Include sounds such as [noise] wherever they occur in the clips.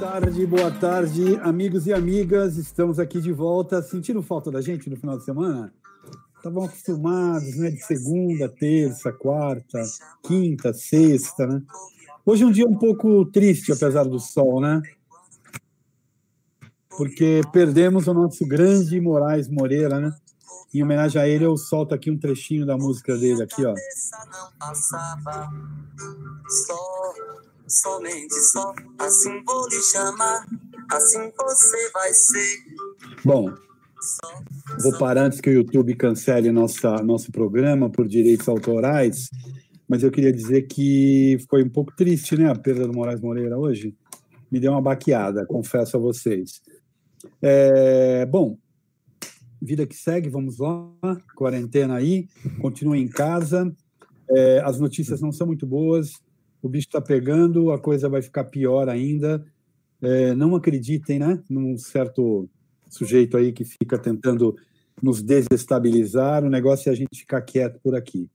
tarde, boa tarde, amigos e amigas. Estamos aqui de volta. Sentiram falta da gente no final de semana? Estavam acostumados, né? De segunda, terça, quarta, quinta, sexta, né? Hoje é um dia um pouco triste, apesar do sol, né? Porque perdemos o nosso grande Moraes Moreira, né? Em homenagem a ele, eu solto aqui um trechinho da música dele aqui, ó. Só, somente só, assim vou lhe chamar, assim você vai ser. Bom, vou parar antes que o YouTube cancele nossa, nosso programa por direitos autorais, mas eu queria dizer que foi um pouco triste, né, a perda do Moraes Moreira hoje. Me deu uma baqueada, confesso a vocês. É, bom, vida que segue, vamos lá, quarentena aí, continua em casa, é, as notícias não são muito boas, o bicho está pegando, a coisa vai ficar pior ainda. É, não acreditem, né, num certo sujeito aí que fica tentando nos desestabilizar, o negócio é a gente ficar quieto por aqui.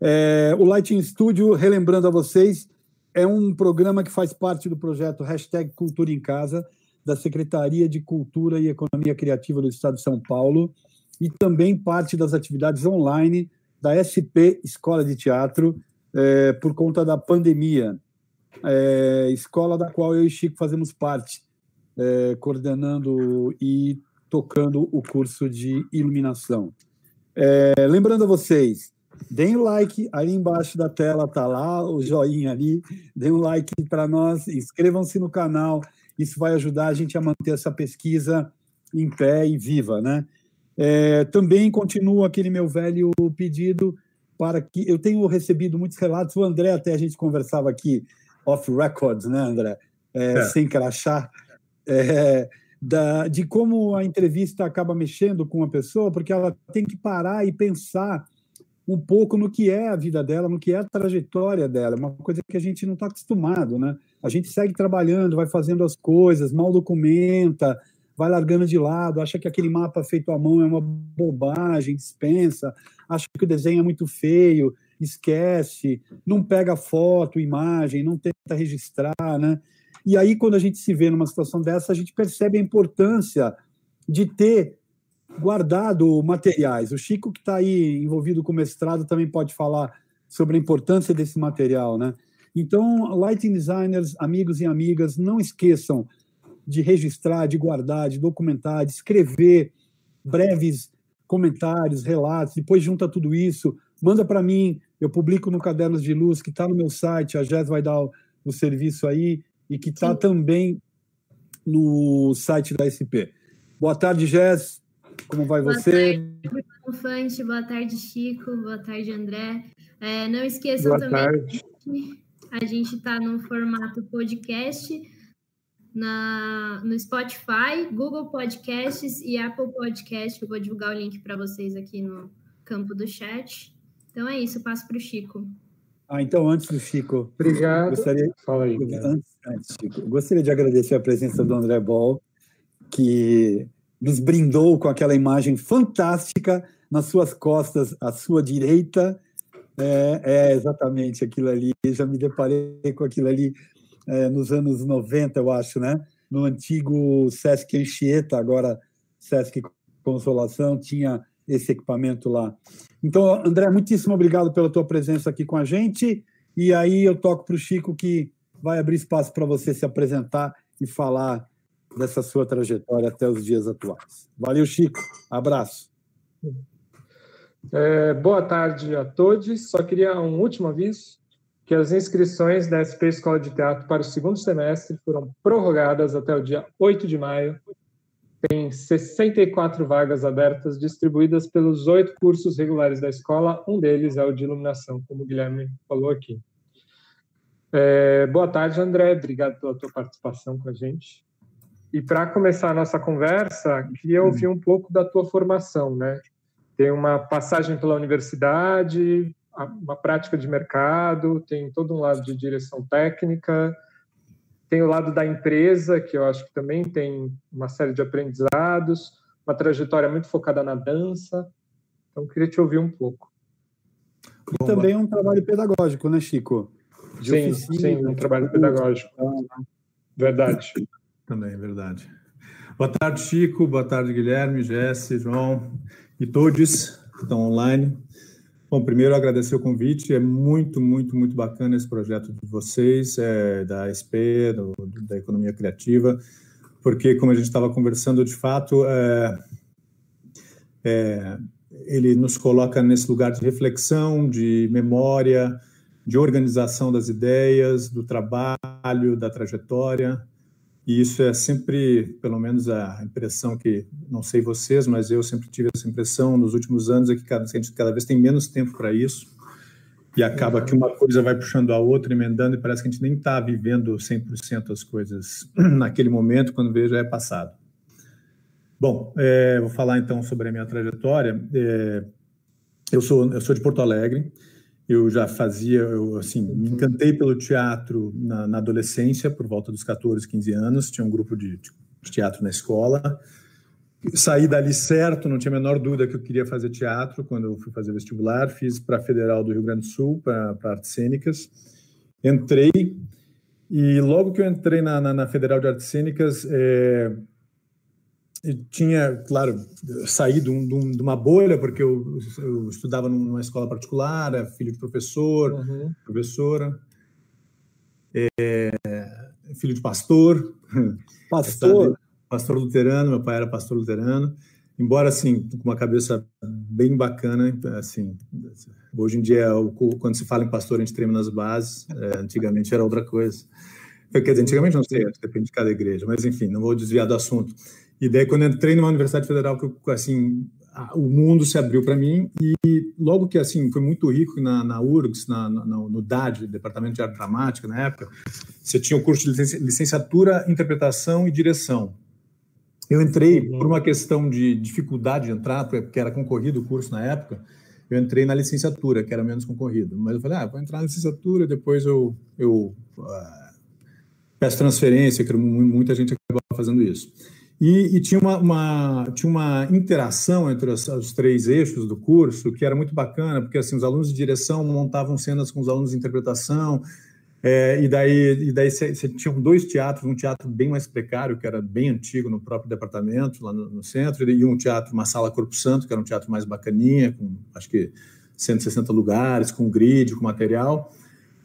É, o Lighting Studio, relembrando a vocês, é um programa que faz parte do projeto Hashtag Cultura em Casa, da Secretaria de Cultura e Economia Criativa do Estado de São Paulo e também parte das atividades online da SP Escola de Teatro é, por conta da pandemia. É, escola da qual eu e Chico fazemos parte, é, coordenando e tocando o curso de iluminação. É, lembrando a vocês, deem o like, aí embaixo da tela tá lá o joinha ali, deem um like para nós, inscrevam-se no canal, isso vai ajudar a gente a manter essa pesquisa em pé e viva, né? É, também continuo aquele meu velho pedido para que eu tenho recebido muitos relatos. O André até a gente conversava aqui off records, né, André? É, é. Sem crachá, é, da, de como a entrevista acaba mexendo com a pessoa, porque ela tem que parar e pensar um pouco no que é a vida dela, no que é a trajetória dela, uma coisa que a gente não está acostumado, né? A gente segue trabalhando, vai fazendo as coisas, mal documenta, vai largando de lado, acha que aquele mapa feito à mão é uma bobagem, dispensa, acha que o desenho é muito feio, esquece, não pega foto, imagem, não tenta registrar, né? E aí, quando a gente se vê numa situação dessa, a gente percebe a importância de ter guardado materiais. O Chico, que está aí envolvido com mestrado, também pode falar sobre a importância desse material, né? Então, lighting designers, amigos e amigas, não esqueçam de registrar, de guardar, de documentar, de escrever breves comentários, relatos, depois junta tudo isso, manda para mim, eu publico no Cadernos de Luz, que está no meu site, a Jess vai dar o, o serviço aí, e que está também no site da SP. Boa tarde, Jess. Como vai boa você? Boa tarde, Fante. Boa tarde, Chico. Boa tarde, André. É, não esqueçam boa também tarde. a gente está no formato podcast na, no Spotify, Google Podcasts e Apple Podcasts. Eu vou divulgar o link para vocês aqui no campo do chat. Então é isso, passo para o Chico. Ah, então antes do Chico. Obrigado. Gostaria, Fala aí. Antes, antes, Chico, gostaria de agradecer a presença do André Ball, que nos brindou com aquela imagem fantástica nas suas costas, à sua direita. É, é exatamente aquilo ali. Eu já me deparei com aquilo ali é, nos anos 90, eu acho, né? No antigo Sesc Anchieta, agora Sesc Consolação, tinha esse equipamento lá. Então, André, muitíssimo obrigado pela tua presença aqui com a gente. E aí eu toco para o Chico que vai abrir espaço para você se apresentar e falar dessa sua trajetória até os dias atuais. Valeu, Chico. Abraço. É, boa tarde a todos. Só queria um último aviso que as inscrições da SP Escola de Teatro para o segundo semestre foram prorrogadas até o dia 8 de maio. Tem 64 vagas abertas distribuídas pelos oito cursos regulares da escola. Um deles é o de iluminação, como o Guilherme falou aqui. É, boa tarde, André. Obrigado pela tua participação com a gente. E para começar a nossa conversa, queria ouvir um pouco da tua formação, né? Tem uma passagem pela universidade, uma prática de mercado, tem todo um lado de direção técnica, tem o lado da empresa, que eu acho que também tem uma série de aprendizados, uma trajetória muito focada na dança. Então, queria te ouvir um pouco. E também um trabalho pedagógico, né, Chico? De sim, oficina, sim, um trabalho pedagógico. Verdade. Também, verdade. Boa tarde, Chico. Boa tarde, Guilherme, Jesse, João e todos que estão online. Bom, primeiro agradecer o convite. É muito, muito, muito bacana esse projeto de vocês, é, da SP, do, da economia criativa, porque, como a gente estava conversando, de fato, é, é, ele nos coloca nesse lugar de reflexão, de memória, de organização das ideias, do trabalho, da trajetória. E isso é sempre, pelo menos a impressão que, não sei vocês, mas eu sempre tive essa impressão nos últimos anos, é que cada, a gente cada vez tem menos tempo para isso. E acaba que uma coisa vai puxando a outra, emendando, e parece que a gente nem está vivendo 100% as coisas [clears throat] naquele momento, quando vê já é passado. Bom, é, vou falar então sobre a minha trajetória. É, eu, sou, eu sou de Porto Alegre, eu já fazia, eu, assim, me encantei pelo teatro na, na, adolescência, por volta dos 14, 15 anos, tinha um grupo de, de teatro na escola. Saí dali certo, não tinha a menor dúvida que eu queria fazer teatro quando eu fui fazer vestibular. Fiz para a Federal do Rio Grande do Sul, para artes cênicas. Entrei, e logo que eu entrei na, na, na Federal de Artes Cênicas, é, tinha, claro, saído de, uma bolha, porque eu, eu, estudava numa escola particular, era filho de professor, uhum. professora, é, filho de pastor. Pastor? pastor luterano, meu pai era pastor luterano. Embora, assim, com uma cabeça bem bacana, assim, hoje em dia, quando se fala em pastor, a gente treme nas bases, é, antigamente era outra coisa. Quer dizer, antigamente não sei, depende de cada igreja, mas enfim, não vou desviar do assunto. E daí, quando entrei numa universidade federal, que assim, o mundo se abriu para mim e logo que assim foi muito rico na, na URGS, na, na, no DAD, Departamento de Arte Dramática na época, você tinha o curso de licenciatura, interpretação e direção. Eu entrei uhum. por uma questão de dificuldade de entrar, porque era concorrido o curso na época. Eu entrei na licenciatura, que era menos concorrido. Mas eu falei, ah, vou entrar na licenciatura, depois eu, eu uh, peço transferência, que muita gente acaba fazendo isso. E, e, tinha, uma, uma, tinha uma interação entre os, os, três eixos do curso que era muito bacana, porque assim, os alunos de direção montavam cenas com os alunos de interpretação, é, e daí, e daí você tinha dois teatros, um teatro bem mais precário, que era bem antigo no próprio departamento, lá no, no centro, e um teatro, uma sala Corpo Santo, que era um teatro mais bacaninha, com acho que 160 lugares, com grid, com material.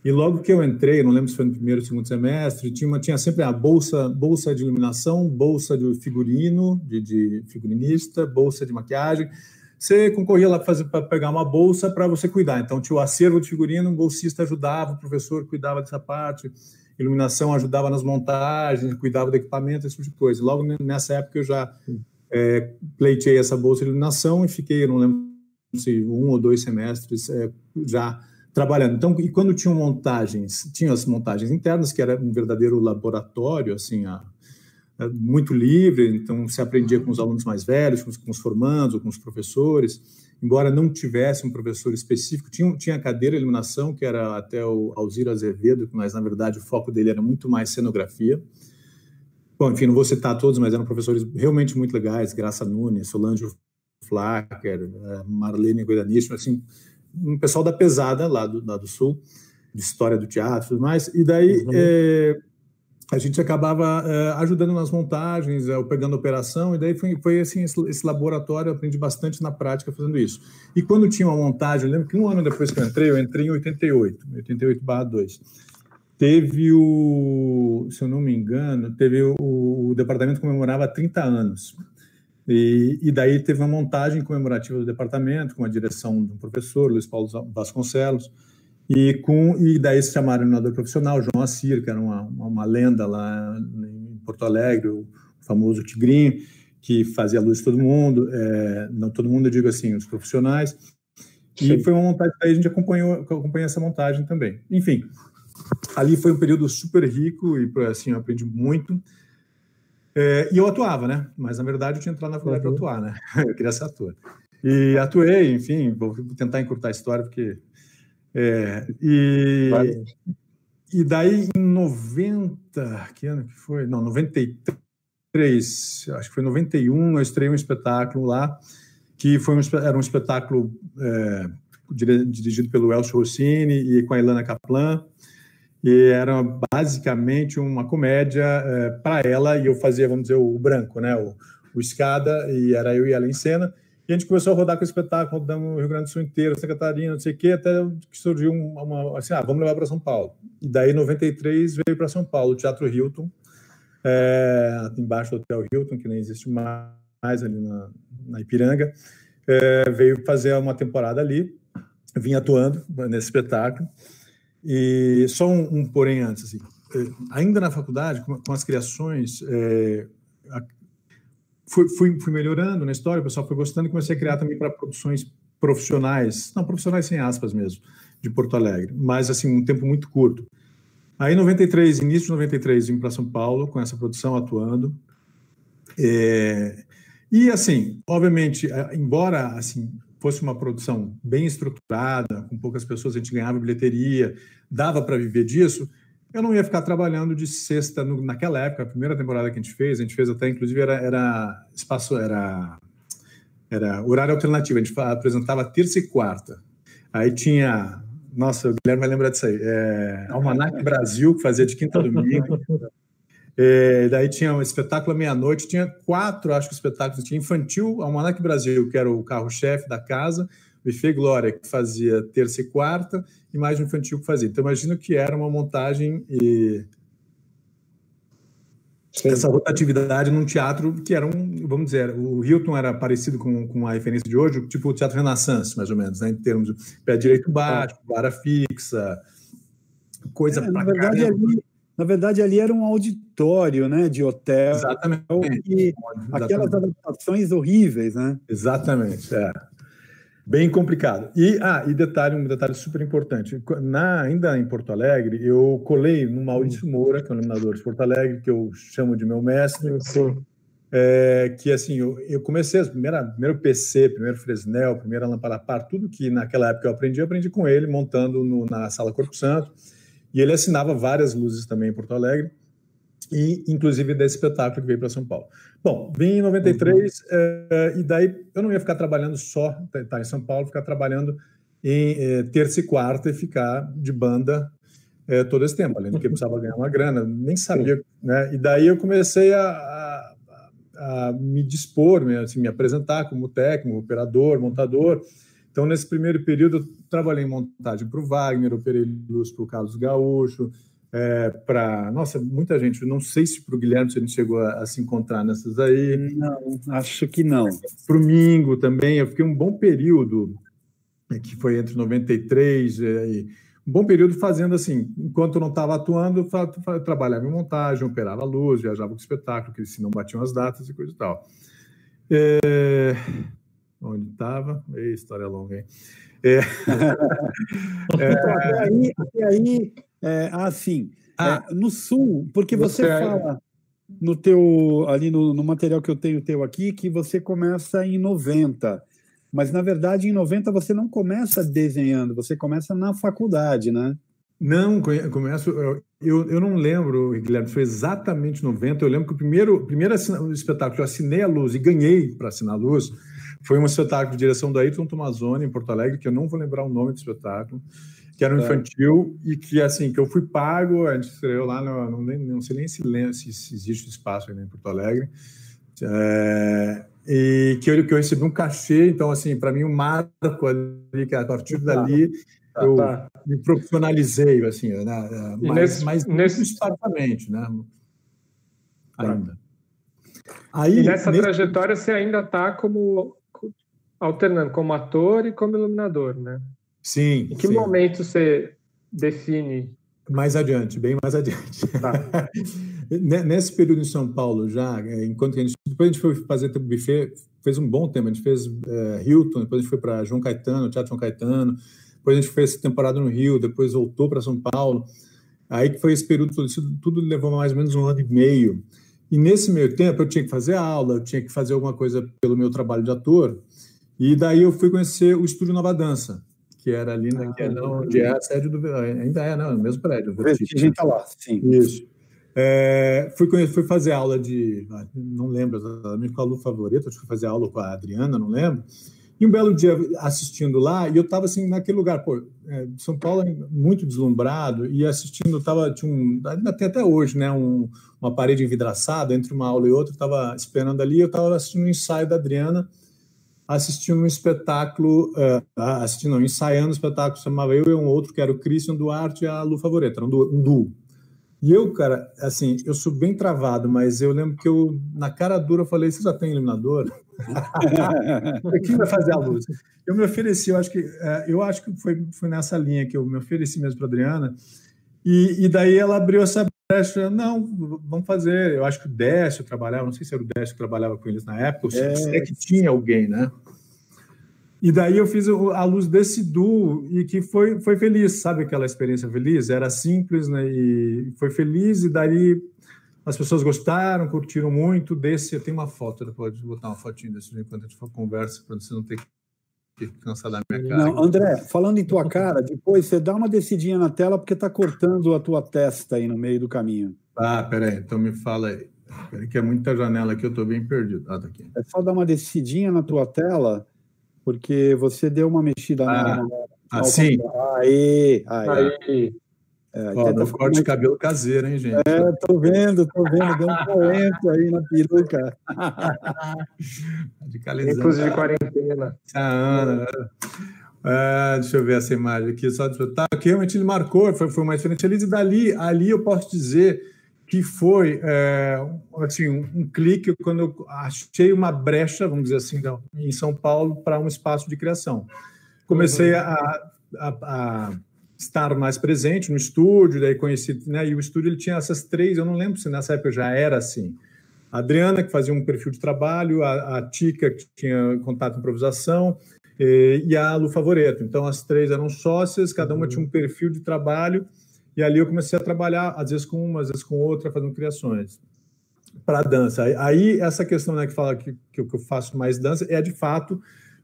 E logo que eu entrei, não lembro se foi no primeiro ou segundo semestre, tinha, uma, tinha sempre a bolsa, bolsa de iluminação, bolsa de figurino, de, de figurinista, bolsa de maquiagem. Você concorria lá para pegar uma bolsa para você cuidar. Então, tinha o acervo de figurino, um bolsista ajudava, o professor cuidava dessa parte, iluminação ajudava nas montagens, cuidava do equipamento, esse tipo de coisa. Logo nessa época eu já é, pleitei essa bolsa de iluminação e fiquei, não lembro se um ou dois semestres é, já trabalhando. Então, e quando tinham montagens, tinham as montagens internas, que era um verdadeiro laboratório, assim, a, a, muito livre, então se aprendia com os alunos mais velhos, com os, com os formandos, ou com os professores, embora não tivesse um professor específico, tinha, tinha a cadeira de iluminação, que era até o Alziro Azevedo, mas na verdade o foco dele era muito mais cenografia. Bom, enfim, não vou citar todos, mas eram professores realmente muito legais, Graça Nunes, Solange Flacker, eh, Marlene Goidanich, assim, um pessoal da pesada lá do, lá do sul, de história do teatro e tudo mais, e daí uhum. é, a gente acabava é, ajudando nas montagens, é, pegando operação, e daí foi, foi assim, esse, esse, laboratório, eu aprendi bastante na prática fazendo isso. E quando tinha uma montagem, eu lembro que um ano depois que eu entrei, eu entrei em 88, 88 2, teve o, se eu não me engano, teve o, o departamento comemorava 30 anos. E, e, daí teve uma montagem comemorativa do departamento, com a direção do professor, Luiz Paulo Vasconcelos, e, com, e daí se chamaram o iluminador profissional, João Assir, que era uma, uma lenda lá em Porto Alegre, o famoso Tigrinho, que fazia a luz de todo mundo, é, não todo mundo, eu digo assim, os profissionais. E Sim. foi uma montagem, daí a gente acompanhou, acompanhou essa montagem também. Enfim, ali foi um período super rico e assim, eu aprendi muito. É, e eu atuava, né? Mas na verdade eu tinha entrado na faculdade uhum. para atuar, né? [laughs] Eu queria ser ator. E atuei, enfim, vou tentar encurtar a história, porque. É, e, vale. e daí em 90, que ano que foi? Não, 93, acho que foi 91, eu estreiei um espetáculo lá, que foi um, era um espetáculo é, dirigido pelo Elcio Rossini e com a Ilana Kaplan e era basicamente uma comédia é, para ela, e eu fazia, vamos dizer, o branco, né? O, o Escada, e era eu e ela em cena. E a gente começou a rodar com o espetáculo, rodando o Rio Grande do Sul inteiro, Santa Catarina, não sei o quê, até que surgiu uma, uma assim, ah, vamos levar para São Paulo. E daí, em 93, veio para São Paulo, o Teatro Hilton, é, embaixo do Hotel Hilton, que nem existe mais ali na, na Ipiranga, é, veio fazer uma temporada ali, vim atuando nesse espetáculo, e só um, um porém antes, assim, é, ainda na faculdade, com, com as criações, é, fui, fui, fui, melhorando na história, o pessoal foi gostando e comecei a criar também para produções profissionais, não, profissionais sem aspas mesmo, de Porto Alegre, mas assim, um tempo muito curto. Aí, em 93, início de 93, vim para São Paulo com essa produção atuando. É, e, assim, obviamente, embora assim fosse uma produção bem estruturada, com poucas pessoas, a gente ganhava bilheteria, dava para viver disso, eu não ia ficar trabalhando de sexta no, naquela época, a primeira temporada que a gente fez, a gente fez até inclusive era, era espaço era era horário alternativo, a gente apresentava terça e quarta. Aí tinha, nossa, o Guilherme vai lembrar disso aí, é, Almanac Brasil, que fazia de quinta a domingo. [laughs] É, daí tinha um espetáculo à meia-noite, tinha quatro, acho que espetáculos. Tinha infantil, Almanac Brasil, que era o carro-chefe da casa, Buffet Glória, que fazia terça e quarta, e mais um infantil que fazia. Então, imagino que era uma montagem e Sim. essa rotatividade num teatro que era um, vamos dizer, o Hilton era parecido com, com a referência de hoje, tipo o Teatro Renaissance, mais ou menos, né, em termos de pé direito baixo, vara fixa, coisa é, pra na verdade, ali, na verdade, ali era um auditório, né, de hotel. Exatamente. E aquelas adaptações horríveis, né? Exatamente, é. Bem complicado. E, ah, e detalhe, um detalhe super importante. Na, ainda em Porto Alegre, eu colei no Maurício Moura, que é o iluminador de Porto Alegre, que eu chamo de meu mestre. Sim. É, que assim, eu, eu comecei, primeira, primeiro PC, primeiro Fresnel, primeira lâmpada par, tudo que naquela época eu aprendi, eu aprendi com ele, montando no, na Sala Corpo Santo. E ele assinava várias luzes também em Porto Alegre e inclusive desse espetáculo que veio para São Paulo. Bom, vim em 93 uhum. é, e daí eu não ia ficar trabalhando só, estar tá, em São Paulo, ficar trabalhando em é, terça e quarta e ficar de banda é, todo esse tempo, além do que precisava ganhar uma grana, nem sabia, né? E daí eu comecei a, a, a me dispor, me, assim, me apresentar como técnico, operador, montador. Então, nesse primeiro período, eu trabalhei em montagem para o Wagner, operei luz para o Carlos Gaúcho, é, para. Nossa, muita gente. Não sei se para o Guilherme se a gente chegou a, a, se encontrar nessas aí. Não, acho que não. Para o Mingo também. Eu fiquei um bom período, é, que foi entre 93 é, e. Um bom período fazendo assim, enquanto eu não estava atuando, eu trabalhava em montagem, operava luz, viajava com espetáculo, que se não batiam as datas e coisa e tal. É... Onde estava? História longa, hein? É... [laughs] é... Até aí, até aí é, assim, ah, é, no sul, porque você, você fala no teu ali no, no, material que eu tenho teu aqui que você começa em 90. Mas na verdade em 90 você não começa desenhando, você começa na faculdade, né? Não, começo. Eu, eu não lembro, Guilherme, foi exatamente 90. Eu lembro que o primeiro, primeiro espetáculo que eu assinei a luz e ganhei para assinar a luz foi um espetáculo de direção da Ayrton Tomazoni, em Porto Alegre, que eu não vou lembrar o nome do espetáculo que era um infantil e que assim que eu fui pago, a gente estreou lá, no, não, não sei nem se, se, se existe espaço ainda em Porto Alegre, é, e que eu, que eu recebi um cachê, então assim, para mim um marco ali, que a partir tá. dali tá, eu tá. me profissionalizei, assim, né, é, mas, mas nesse espartamente, né, tá. ainda. Aí, e nessa nesse... trajetória você ainda está como alternando como ator e como iluminador, né? Sim. Em que sim. momento você define? Mais adiante, bem mais adiante. Tá. [laughs] Nesse período em São Paulo, já, é, enquanto a gente. Depois a gente foi fazer o buffet, fez um bom tempo. A gente fez é, Hilton, depois a gente foi para João Caetano, Teatro João Caetano, depois a gente fez temporada no Rio, depois voltou para São Paulo. Aí que foi esse período todo, isso tudo levou mais ou menos um ano e meio. E nesse meio tempo eu tinha que fazer aula, eu tinha que fazer alguma coisa pelo meu trabalho de ator. E daí eu fui conhecer o Estúdio Nova Dança, que era ali na, que era onde é a sede do. Ainda é, não, no mesmo prédio. A gente está lá, sim. Isso. É, fui, fui fazer aula de. Não lembro exatamente qual aluno favorito, acho que fui fazer aula com a Adriana, não lembro. E um belo dia assistindo lá, e eu estava assim naquele lugar, pô, é, São Paulo é muito deslumbrado, e assistindo, tava, tinha um, tem até hoje, né, um, uma parede envidraçada entre uma aula e outra, estava esperando ali, eu estava assistindo um ensaio da Adriana, assistindo um espetáculo, uh, assistindo, não, ensaiando um espetáculo, chamava eu e um outro, que era o Christian Duarte e a Lu Favoreta, um duo. E eu, cara, assim, eu sou bem travado, mas eu lembro que eu, na cara dura, falei: você já tem iluminador? [laughs] Quem vai fazer a luz? Eu me ofereci, eu acho que, é, eu acho que foi, foi nessa linha que eu me ofereci mesmo para Adriana, e, e daí ela abriu essa brecha. Não, vamos fazer. Eu acho que o Décio trabalhava, não sei se era o Décio que trabalhava com eles na época, ou se é, é que tinha alguém, né? E daí eu fiz a luz desse duo e que foi, foi feliz, sabe aquela experiência feliz? Era simples, né? E foi feliz, e daí as pessoas gostaram, curtiram muito desse. Eu tenho uma foto, pode botar uma fotinha desse enquanto a gente conversa, para você não ter que cansar da minha cara. Não, André, falando em tua cara, depois você dá uma descidinha na tela porque está cortando a tua testa aí no meio do caminho. Ah, peraí, então me fala aí. Peraí, que é muita janela aqui, eu estou bem perdido. Ah, tá aqui. É só dar uma descidinha na tua tela porque você deu uma mexida ah, na. Assim? Aí, aí. aí. É, Ó, meu corte de cabelo caseiro, hein, gente? É, tô vendo, tô vendo, deu um talento aí na peruca. [laughs] Radicalizando. Inclusive de quarentena. A Ana. É, deixa eu ver essa imagem aqui, só tá, que realmente ele marcou, foi, foi uma diferente ali, e dali, ali eu posso dizer que foi é, assim, um, um, clique quando eu achei uma brecha, vamos dizer assim, em São Paulo para um espaço de criação. Comecei uhum. a, a, a, estar mais presente no estúdio, daí conheci, né, e o estúdio ele tinha essas três, eu não lembro se nessa época já era assim. A Adriana, que fazia um perfil de trabalho, a, a Tica, que tinha contato de improvisação, e, e a Lu Favoreto. Então, as três eram sócias, cada uma uhum. tinha um perfil de trabalho, e ali eu comecei a trabalhar, às vezes com uma, às vezes com outra, fazendo criações para dança. Aí, essa questão né, que fala que, que eu faço mais dança é de fato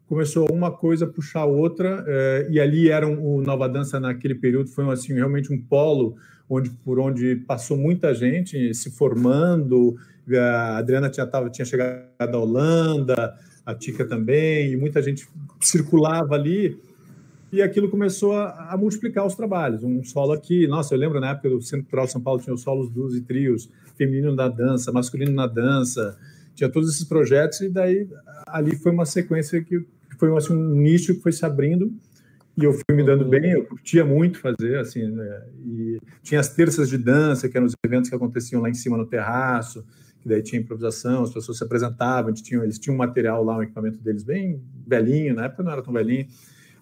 começou uma coisa a puxar outra é, e ali era um, o Nova Dança naquele período foi assim realmente um polo onde por onde passou muita gente se formando a Adriana tinha tava, tinha chegado da Holanda a Tica também e muita gente circulava ali e aquilo começou a, a, multiplicar os trabalhos. Um solo aqui, nossa, eu lembro na época do Centro Cultural São Paulo tinha os solos dos e trios, feminino na dança, masculino na dança, tinha todos esses projetos e daí ali foi uma sequência que foi assim, um nicho que foi se abrindo e eu fui me dando uhum. bem, eu curtia muito fazer, assim, né? e tinha as terças de dança, que eram os eventos que aconteciam lá em cima no terraço, que daí tinha improvisação, as pessoas se apresentavam, tinha, eles tinham um material lá, um equipamento deles bem velhinho, na época não era tão velhinho,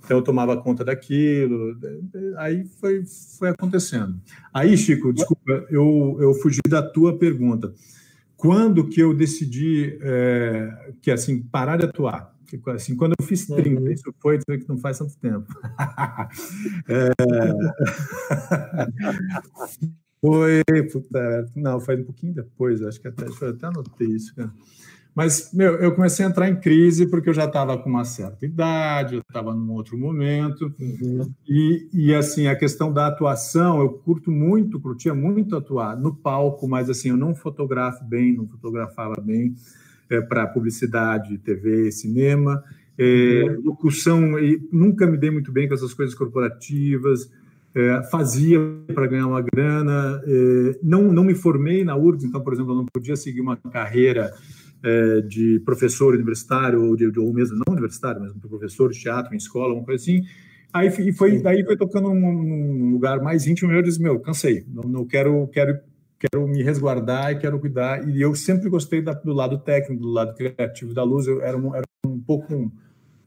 então eu tomava conta daquilo, aí foi, foi acontecendo. Aí, Chico, desculpa, eu, eu fugi da tua pergunta. Quando que eu decidi é, que assim parar de atuar? Assim, quando eu fiz 30, uhum. isso foi que não faz tanto tempo. [laughs] é... [laughs] foi, puta, não, foi um pouquinho depois, acho que até, eu até anotei isso, cara. Mas, meu, eu comecei a entrar em crise porque eu já estava com uma certa idade, eu estava num outro momento. Uhum. E, e, assim, a questão da atuação, eu curto muito, curtia muito atuar no palco, mas, assim, eu não fotografo bem, não fotografava bem é, para publicidade, TV, cinema. É, locução, e nunca me dei muito bem com essas coisas corporativas. É, fazia para ganhar uma grana. É, não, não me formei na URGS, então, por exemplo, eu não podia seguir uma carreira é, de professor universitário, ou, de, ou mesmo não universitário, mas professor de teatro em escola, uma coisa assim. Aí e foi, daí foi tocando num, num, lugar mais íntimo, eu disse, meu, cansei, não, não quero, quero, quero me resguardar e quero cuidar. E eu sempre gostei da, do lado técnico, do lado criativo da luz, eu era um, era um pouco,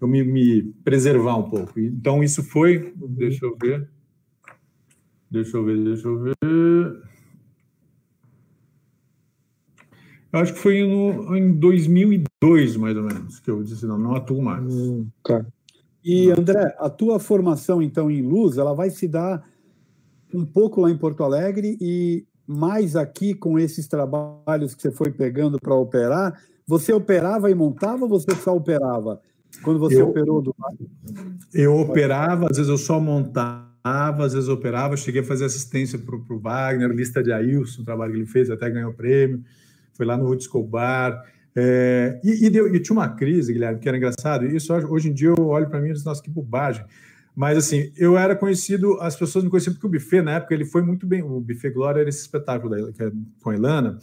eu me, me preservar um pouco. Então isso foi, deixa eu ver, deixa eu ver, deixa eu ver. Eu acho que foi no, em 2002, mais ou menos, que eu disse, não, não atuo mais. Hum, tá. E, André, a tua formação, então, em luz, ela vai se dar um pouco lá em Porto Alegre e mais aqui com esses trabalhos que você foi pegando para operar. Você operava e montava ou você só operava? Quando você eu, operou do Eu operava, às vezes eu só montava, às vezes eu operava. Cheguei a fazer assistência para o Wagner, lista de Ailson, o trabalho que ele fez, até ganhou prêmio foi lá no Ruth Escobar. É, e, e, deu, e, tinha uma crise, Guilherme, que era engraçado. Isso hoje em dia eu olho para mim e digo, nossa, que bobagem. Mas assim, eu era conhecido, as pessoas me conheciam porque o buffet, na época, ele foi muito bem. O buffet Glória era esse espetáculo da, é com a Ilana,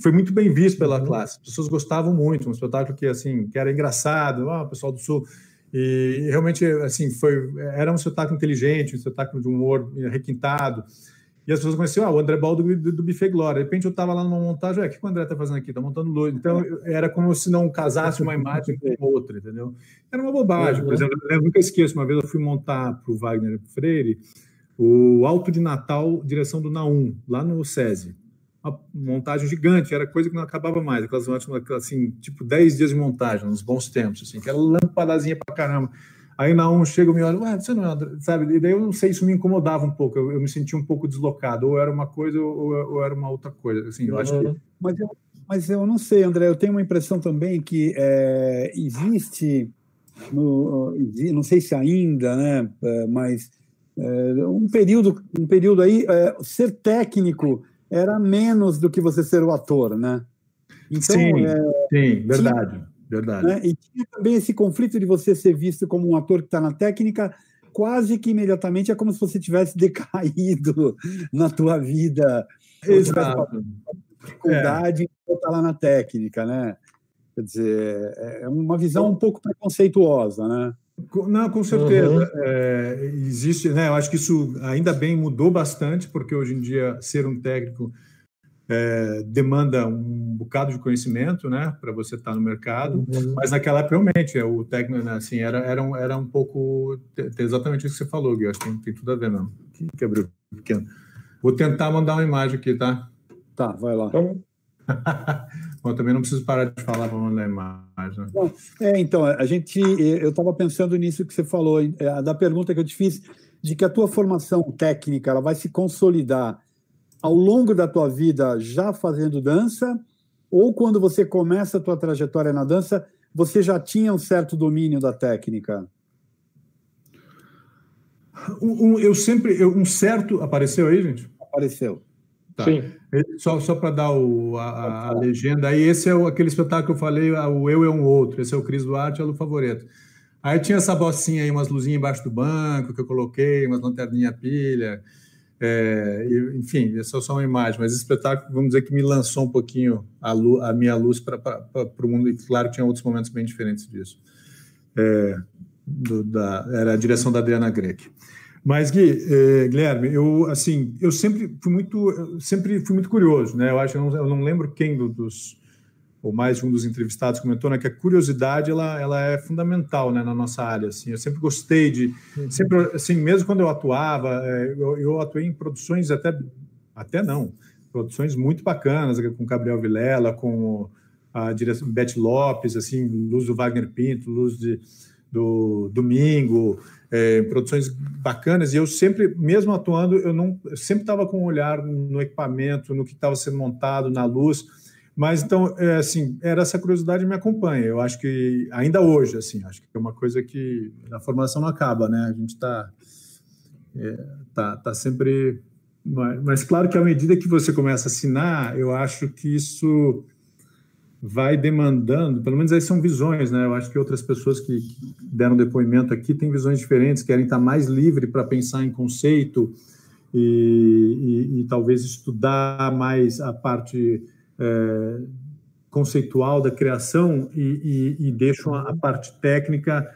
foi muito bem visto pela uhum. classe. As pessoas gostavam muito, um espetáculo que assim, que era engraçado, ah, o pessoal do Sul. E realmente, assim, foi, era um espetáculo inteligente, um espetáculo de humor requintado. E as pessoas conheciam ah, o André Bal do, do, Buffet Glória. De repente eu estava lá numa montagem, o que o André está fazendo aqui? Está montando luz. Então era como se não casasse uma imagem com [laughs] outra, entendeu? Era uma bobagem. Por exemplo, eu nunca esqueço, uma vez eu fui montar para o Wagner Freire o Alto de Natal, direção do Naum, lá no SESI. Uma montagem gigante, era coisa que não acabava mais, aquelas, assim, tipo 10 dias de montagem, nos bons tempos, assim, que era lampadazinha para caramba. Aí na um chega e me olha, ué, você não é André, sabe? E daí eu não sei, isso me incomodava um pouco, eu, eu me sentia um pouco deslocado, ou era uma coisa ou, ou era uma outra coisa. Assim, eu uhum. acho que... mas, eu, mas eu não sei, André, eu tenho uma impressão também que é, existe, no, não sei se ainda, né, é, mas é, um período, um período aí, é, ser técnico era menos do que você ser o ator, né? Então, sim, é, sim, verdade. Verdade. Né? E tinha também esse conflito de você ser visto como um ator que está na técnica, quase que imediatamente é como se você tivesse [laughs] decaído na tua vida. Exato. Dificuldade é. estar lá na técnica, né? Quer dizer, é uma visão um pouco preconceituosa, né? Não, com certeza. Uhum. É, existe, né? Eu acho que isso ainda bem mudou bastante, porque hoje em dia ser um técnico é, demanda um bocado de conhecimento, né, para você estar tá no mercado. Uhum. Mas naquela época realmente é, o técnico, né, assim, era era um, era um pouco exatamente isso que você falou, Gui. Acho que tem, tem tudo a ver mesmo. Que, que abriu pequeno. Vou tentar mandar uma imagem aqui, tá? Tá, vai lá. Então... [laughs] Bom, também não preciso parar de falar para mandar imagem. Né? É, então, a gente, eu estava pensando nisso que você falou, é, da pergunta que eu te fiz, de que a tua formação técnica ela vai se consolidar ao longo da tua vida já fazendo dança, ou quando você começa a tua trajetória na dança, você já tinha um certo domínio da técnica? Um, um eu sempre, eu, um certo apareceu aí, gente? Apareceu. Tá. Sim. Só, só para dar o, a, a, legenda, aí esse é o, aquele espetáculo que eu falei, o Eu é um Outro, esse é o Cris Duarte, é o Favoreto. Aí tinha essa bocinha aí, umas luzinhas embaixo do banco que eu coloquei, umas lanterninha pilha, é, enfim, essa é só uma imagem, mas esse espetáculo, vamos dizer que me lançou um pouquinho a, a minha luz para o mundo, e claro, tinha outros momentos bem diferentes disso. É, do, da, era a direção da Adriana Greck. Mas Gui, eh, Guilherme, eu assim, eu sempre fui muito, sempre fui muito curioso, né? Eu acho, eu não, eu não lembro quem do, dos ou mais de um dos entrevistados comentou, né, que a curiosidade ela, ela é fundamental, né, na nossa área, assim, eu sempre gostei de, uhum. sempre, assim, mesmo quando eu atuava, é, eu, eu atuei em produções até, até não, produções muito bacanas, com Gabriel Vilela, com a direção Beth Lopes, assim, luz do Wagner Pinto, luz de, do Domingo, é, produções bacanas, e eu sempre, mesmo atuando, eu não, eu sempre estava com um olhar no equipamento, no que estava sendo montado, na luz, mas então, é, assim, era essa curiosidade me acompanha. Eu acho que ainda hoje, assim, acho que é uma coisa que a formação não acaba, né? A gente está é, tá, tá sempre, mas, mas claro que à medida que você começa a assinar, eu acho que isso vai demandando, pelo menos aí são visões, né? Eu acho que outras pessoas que deram depoimento aqui têm visões diferentes, querem estar mais livre para pensar em conceito e, e, e talvez estudar mais a parte é, conceitual da criação e, e, e deixam a, a, parte técnica,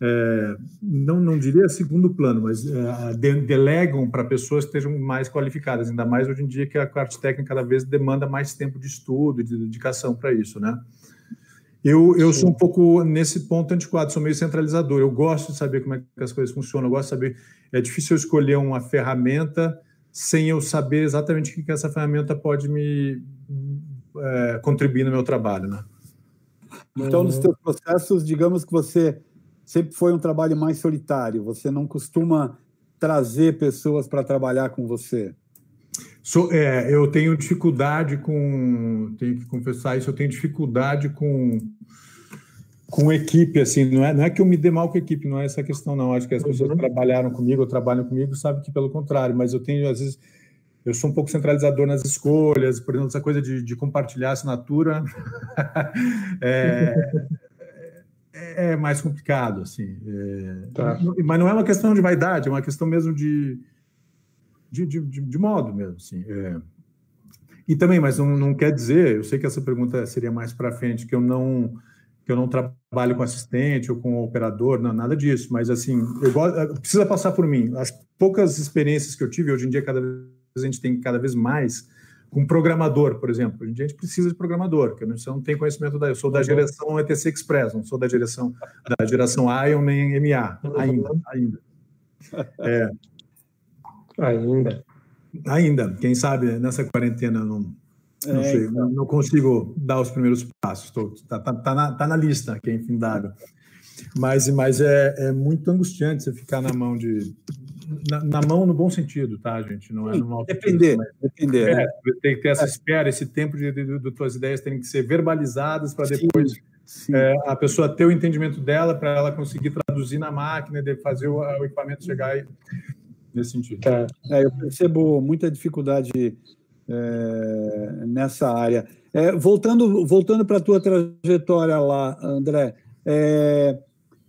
é, não, não diria segundo plano, mas é, de, delegam para pessoas que estejam mais qualificadas, ainda mais hoje em dia que a parte técnica cada vez demanda mais tempo de estudo, de dedicação para isso, né? Eu, eu sou um pouco nesse ponto antiquado, sou meio centralizador. Eu gosto de saber como é que as coisas funcionam, eu gosto de saber. É difícil eu escolher uma ferramenta sem eu saber exatamente o que essa ferramenta pode me, é, contribuir no meu trabalho, né? Então, nos seus processos, digamos que você sempre foi um trabalho mais solitário. Você não costuma trazer pessoas para trabalhar com você. So, é, eu tenho dificuldade com, tenho que confessar isso, eu tenho dificuldade com com equipe, assim, não é, não é que eu me dê mal com a equipe, não é essa questão, não. Acho que as pessoas uhum. que trabalharam comigo ou trabalham comigo sabem que pelo contrário, mas eu tenho, às vezes, eu sou um pouco centralizador nas escolhas, por exemplo, essa coisa de, de compartilhar assinatura [laughs] é, é, mais complicado, assim. É, tá. Mas não é uma questão de vaidade, é uma questão mesmo de, de, de, de modo mesmo, assim. É. E também, mas não, não quer dizer, eu sei que essa pergunta seria mais para frente, que eu não que eu não trabalho com assistente ou com operador, não, nada disso, mas assim, eu gosto, precisa passar por mim. As poucas experiências que eu tive, hoje em dia cada vez a gente tem cada vez mais com programador, por exemplo. A gente precisa de programador, porque você não tem conhecimento da. Eu sou da geração ETC Express, não sou da geração da geração Ion nem MA ainda, ainda. É, ainda. Ainda. Quem sabe nessa quarentena não. Não, é, sei, então. não consigo dar os primeiros passos. Está tá, tá, na, tá na lista, que é infindável. Mas, mas é, é muito angustiante você ficar na mão de, na, na, mão no bom sentido, tá, gente? Não é no mau Depender, sentido, depender. É, né? Tem que ter essa espera, esse tempo de, de, de, tuas ideias terem que ser verbalizadas para depois sim, É, a pessoa ter o entendimento dela, para ela conseguir traduzir na máquina e fazer o, o, equipamento chegar aí, nesse sentido. Tá. É, eu percebo muita dificuldade é, nessa área. É, voltando voltando para a tua trajetória lá, André, é,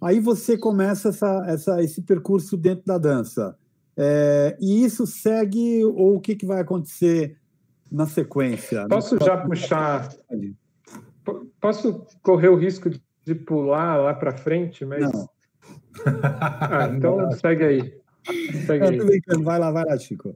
Aí você começa essa, essa, esse percurso dentro da dança. É, e isso segue, ou o que, que vai acontecer na sequência? Posso já puxar. Posso correr o risco de pular lá para frente, mas. Não. [laughs] ah, então segue aí. Segue aí. Brincando. Vai lá, vai lá, Chico.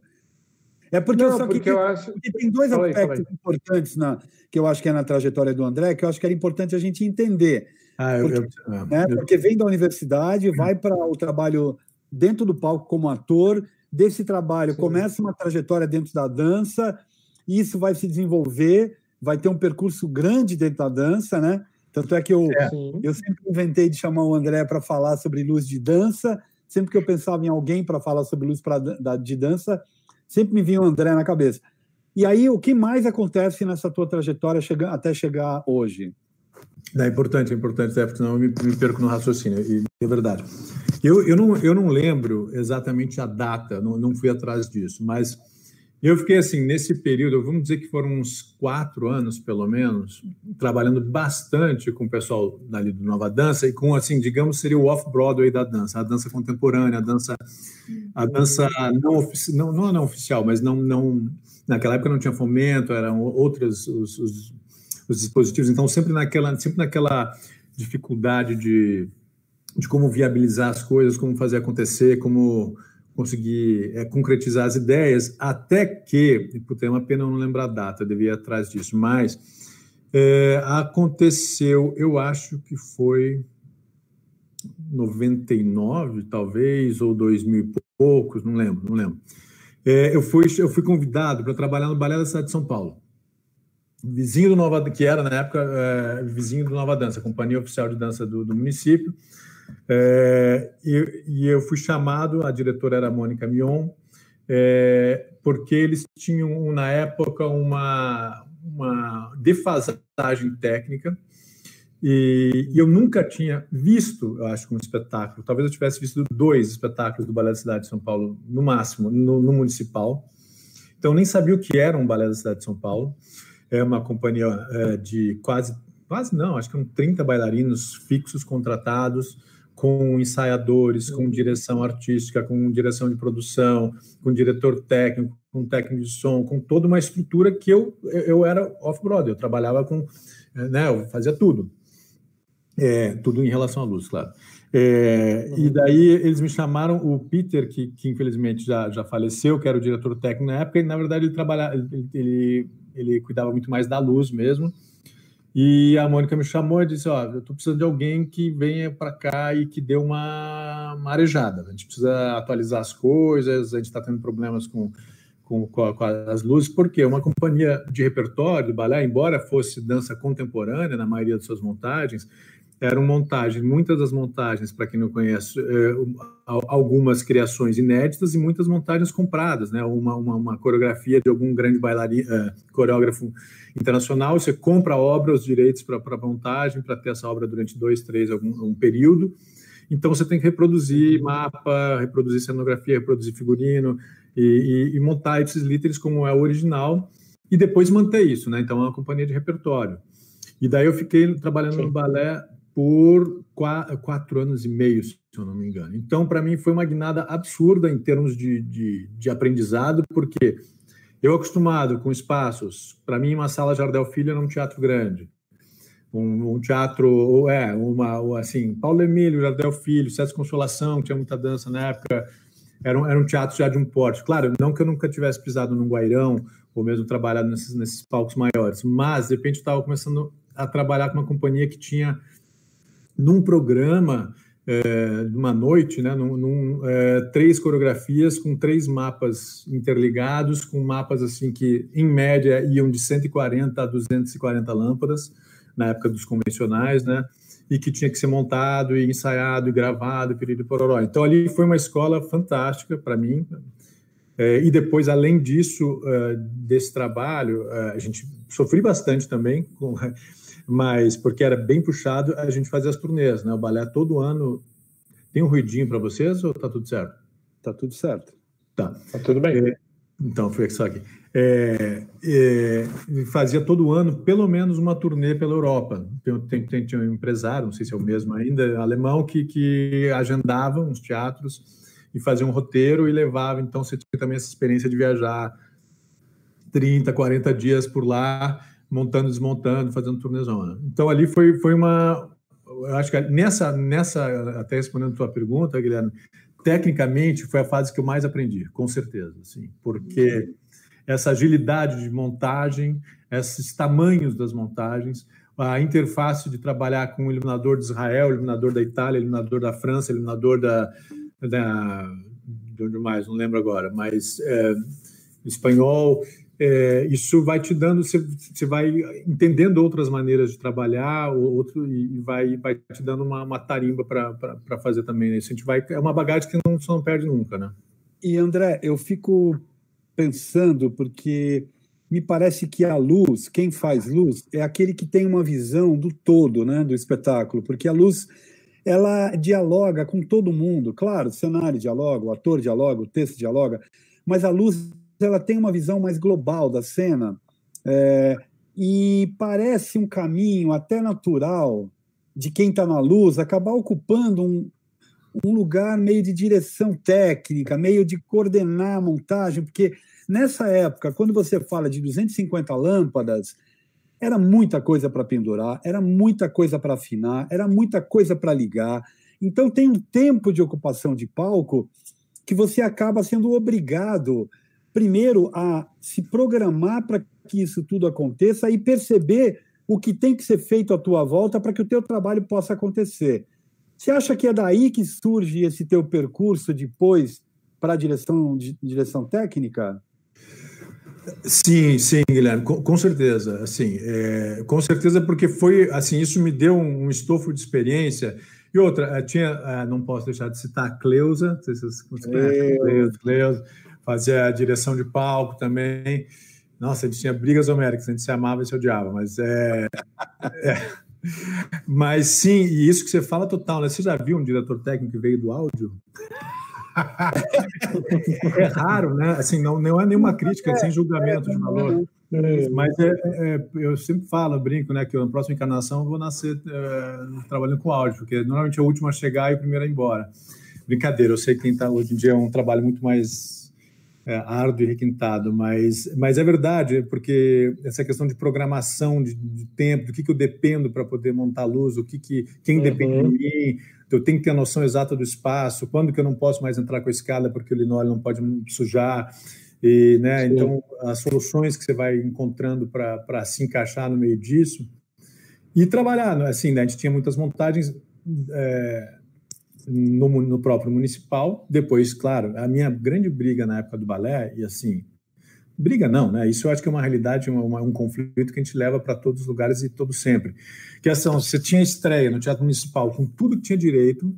É porque, Não, porque, eu acho... tem dois falei, aspectos falei. importantes na, que eu acho que é na trajetória do André, que eu acho que era importante a gente entender. Ah, eu, porque, eu, né, eu, porque vem da universidade, vai para o trabalho dentro do palco como ator, desse trabalho Sim. começa uma trajetória dentro da dança, isso vai se desenvolver, vai ter um percurso grande dentro da dança, né? Tanto é que eu, é. eu sempre inventei de chamar o André para falar sobre luz de dança. Sempre que eu pensava em alguém para falar sobre luz pra, da, de dança, sempre me vinha o André na cabeça. E aí, o que mais acontece nessa tua trajetória chega, até chegar hoje? É importante, é importante, é, porque senão eu me, me, perco no raciocínio, e é verdade. Eu, eu, não, eu não lembro exatamente a data, não, não fui atrás disso, mas eu fiquei assim, nesse período, vamos dizer que foram uns quatro anos, pelo menos, trabalhando bastante com o pessoal dali do Nova Dança e com, assim, digamos, seria o off-Broadway da dança, a dança contemporânea, a dança, a dança não, não, não, não oficial, mas não, não, naquela época não tinha fomento, eram outras, os, os os dispositivos. Então, sempre naquela, sempre naquela dificuldade de, de como viabilizar as coisas, como fazer acontecer, como conseguir é, concretizar as ideias, até que, puta, é uma pena eu não lembrar a data, eu devia ir atrás disso, mas é, aconteceu, eu acho que foi 99, talvez, ou 2000 e poucos, não lembro, não lembro. É, eu, fui, eu fui convidado para trabalhar no Balé da cidade de São Paulo vizinho do Nova, que era na época é, vizinho do Nova Dança, companhia oficial de dança do, do município. É, e, e, eu fui chamado, a diretora era a Mônica Mion, é, porque eles tinham na época uma, uma defasagem técnica e, e, eu nunca tinha visto, eu acho, um espetáculo. Talvez eu tivesse visto dois espetáculos do Balé da Cidade de São Paulo, no máximo, no, no municipal. Então, eu nem sabia o que era um balé da cidade de São Paulo é uma companhia é, de quase, quase não, acho que são 30 bailarinos fixos contratados, com ensaiadores, com direção artística, com direção de produção, com diretor técnico, com técnico de som, com toda uma estrutura que eu, eu era off-broad, eu trabalhava com, né, eu fazia tudo. É, tudo em relação à luz, claro. É, e daí eles me chamaram, o Peter, que, que infelizmente já, já faleceu, que era o diretor técnico na época, e na verdade ele trabalhava, ele, ele ele cuidava muito mais da luz mesmo. E a Mônica me chamou e disse: Ó, eu estou precisando de alguém que venha para cá e que dê uma, marejada. A gente precisa atualizar as coisas, a gente está tendo problemas com, com, com, as luzes, porque uma companhia de repertório do balé, embora fosse dança contemporânea na maioria de suas montagens, eram montagens, muitas das montagens, para quem não conhece, é, algumas criações inéditas e muitas montagens compradas, né? Uma, uma, uma coreografia de algum grande bailarino, é, coreógrafo internacional, você compra a obra, os direitos para a montagem, para ter essa obra durante dois, três, algum um período, Então você tem que reproduzir mapa, reproduzir cenografia, reproduzir figurino e, e, e montar esses líderes como é o original e depois manter isso, né? Então é uma companhia de repertório. E daí eu fiquei trabalhando Sim. no balé por quatro, quatro, anos e meio, se eu não me engano. Então, para mim, foi uma guinada absurda em termos de, de, de aprendizado, porque eu acostumado com espaços, para mim, uma sala Jardel Filho era um teatro grande. Um, um teatro, é, uma, assim, Paulo Emílio, Jardel Filho, César Consolação, tinha muita dança na época, era um, era um teatro já de um porte. Claro, não que eu nunca tivesse pisado num Guairão, ou mesmo trabalhado nesses, nesses palcos maiores, mas, de repente, eu estava começando a trabalhar com uma companhia que tinha, num programa, é, uma noite, né, num, num, é, três coreografias com três mapas interligados, com mapas assim que, em média, iam de 140 a 240 lâmpadas, na época dos convencionais, né, e que tinha que ser montado e ensaiado e gravado, período pororó. Então, ali foi uma escola fantástica para mim. É, e depois, além disso, é, desse trabalho, é, a gente sofri bastante também com mas porque era bem puxado, a gente fazia as turnês, né? O balé todo ano. Tem um ruidinho para vocês ou tá tudo certo? Tá tudo certo. Tá. Tá tudo bem. É, então, foi só aqui. É, é, fazia todo ano pelo menos uma turnê pela Europa. Tem, tem, tinha um empresário, não sei se é o mesmo ainda, alemão, que, que agendava uns teatros e fazia um roteiro e levava. Então, você tinha também essa experiência de viajar 30, 40 dias por lá montando, desmontando, fazendo turnezona. Então ali foi, foi uma, acho que nessa, nessa, até respondendo a tua pergunta, Guilherme, tecnicamente foi a fase que eu mais aprendi, com certeza, assim, porque essa agilidade de montagem, esses tamanhos das montagens, a interface de trabalhar com o iluminador de Israel, iluminador da Itália, iluminador da França, iluminador da, da de onde mais, não lembro agora, mas é, espanhol, é, isso vai te dando, você, você, vai entendendo outras maneiras de trabalhar, outro, e vai, vai te dando uma, uma tarimba para fazer também. Né? Isso a gente vai, é uma bagagem que não, você não perde nunca, né? E André, eu fico pensando, porque me parece que a luz, quem faz luz, é aquele que tem uma visão do todo né, do espetáculo, porque a luz ela dialoga com todo mundo. Claro, o cenário dialoga, o ator dialoga, o texto dialoga, mas a luz ela tem uma visão mais global da cena é, e parece um caminho até natural de quem está na luz acabar ocupando um, um lugar meio de direção técnica, meio de coordenar a montagem, porque nessa época, quando você fala de 250 lâmpadas, era muita coisa para pendurar, era muita coisa para afinar, era muita coisa para ligar. Então tem um tempo de ocupação de palco que você acaba sendo obrigado primeiro, a se programar para que isso tudo aconteça e perceber o que tem que ser feito à tua volta para que o teu trabalho possa acontecer. Você acha que é daí que surge esse teu percurso depois para a direção, direção técnica? Sim, sim, Guilherme, com, com certeza. Assim, é, com certeza, porque foi assim, isso me deu um, um estofo de experiência. E outra, eh, tinha, eh, não posso deixar de citar a Cleusa, não sei se vocês conhecem, Cleusa, Cleusa fazia a direção de palco também. Nossa, a gente tinha brigas homéricas, a gente se amava e se odiava, mas é, [laughs] é, Mas sim, e isso que você fala total, né? Você já viu um diretor técnico que veio do áudio? [laughs] é raro, né? Assim, não, não é nenhuma crítica, é, sem julgamento de valor. É, mas é, é, eu sempre falo, brinco, né, que na próxima encarnação eu vou nascer é, trabalhando com áudio, porque normalmente é o último a chegar e o primeiro a ir embora. Brincadeira, eu sei que quem está hoje em dia é um trabalho muito mais é, árduo e requintado, mas, mas é verdade, porque essa questão de programação de, de tempo, do que, que eu dependo para poder montar a luz, o que, que quem uhum. depende de mim, eu tenho que ter a noção exata do espaço, quando que eu não posso mais entrar com a escada porque o linóleo não pode sujar, e, né, então as soluções que você vai encontrando para se encaixar no meio disso e trabalhar, né, assim, né, a gente tinha muitas montagens é, no, no, próprio municipal. Depois, claro, a minha grande briga na época do balé, e assim, briga não, né? Isso eu acho que é uma realidade, uma, um conflito que a gente leva para todos os lugares e todo sempre. Que é assim, você tinha estreia no Teatro Municipal com tudo que tinha direito,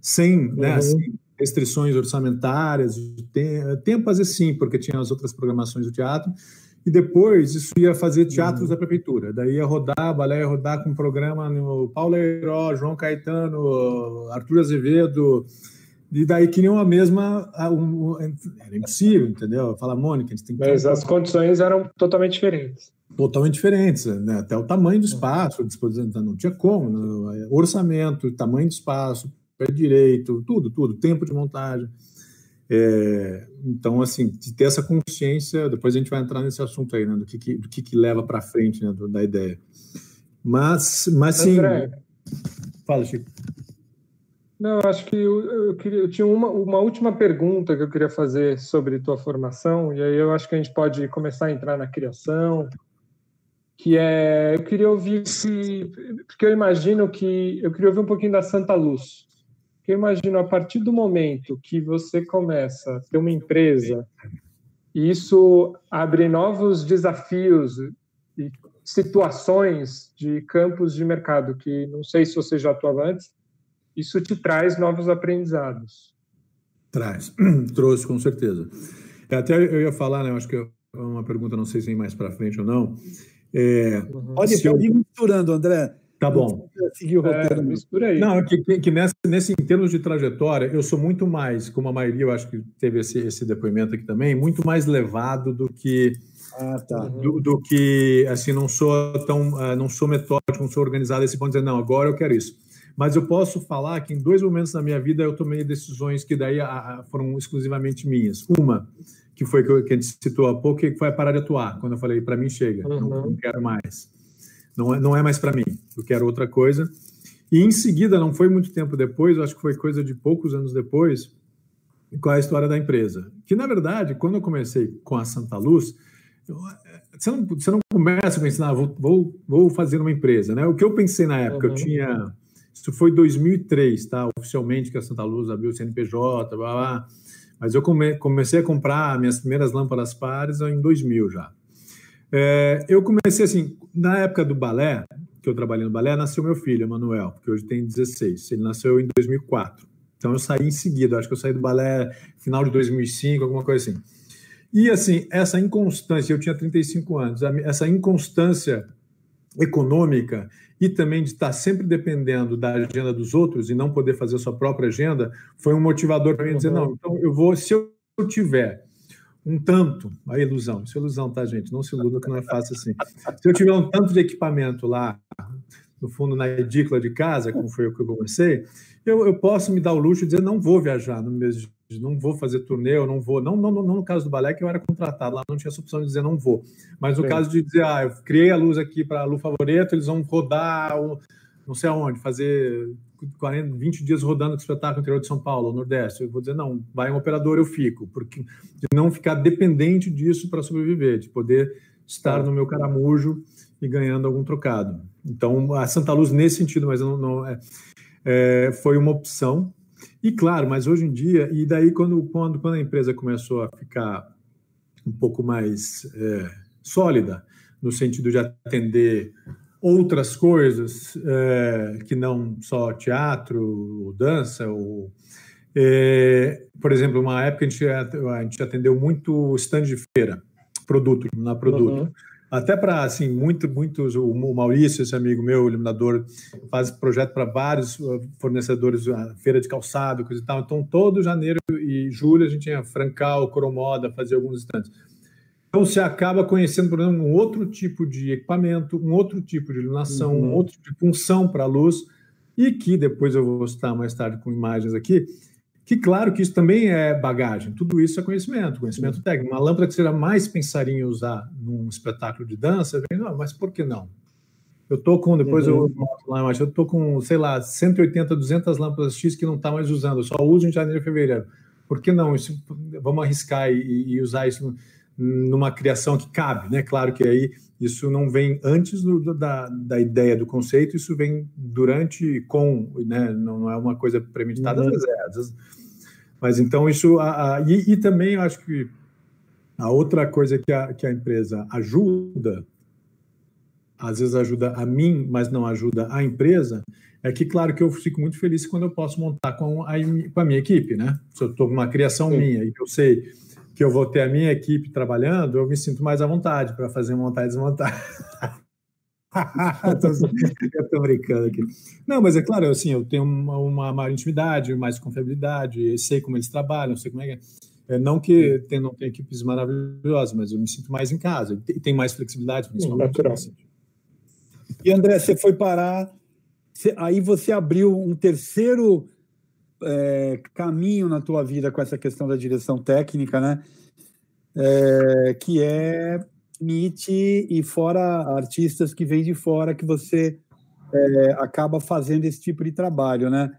sem, né, uhum. né, restrições orçamentárias, tem, tempo às vezes sim, porque tinha as outras programações do teatro, e depois isso ia fazer teatros uhum. da prefeitura. Daí ia rodar, balé ia rodar com programa no Paulo Heiró, João Caetano, Arthur Azevedo, e daí queriam a mesma. Um, era impossível, entendeu? Fala, Mônica, a gente tem que. Mas as condições eram totalmente diferentes. Totalmente diferentes, né? até o tamanho do espaço, disposição, então não tinha como, né? orçamento, tamanho do espaço, pé direito, tudo, tudo, tempo de montagem. É, então, assim, de ter essa consciência, depois a gente vai entrar nesse assunto aí, né, do que, que do que, que leva para frente, né, do, da ideia. Mas, mas sim. André, fala, Chico. Não, acho que eu, eu, queria, eu tinha uma, uma última pergunta que eu queria fazer sobre tua formação, e aí eu acho que a gente pode começar a entrar na criação, que é, eu queria ouvir se, porque eu imagino que, eu queria ouvir um pouquinho da Santa Luz, eu imagino a partir do momento que você começa a ter uma empresa, e isso abre novos desafios e situações de campos de mercado que não sei se você já atuava antes, isso te traz novos aprendizados. Traz, [clears throat] trouxe com certeza. É, até eu ia falar, né? Eu acho que é uma pergunta, não sei se vem mais para frente ou não. É, uhum. Pode ir misturando, André. Tá bom. Seguir o roteiro. É, mistura aí. Não, que, que, que nessa, nesse, em termos de trajetória, eu sou muito mais, como a maioria, eu acho que teve esse, esse depoimento aqui também, muito mais levado do que. Ah, tá. do, do, que, assim, não sou tão, uh, não sou metódico, não sou organizado a esse ponto de dizer, não, agora eu quero isso. Mas eu posso falar que em dois momentos da minha vida eu tomei decisões que daí a, a, foram exclusivamente minhas. Uma, que foi que, que a gente citou há pouco, que foi a parar de atuar, quando eu falei, para mim chega, uhum. não, não quero mais não é, não é mais para mim, eu quero outra coisa. E em seguida, não foi muito tempo depois, acho que foi coisa de poucos anos depois, com a história da empresa. Que, na verdade, quando eu comecei com a Santa Luz, você não, você não começa a pensar, ah, vou, vou, vou, fazer uma empresa, né? O que eu pensei na época, uhum. eu tinha... Isso foi 2003, tá? Oficialmente que a Santa Luz abriu o CNPJ, blá, blá. Mas eu come, comecei a comprar minhas primeiras lâmpadas pares em 2000 já. É, eu comecei assim, na época do balé, que eu trabalhei no balé, nasceu meu filho, Emanuel, que hoje tem 16. Ele nasceu em 2004. Então eu saí em seguida, acho que eu saí do balé final de 2005, alguma coisa assim. E assim, essa inconstância, eu tinha 35 anos, essa inconstância econômica e também de estar sempre dependendo da agenda dos outros e não poder fazer a sua própria agenda, foi um motivador para mim dizer, não, então eu vou, se eu tiver um tanto, a ilusão, isso é ilusão, tá, gente? Não se iluda que não é fácil assim. Se eu tiver um tanto de equipamento lá, no fundo, na edícula de casa, como foi o que eu comecei, eu, eu posso me dar o luxo de dizer, não vou viajar no mês de não vou fazer turnê, eu não vou. Não, não, não, no caso do balé, que eu era contratado lá, não tinha essa opção de dizer não vou. Mas no Sim. caso de dizer, ah, eu criei a luz aqui para a Lu Favoreto, eles vão rodar, não sei aonde, fazer 40, 20 dias rodando com espetáculo no interior de São Paulo, Nordeste. Eu vou dizer, não, vai um operador, eu fico, porque de não ficar dependente disso para sobreviver, de poder estar no meu caramujo e ganhando algum trocado. Então, a Santa Luz, nesse sentido, mas não, não é, é, foi uma opção. E claro, mas hoje em dia, e daí quando, quando, quando a empresa começou a ficar um pouco mais é, sólida, no sentido de atender outras coisas é, que não só teatro, ou dança, ou, é, por exemplo, uma época a gente, a gente atendeu muito stand de feira, produto, na produto. Uhum. Até para, assim, muito, muitos, o Maurício, esse amigo meu, iluminador, faz projeto para vários uh, fornecedores, feira de calçado, coisa e tal. Então, todo janeiro e julho a gente tinha Francal, Coromoda, fazia alguns stands. Então você acaba conhecendo, por exemplo, um outro tipo de equipamento, um outro tipo de iluminação, uhum. um outro tipo de função para a luz, e que depois eu vou citar mais tarde com imagens aqui, que claro que isso também é bagagem, tudo isso é conhecimento, conhecimento uhum. técnico. Uma lâmpada que você mais pensaria em usar num espetáculo de dança, não, mas por que não? Eu tô com, depois uhum. eu mostro lá, mas eu tô com, sei lá, 180, 200 lâmpadas X que não está mais usando, eu só uso em janeiro e fevereiro. Por que não? Isso, vamos arriscar e, e usar isso numa criação que cabe, né? Claro que aí isso não vem antes do, da, da ideia do conceito, isso vem durante, com, né? Não é uma coisa premeditada, uhum. às vezes, mas então isso, a, a, e, e, também eu acho que a outra coisa que a, que a empresa ajuda, às vezes ajuda a mim, mas não ajuda a empresa, é que, claro, que eu fico muito feliz quando eu posso montar com a, com a minha equipe, né? Se eu estou com uma criação Sim. minha e eu sei que eu vou ter a minha equipe trabalhando, eu me sinto mais à vontade para fazer montar e desmontar. [laughs] eu estou brincando aqui. Não, mas é claro, assim, eu tenho uma, uma maior intimidade, mais confiabilidade, sei como eles trabalham, sei como é que é. É, não que tem, não tem equipes maravilhosas, mas eu me sinto mais em casa e tem mais flexibilidade, principalmente. E André, você foi parar, aí você abriu um terceiro é, caminho na tua vida com essa questão da direção técnica, né? É, que é MIT e fora artistas que vêm de fora que você é, acaba fazendo esse tipo de trabalho, né?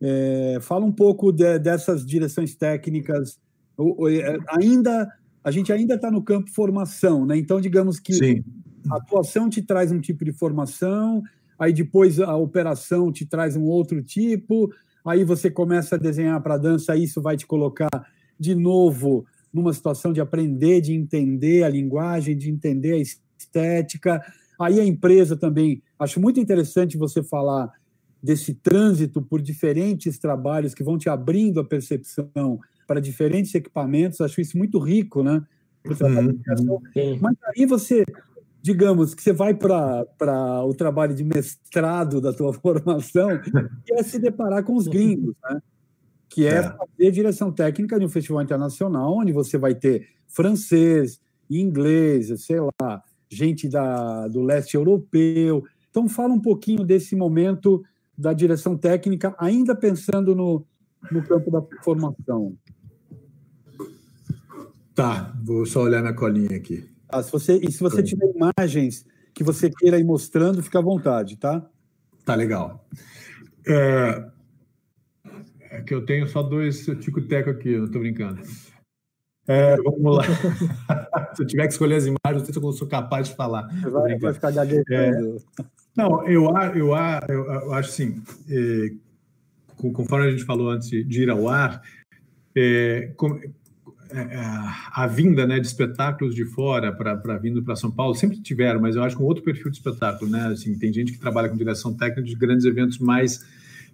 É, fala um pouco de, dessas direções técnicas é, ainda a gente ainda está no campo formação, né? Então, digamos que Sim. a atuação te traz um tipo de formação, aí depois a operação te traz um outro tipo, aí você começa a desenhar para dança, isso vai te colocar de novo numa situação de aprender, de entender a linguagem, de entender a estética. Aí a empresa também, acho muito interessante você falar desse trânsito por diferentes trabalhos que vão te abrindo a percepção para diferentes equipamentos, acho isso muito rico, né? Uhum. Mas aí você, digamos, que você vai para o trabalho de mestrado da tua [laughs] formação e é se deparar com os gringos, né? Que é, é fazer direção técnica de um festival internacional, onde você vai ter francês, inglês, sei lá, gente da, do leste europeu. Então, fala um pouquinho desse momento da direção técnica, ainda pensando no, no campo da formação. Tá, vou só olhar minha colinha aqui. Ah, se você, e se você tiver imagens que você queira ir mostrando, fica à vontade, tá? Tá legal. É, é que eu tenho só dois tico-teco aqui, não tô brincando. É, vamos lá. [laughs] se eu tiver que escolher as imagens, não sei se eu sou capaz de falar. Vai, vai ficar gaguejando. É, não, eu, eu, eu, eu acho assim, é, conforme a gente falou antes de ir ao ar, é, é, a vinda né, de espetáculos de fora para vindo para São Paulo sempre tiveram, mas eu acho com outro perfil de espetáculo, né? Assim, tem gente que trabalha com direção técnica de grandes eventos mais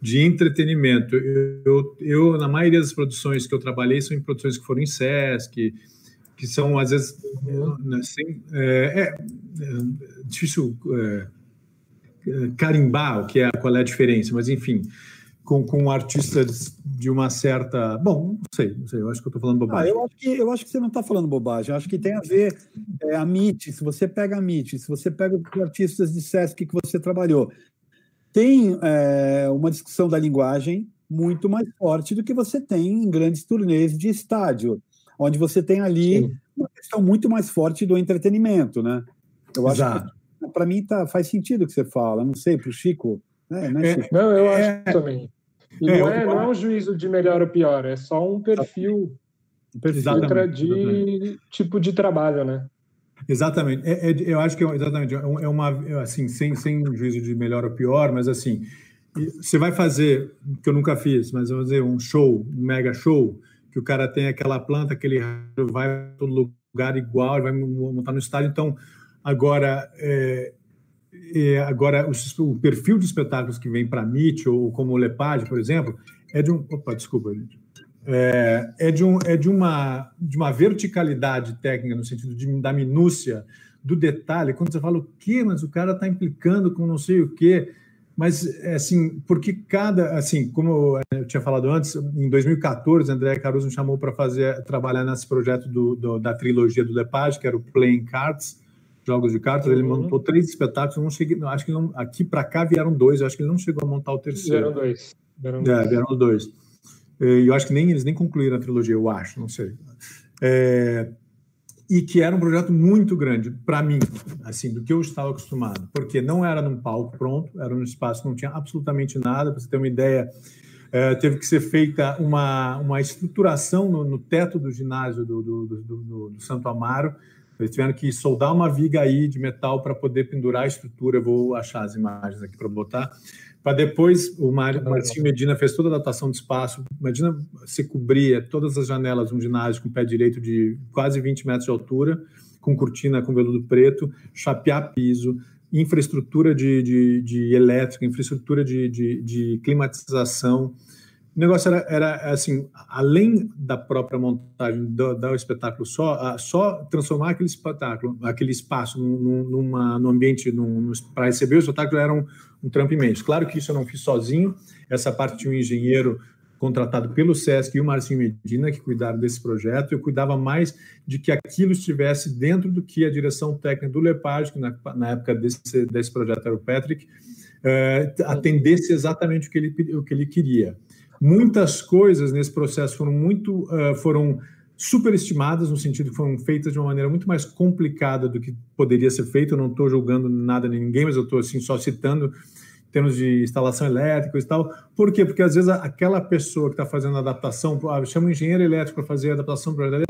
de entretenimento. Eu, eu, na maioria das produções que eu trabalhei são em produções que foram em Sesc, que são às vezes assim, é, é, é difícil é, carimbar o que é qual é a diferença, mas enfim com, com artistas de uma certa. Bom, não sei, não sei, eu acho que eu estou falando bobagem. Ah, eu, acho que, eu acho que você não está falando bobagem, eu acho que tem a ver é, a MIT, se você pega a MIT, se você pega os artistas de Sesc que você trabalhou, tem é, uma discussão da linguagem muito mais forte do que você tem em grandes turnês de estádio, onde você tem ali Sim. uma questão muito mais forte do entretenimento, né? Eu acho Exato. que para mim tá, faz sentido o que você fala, não sei, para o Chico. Né, né, Chico? Não, eu acho é, também. E é, não, é, não é um juízo de melhor ou pior, é só um perfil, um perfil de tipo de trabalho, né? Exatamente. É, é, eu acho que é, exatamente é uma assim sem, sem juízo de melhor ou pior, mas assim você vai fazer que eu nunca fiz, mas vamos dizer um show, um mega show, que o cara tem aquela planta, que ele vai para todo lugar igual, vai montar no estádio. Então agora é, agora, o, perfil de espetáculos que vem para MIT, ou como Lepage, por exemplo, é de um. Opa, desculpa, gente. É, é, de, um, é de, uma, de uma verticalidade técnica, no sentido de, da minúcia, do detalhe. Quando você fala o quê, mas o cara está implicando com não sei o quê. Mas, é assim, porque cada. Assim, como eu tinha falado antes, em 2014, André Caruso me chamou para fazer trabalhar nesse projeto do, do, da trilogia do Lepage, que era o Playing Cards jogos de cartas, ele uhum. montou três espetáculos. Não cheguei, acho que não, aqui para cá vieram dois. acho que ele não chegou a montar o terceiro. Vieram dois. Vieram, é, dois. vieram dois. E eu acho que nem eles nem concluíram a trilogia, eu acho, não sei. É, e que era um projeto muito grande para mim, assim, do que eu estava acostumado, porque não era num palco pronto, era num espaço que não tinha absolutamente nada. Para você ter uma ideia, é, teve que ser feita uma, uma estruturação no, no teto do ginásio do, do, do, do Santo Amaro eles tiveram que soldar uma viga aí de metal para poder pendurar a estrutura. Eu vou achar as imagens aqui para botar. Para depois, o Marcinho Medina fez toda a datação de espaço. Imagina se cobrir todas as janelas, um ginásio com pé direito de quase 20 metros de altura, com cortina com veludo preto, chapear piso, infraestrutura de, de, de elétrica, infraestrutura de, de, de climatização, negócio era, era assim, além da própria montagem do, do espetáculo só, só transformar aquele espetáculo, aquele espaço num, numa, num ambiente num, para receber o espetáculo era um, um trampo imenso. Claro que isso eu não fiz sozinho, essa parte tinha um engenheiro contratado pelo SESC e o Marcinho Medina, que cuidaram desse projeto. Eu cuidava mais de que aquilo estivesse dentro do que a direção técnica do Lepage, que na, na época desse, desse projeto era o Patrick, eh, atendesse exatamente o que ele, o que ele queria. Muitas coisas nesse processo foram muito uh, foram superestimadas no sentido que foram feitas de uma maneira muito mais complicada do que poderia ser feito. Eu não estou julgando nada nem ninguém, mas eu estou assim só citando em termos de instalação elétrica e tal. Por quê? Porque às vezes aquela pessoa que está fazendo a adaptação, ah, chama um engenheiro elétrico para fazer a adaptação para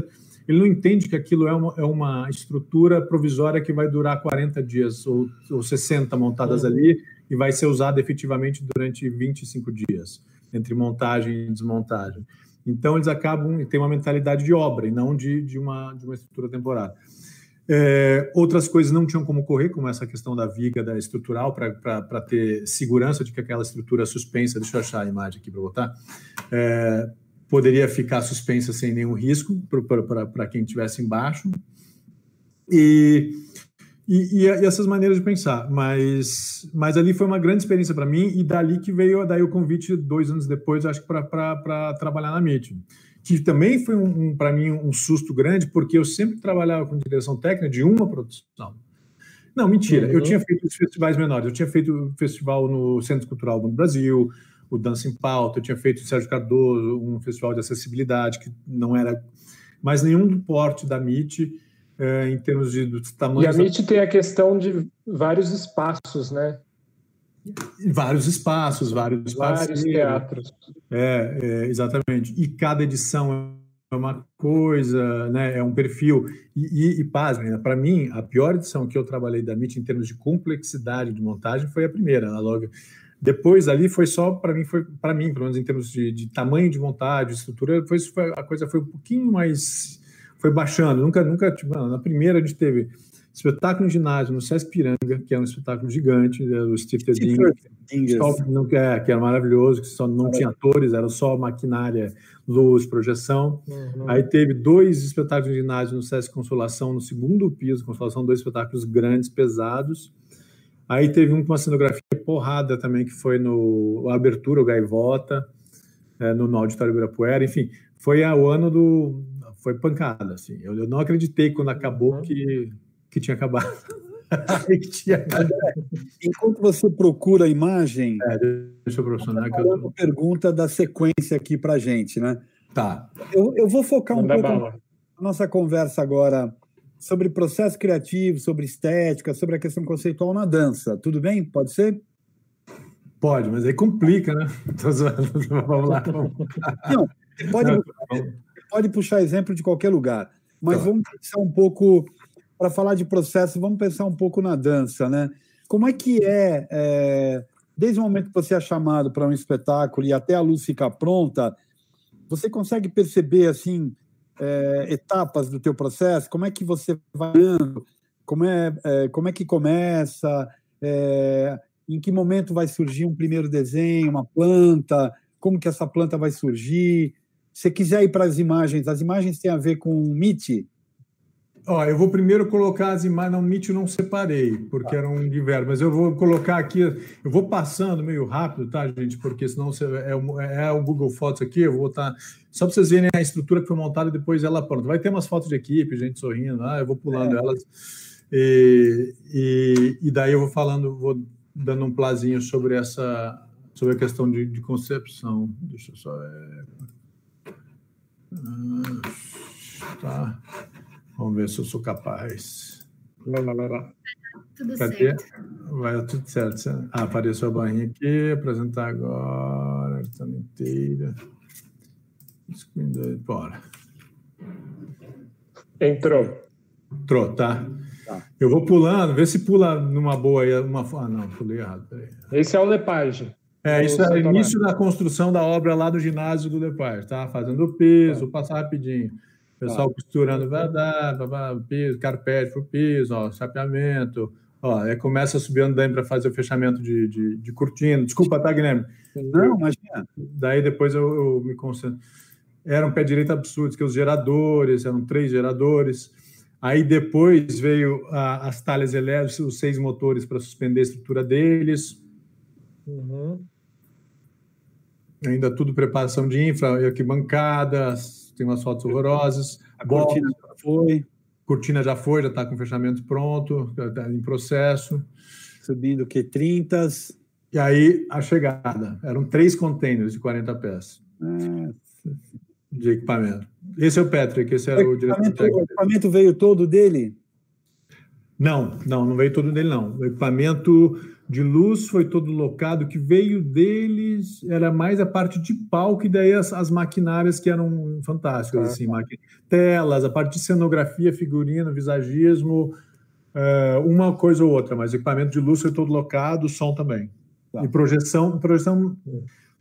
ele não entende que aquilo é uma, é uma estrutura provisória que vai durar 40 dias ou, ou 60 montadas uhum. ali e vai ser usada efetivamente durante 25 dias, entre montagem e desmontagem. Então, eles acabam têm uma mentalidade de obra e não de, de, uma, de uma estrutura temporária. É, outras coisas não tinham como correr, como essa questão da viga da estrutural, para ter segurança de que aquela estrutura suspensa, deixa eu achar a imagem aqui para botar, é, poderia ficar suspensa sem nenhum risco para quem estivesse embaixo. E, e, e, essas maneiras de pensar. Mas, mas ali foi uma grande experiência para mim, e dali que veio daí o convite, dois anos depois, acho que para trabalhar na MIT que também foi um, um para mim um susto grande, porque eu sempre trabalhava com direção técnica de uma produção. Não, mentira. Uhum. Eu tinha feito os festivais menores. Eu tinha feito o festival no Centro Cultural do Brasil, o Dança em Pauta, eu tinha feito o Sérgio Cardoso, um festival de acessibilidade que não era mais nenhum do porte da MIT é, em termos de tamanho. E a MIT tem a questão de vários espaços, né? Vários espaços, vários, vários teatros. É, é, exatamente. E cada edição é uma coisa, né? é um perfil. E, e, e pasmem, né? para mim, a pior edição que eu trabalhei da MIT em termos de complexidade de montagem foi a primeira, a logo. Depois ali foi só para mim, foi para mim, pelo menos em termos de, de tamanho de montagem, de estrutura, foi, a coisa foi um pouquinho mais, foi baixando. Nunca, nunca, tipo, na primeira a gente teve Espetáculo em ginásio no Sesc Piranga, que é um espetáculo gigante, né, do Steve Tedin, que, é, que era maravilhoso, que só não tinha atores, era só maquinária, luz, projeção. Uhum. Aí teve dois espetáculos de ginásio no Sesc Consolação, no segundo piso, Consolação, dois espetáculos grandes, pesados. Aí teve um com uma cenografia porrada também, que foi no Abertura, o Gaivota, é, no, no Auditório Ibirapuera. Enfim, foi o ano do... Foi pancada, assim. Eu, eu não acreditei quando acabou uhum. que que tinha acabado. [laughs] que tinha... Enquanto você procura a imagem, é, deixa eu profissional. Que eu... pergunta da sequência aqui para gente, né? Tá. Eu, eu vou focar um pouco na nossa conversa agora sobre processo criativo, sobre estética, sobre a questão conceitual na dança. Tudo bem? Pode ser? Pode, mas aí complica, né? [laughs] Vamos lá. Não, pode, pode puxar exemplo de qualquer lugar, mas tá. vamos pensar um pouco para falar de processo, vamos pensar um pouco na dança, né? Como é que é, é desde o momento que você é chamado para um espetáculo e até a luz ficar pronta, você consegue perceber assim é, etapas do teu processo? Como é que você vai andando? Como é, é como é que começa? É, em que momento vai surgir um primeiro desenho, uma planta? Como que essa planta vai surgir? Se quiser ir para as imagens, as imagens têm a ver com o MIT, Ó, eu vou primeiro colocar as imagens, não, Meet eu não separei, porque eram diversos, mas eu vou colocar aqui, eu vou passando meio rápido, tá, gente? Porque senão você, é, é o Google Fotos aqui, eu vou botar, só para vocês verem a estrutura que foi montada e depois ela pronta. Vai ter umas fotos de equipe, gente sorrindo, ah, eu vou pulando é. elas, e, e, e, daí eu vou falando, vou dando um plazinho sobre essa, sobre a questão de, de concepção. Deixa eu só. É... Ah, tá. Vamos ver se eu sou capaz. Lá, lá, lá, lá. Tudo Cadê? certo. Vai tudo certo. Ah, apareceu a barrinha aqui. Apresentar agora. Está inteira. Bora. Entrou. Entrou, tá? tá? Eu vou pulando, vê se pula numa boa aí. Uma... Ah, não, pulei errado. Peraí. Esse é o Lepage. É, isso é o início da construção da obra lá do ginásio do Lepage, tá? Fazendo o peso, tá. passar rapidinho. Pessoal costurando, vai dar, piso, carpete para o piso, ó, chapeamento, Ó, é, começa a subir andando para fazer o fechamento de, de, de, cortina. Desculpa, tá, Guilherme? Não, imagina. Daí depois eu, eu me concentro. Era um pé direito absurdo, que os geradores, eram três geradores. Aí depois veio a, as talhas elétricas, os seis motores para suspender a estrutura deles. Uhum. Ainda tudo preparação de infra, arquibancadas, tem umas fotos horrorosas. A cortina já foi. Cortina já foi, já está com fechamento pronto, está em processo. Subindo que 30 E aí a chegada. Eram três containers de 40 pés. De equipamento. Esse é o Patrick, esse era o, o diretor técnico. O equipamento veio todo dele? Não, não, não veio todo dele, não. O equipamento de luz foi todo locado. O que veio deles era mais a parte de palco e daí as, as maquinárias que eram fantásticas, ah, assim, tá. telas, a parte de cenografia, figurino, visagismo, uh, uma coisa ou outra, mas equipamento de luz foi todo locado, som também. Tá. E projeção, projeção,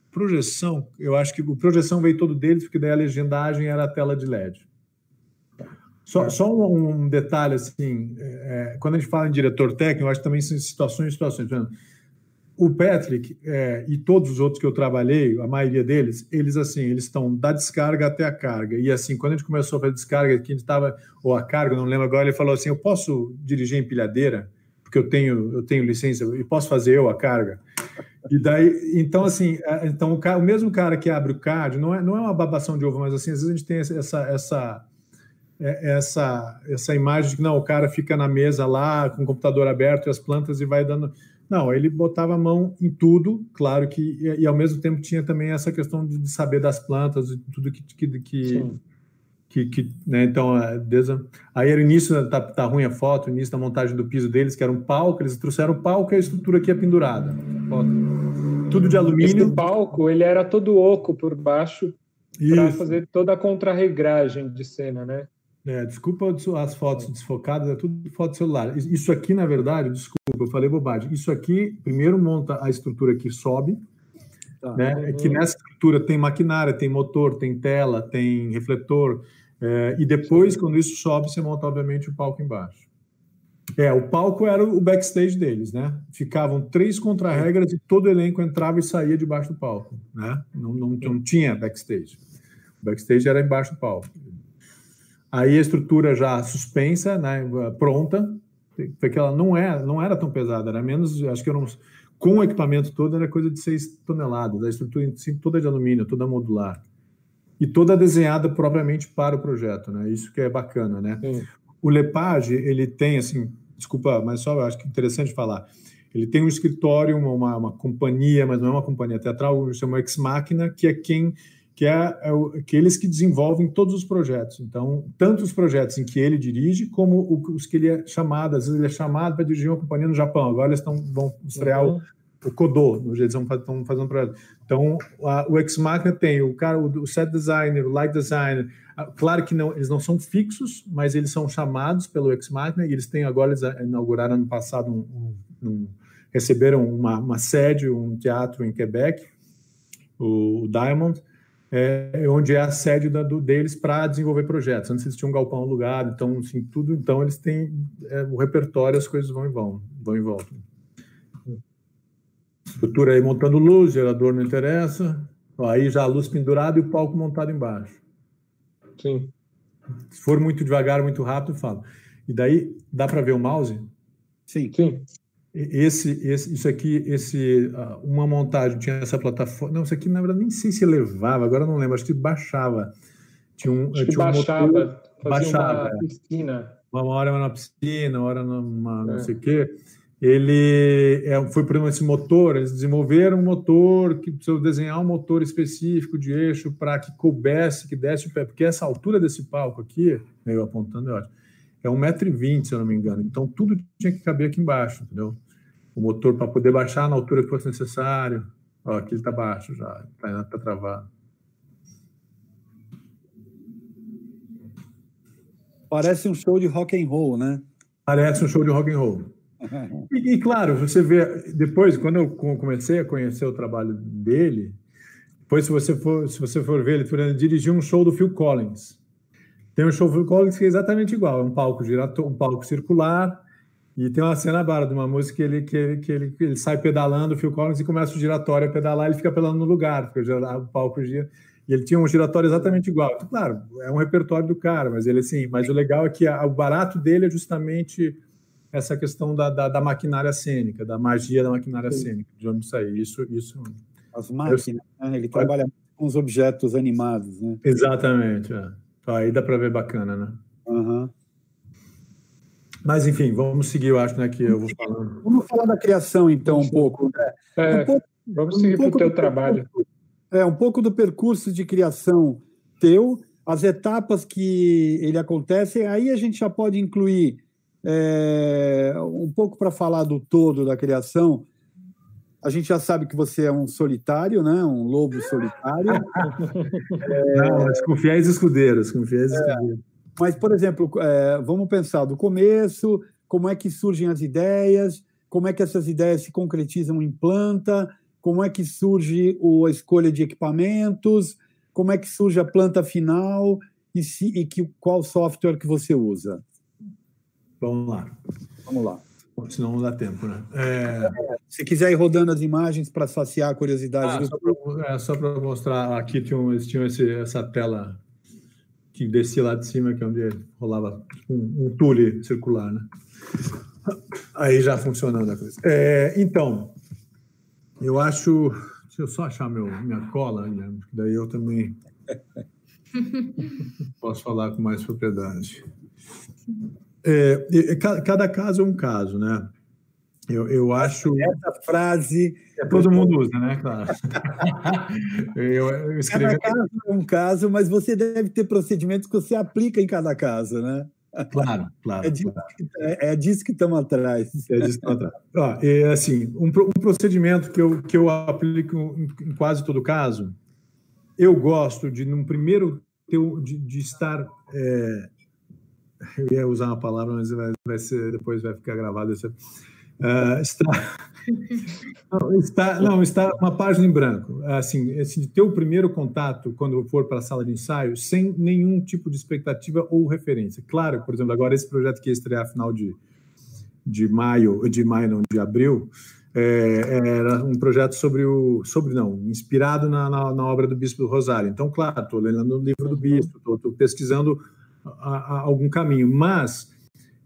projeção, eu acho que o projeção veio todo deles, porque daí a legendagem era a tela de LED. Só, só um, um, detalhe, assim, é, é, quando a gente fala em diretor técnico, eu acho que também são situações e situações. O Patrick é, e todos os outros que eu trabalhei, a maioria deles, eles assim, eles estão da descarga até a carga. E assim, quando a gente começou a fazer descarga, que a gente estava, ou a carga, não lembro agora, ele falou assim: eu posso dirigir empilhadeira, porque eu tenho, eu tenho licença, e posso fazer eu a carga. E daí, então assim, é, então o, cara, o mesmo cara que abre o CAD, não é, não é uma babação de ovo, mas assim, às vezes a gente tem essa, essa essa, essa imagem de que não, o cara fica na mesa lá com o computador aberto e as plantas e vai dando. Não, ele botava a mão em tudo, claro que, e, e ao mesmo tempo tinha também essa questão de, de saber das plantas, e tudo que. que, que, que, que né, então, desde, aí era o início, tá, tá ruim a foto, o início da montagem do piso deles, que era um palco, eles trouxeram o palco e a estrutura aqui é pendurada. Tudo de alumínio. Esse palco, ele era todo oco por baixo para fazer toda a contrarregragem de cena, né? É, desculpa as fotos desfocadas, é tudo foto celular. Isso aqui, na verdade, desculpa, eu falei bobagem. Isso aqui, primeiro monta a estrutura que sobe, tá. né? É que nessa estrutura tem maquinária, tem motor, tem tela, tem refletor, é, e depois, Sim. quando isso sobe, você monta, obviamente, o palco embaixo. É, o palco era o backstage deles, né? Ficavam três contra-regras e todo elenco entrava e saía debaixo do palco, né? Não, não, não tinha backstage. O backstage era embaixo do palco. Aí a estrutura já suspensa, né, pronta, porque ela não é, não era tão pesada, era menos, acho que era uns, com o equipamento todo era coisa de 6 toneladas, a estrutura em si toda de alumínio, toda modular. E toda desenhada propriamente para o projeto, né? Isso que é bacana, né? Sim. O Lepage, ele tem assim, desculpa, mas só eu acho que é interessante falar. Ele tem um escritório, uma, uma companhia, mas não é uma companhia teatral, chama Ex Machina, que é quem que é, é o, que eles desenvolvem todos os projetos. Então, tanto os projetos em que ele dirige, como os que ele é chamado. Às vezes ele é chamado para dirigir uma companhia no Japão. Agora eles estão, vão estrear uhum. o, o Kodô, no jeito que estão fazendo um projeto. Então, a, o Ex Machina tem o cara, o, o, set designer, o light designer. Claro que não, eles não são fixos, mas eles são chamados pelo Ex Machina e eles têm agora, eles inauguraram ano passado, um, um, um, receberam uma, uma sede, um teatro em Quebec, o, o Diamond, é, onde é a sede da, do, deles para desenvolver projetos. Antes eles tinham um galpão alugado, então, assim, tudo. Então, eles têm é, o repertório, as coisas vão e vão, vão e voltam. Estrutura aí montando luz, gerador não interessa. Ó, aí já a luz pendurada e o palco montado embaixo. Sim. Se for muito devagar, muito rápido, falo. E daí, dá para ver o mouse? Sim. Sim. Esse, esse, isso aqui, esse, uma montagem tinha essa plataforma. Não, isso aqui na verdade nem sei se levava, agora não lembro, acho que baixava. Tinha um, acho tinha um baixava, motor, baixava uma piscina. Uma hora na piscina, uma hora numa é. não sei o quê. Ele é, foi por esse motor, eles desenvolveram um motor que precisou desenhar um motor específico de eixo para que coubesse, que desse o pé, porque essa altura desse palco aqui, meio apontando, é ótimo é 1,20m, se eu não me engano. Então, tudo tinha que caber aqui embaixo, entendeu? O motor para poder baixar na altura que fosse necessário. Ó, aqui ele está baixo já, está tá travado. Parece um show de rock and roll, né? Parece um show de rock and roll. [laughs] E, e, claro, você vê depois quando eu comecei a conhecer o trabalho dele, depois se você for se você for ver ele, ele dirigiu um show do Phil Collins. Tem o show Phil Collins que é exatamente igual, é um palco giratório, um palco circular, E tem uma cena barra de uma música que ele, que ele, que ele, ele sai pedalando, o Phil Collins, e começa o giratório a pedalar, ele fica pedalando no lugar, porque o palco gira. E ele tinha um giratório exatamente igual. Então, claro, é um repertório do cara, mas ele assim, mas o legal é que a, o barato dele é justamente essa questão da, da, da maquinária cênica, da magia da maquinária Sim. cênica, de onde sair. Isso, isso. As máquinas, eu, né? ele trabalha com os objetos animados, né? Exatamente. É. Aí dá para ver bacana, né? Uhum. Mas, enfim, vamos seguir, eu acho, né, que eu vou falando. Vamos falar da criação, então, um pouco. Né? É, um pouco vamos seguir um para o teu trabalho. É, um pouco do percurso de criação teu, as etapas que ele acontece, aí a gente já pode incluir é, um pouco para falar do todo da criação. A gente já sabe que você é um solitário, né? um lobo solitário. é, [laughs] Não, mas com fiéis escudeiros, com fiéis é, escudeiros. Mas, por exemplo, é, vamos pensar do começo, como é que surgem as ideias, como é que essas ideias se concretizam em planta, como é que surge a escolha de equipamentos, como é que surge a planta final e, se, e que, qual software que você usa. Vamos lá. Vamos lá. Senão não dá tempo, né? É... Se quiser ir rodando as imagens para saciar a curiosidade. Ah, só para é, mostrar, aqui tinha, um, tinha esse, essa tela que descia lá de cima, que é onde rolava um, um tule circular, né? Aí já funcionando a coisa. É, então, eu acho. Deixa eu só achar meu, minha cola, né? daí eu também [laughs] posso falar com mais propriedade. É, cada caso é um caso, né? Eu, eu acho. Essa frase. É, todo mundo usa, né? Claro. [laughs] eu, eu escrevi. Cada caso é um caso, mas você deve ter procedimentos que você aplica em cada caso, né? [laughs] Claro, claro. É disso, claro. Que, é, é disso que estamos atrás. É disso que estamos atrás. Ó, é, assim, um, um, procedimento que eu, que eu aplico em, quase todo caso, eu gosto de, num primeiro, de, de estar. É, eu ia usar uma palavra, mas vai, vai ser, depois vai ficar gravado. Essa, Uh, está, [laughs] não, está, não, está uma página em branco. Assim, assim, ter o primeiro contato quando for para a sala de ensaio, sem nenhum tipo de expectativa ou referência. Claro, por exemplo, agora esse projeto que ia estrear final de, de maio, de maio, não, de abril, é, era um projeto sobre o, sobre não, inspirado na, na, na obra do Bispo do Rosário. Então, claro, estou lendo o livro do Bispo, estou pesquisando a, a, algum caminho, mas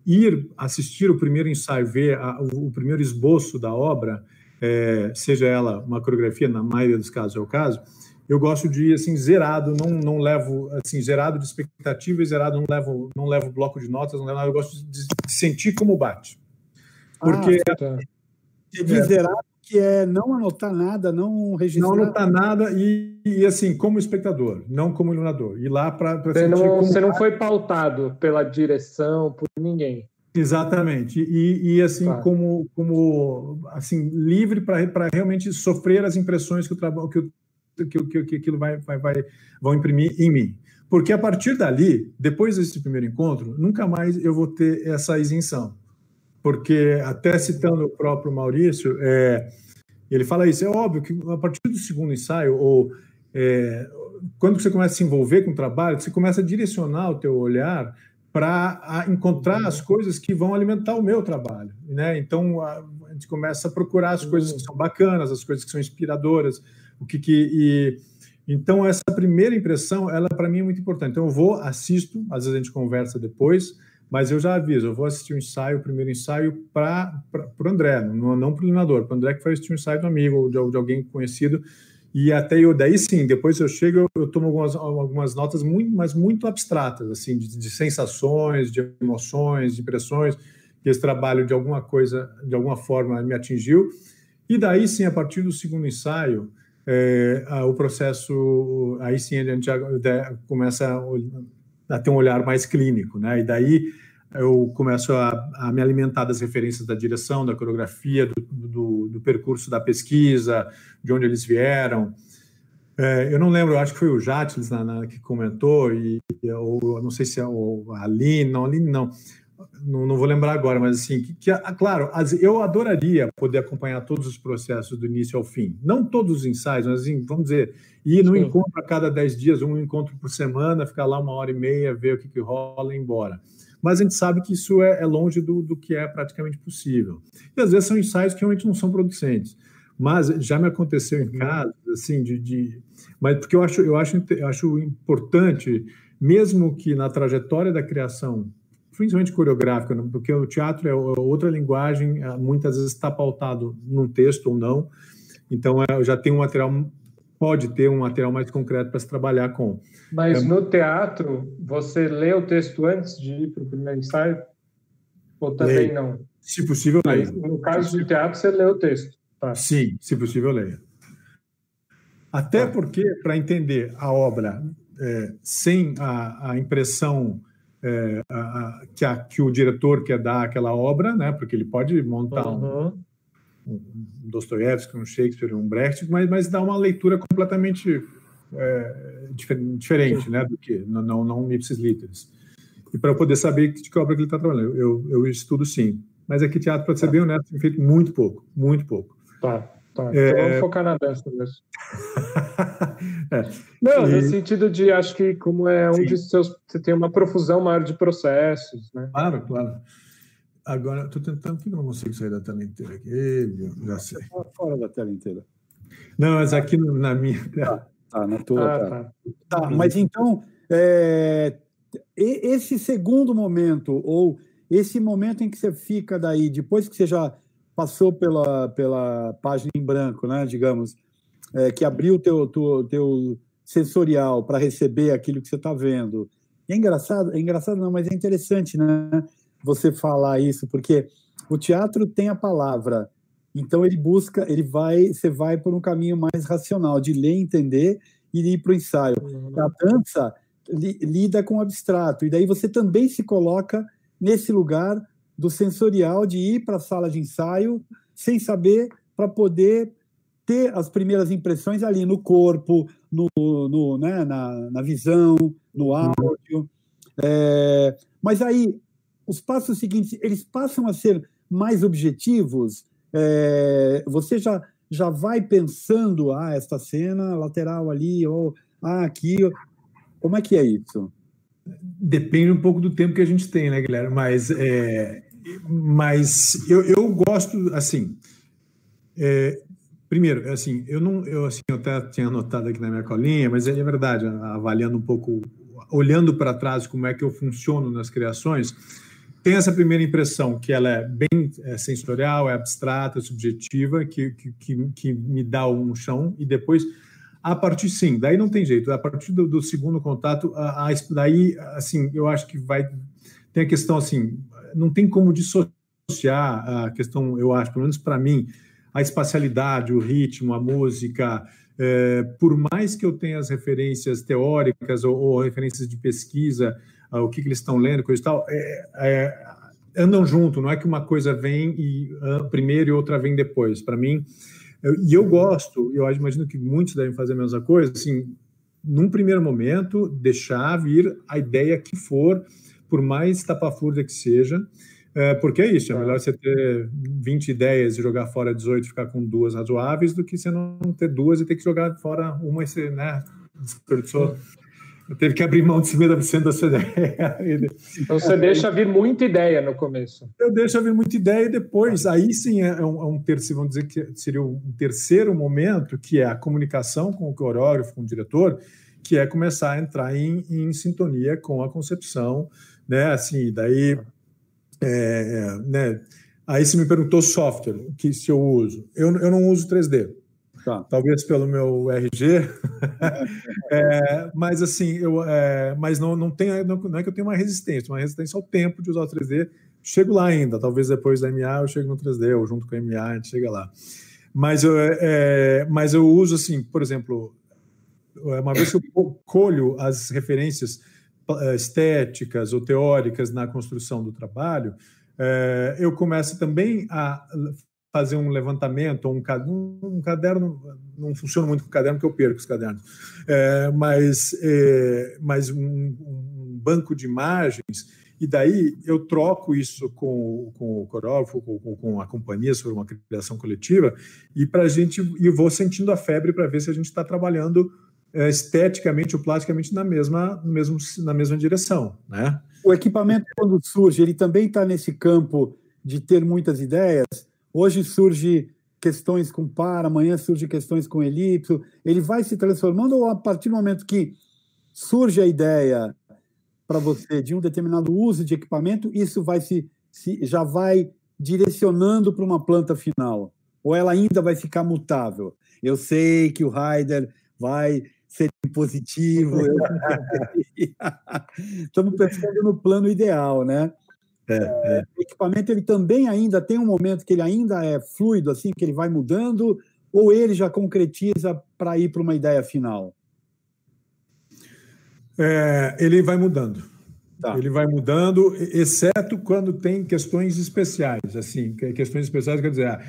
ir assistir o primeiro ensaio, ver a, o, o, primeiro esboço da obra, é, seja ela uma coreografia, na maioria dos casos é o caso, eu gosto de ir assim zerado, não não levo assim zerado de expectativa e zerado não levo não levo bloco de notas, não levo nada, eu gosto de, de sentir como bate. Porque ah, tá. é, zerado que é não anotar nada, não registrar. Não anotar nada e, e assim, como espectador, não como iluminador. Ir lá para você, não, você não foi pautado pela direção, por ninguém. Exatamente. E, e assim, tá. como, como assim, livre para realmente sofrer as impressões que o trabalho que, que, que, que aquilo vai, vai, vai vão imprimir em mim. Porque a partir dali, depois desse primeiro encontro, nunca mais eu vou ter essa isenção porque até citando o próprio Maurício, é, ele fala isso, é óbvio que a partir do segundo ensaio, ou é, quando você começa a se envolver com o trabalho, você começa a direcionar o teu olhar para encontrar as coisas que vão alimentar o meu trabalho, né? Então a, a gente começa a procurar as coisas que são bacanas, as coisas que são inspiradoras, o que que e, então essa primeira impressão, ela para mim é muito importante. Então eu vou, assisto, às vezes a gente conversa depois, mas eu já aviso, eu vou assistir o um ensaio, o primeiro ensaio para o André, não, não para o iluminador, para o André que foi assistir um ensaio do amigo ou de, de, alguém conhecido. E até eu, daí sim, depois eu chego, eu, eu tomo algumas, algumas notas muito, mas muito abstratas, assim, de, de sensações, de emoções, de impressões, que esse trabalho de alguma coisa, de alguma forma me atingiu. E daí sim, a partir do segundo ensaio, é, o processo, aí sim a gente já começa a, a ter um olhar mais clínico, né? E daí eu começo a, a, me alimentar das referências da direção, da coreografia, do, do, do percurso da pesquisa, de onde eles vieram. É, eu não lembro, acho que foi o Jatles na, na, que comentou, e, ou não sei se é o Aline, não, Aline não, não, não vou lembrar agora, mas assim, que, que claro, eu adoraria poder acompanhar todos os processos do início ao fim. Não todos os ensaios, mas assim, vamos dizer, ir no encontro a cada 10 dias, um encontro por semana, ficar lá uma hora e meia, ver o que, que rola e ir embora mas a gente sabe que isso é, é longe do, do, que é praticamente possível. E às vezes são ensaios que realmente não são producentes. Mas já me aconteceu em casos, assim, de, de. mas porque eu acho, eu acho, eu acho importante, mesmo que na trajetória da criação principalmente coreográfica, né? porque o teatro é outra linguagem, é, muitas vezes está pautado num texto ou não, então é, já tem um material, pode ter um material mais concreto para se trabalhar com. Mas é, no teatro, você lê o texto antes de ir para o primeiro ensaio? Ou também não? Se possível, leio. No caso do teatro, você lê o texto. Tá. Sim, se possível, leio. Até tá. porque, para entender a obra é, sem a, a impressão é, a, que, a, que, o diretor quer dar àquela obra, né? Porque ele pode montar uhum. um, um Dostoiévski, um Shakespeare, um Brecht, mas, mas dá uma leitura completamente é, diferente, né? Do que não não, não ipsis literis. E para poder saber de que obra que ele está trabalhando, eu, eu estudo sim. Mas aqui teatro, para ser bem honesto, tem feito muito pouco, muito pouco. Tá. Tá, então é... vamos focar na dança mesmo. [laughs] é. Não, e... no sentido de, acho que como é um Sim. de seus, você tem uma profusão maior de processos, né? Claro, claro. Agora, estou tentando, por que eu não consigo sair da tela inteira aqui? Já sei. Fora da tela inteira. Não, mas aqui na minha tela. Tá, tá na tua. Ah, tá. tá. mas então, é, esse segundo momento, ou esse momento em que você fica daí, depois que você já passou pela, pela página em branco, né, digamos, é, que abriu o teu, teu, teu sensorial para receber aquilo que você está vendo. E é engraçado, é engraçado não, mas é interessante, né, você falar isso, porque o teatro tem a palavra, então ele busca, ele vai, você vai por um caminho mais racional, de ler, entender e ir para o ensaio. Uhum. A dança li, lida com o abstrato, e daí você também se coloca nesse lugar do sensorial de ir para a sala de ensaio sem saber para poder ter as primeiras impressões ali no corpo, no, no né, na, na visão, no áudio. É, mas aí, os passos seguintes, eles passam a ser mais objetivos? É, você já, já vai pensando, ah, esta cena lateral ali, ou ah, aqui. Como é que é isso? Depende um pouco do tempo que a gente tem, né, Guilherme? Mas, é, mas eu, eu gosto, assim, é, primeiro, assim, eu não, eu assim, eu até tinha anotado aqui na minha colinha, mas é verdade, avaliando um pouco, olhando para trás como é que eu funciono nas criações, tem essa primeira impressão que ela é bem é, sensorial, é abstrata, subjetiva, que, que, que, que me dá um chão, e depois a partir, sim, daí não tem jeito. A partir do, do segundo contato, a, a, daí, assim, eu acho que vai. Tem a questão, assim, não tem como dissociar a questão, eu acho, pelo menos para mim, a espacialidade, o ritmo, a música. É, por mais que eu tenha as referências teóricas ou, ou referências de pesquisa, uh, o que, que, eles estão lendo, coisa e tal, é, é, andam junto, não é que uma coisa vem e, uh, primeiro e outra vem depois. Para mim, eu, e eu gosto, eu imagino que muitos devem fazer a mesma coisa, assim, num primeiro momento, deixar vir a ideia que for, por mais tapafúrdia que seja, é, porque é isso, é melhor você ter 20 ideias e jogar fora 18 e ficar com duas razoáveis do que você não ter duas e ter que jogar fora uma e você, né, desperdiçou teve que abrir mão de cima da sua ideia. Então você deixa vir muita ideia no começo. Eu deixo vir muita ideia e depois, aí sim é um, é um terceiro, vamos dizer que seria um terceiro momento, que é a comunicação com o coreógrafo, com o diretor, que é começar a entrar em, em sintonia com a concepção, né? Assim, daí, é, é né? Aí você me perguntou software, que se eu uso. Eu, eu não uso 3D. Tá. Talvez pelo meu RG, [laughs] é, mas assim, eu, é, mas não, não, tem, não, não, é que eu tenho uma resistência, uma resistência ao tempo de usar o 3D. Chego lá ainda, talvez depois da MA eu chego no 3D, ou junto com a MA a gente chega lá. Mas eu, é, mas eu uso assim, por exemplo, uma vez que eu colho as referências é, estéticas ou teóricas na construção do trabalho, é, eu começo também a fazer um levantamento ou um, um, caderno não funciona muito com caderno porque eu perco os cadernos é, mas é, mas um, um, banco de imagens e daí eu troco isso com, com o coreógrafo com, com a companhia sobre uma criação coletiva e para a gente e vou sentindo a febre para ver se a gente está trabalhando esteticamente ou plasticamente na mesma mesmo na mesma direção né o equipamento, quando surge, ele também está nesse campo de ter muitas ideias. Hoje surge questões com par, amanhã surge questões com elipso. Ele vai se transformando ou a partir do momento que surge a ideia para você de um determinado uso de equipamento, isso vai se, se já vai direcionando para uma planta final? Ou ela ainda vai ficar mutável? Eu sei que o Raider vai ser positivo. Estamos [laughs] pensando no plano ideal, né? É, é. O equipamento ele também ainda tem um momento que ele ainda é fluido, assim, que ele vai mudando, ou ele já concretiza para ir para uma ideia final? É, ele vai mudando. Tá. Ele vai mudando, exceto quando tem questões especiais. Assim, questões especiais quer dizer, ah,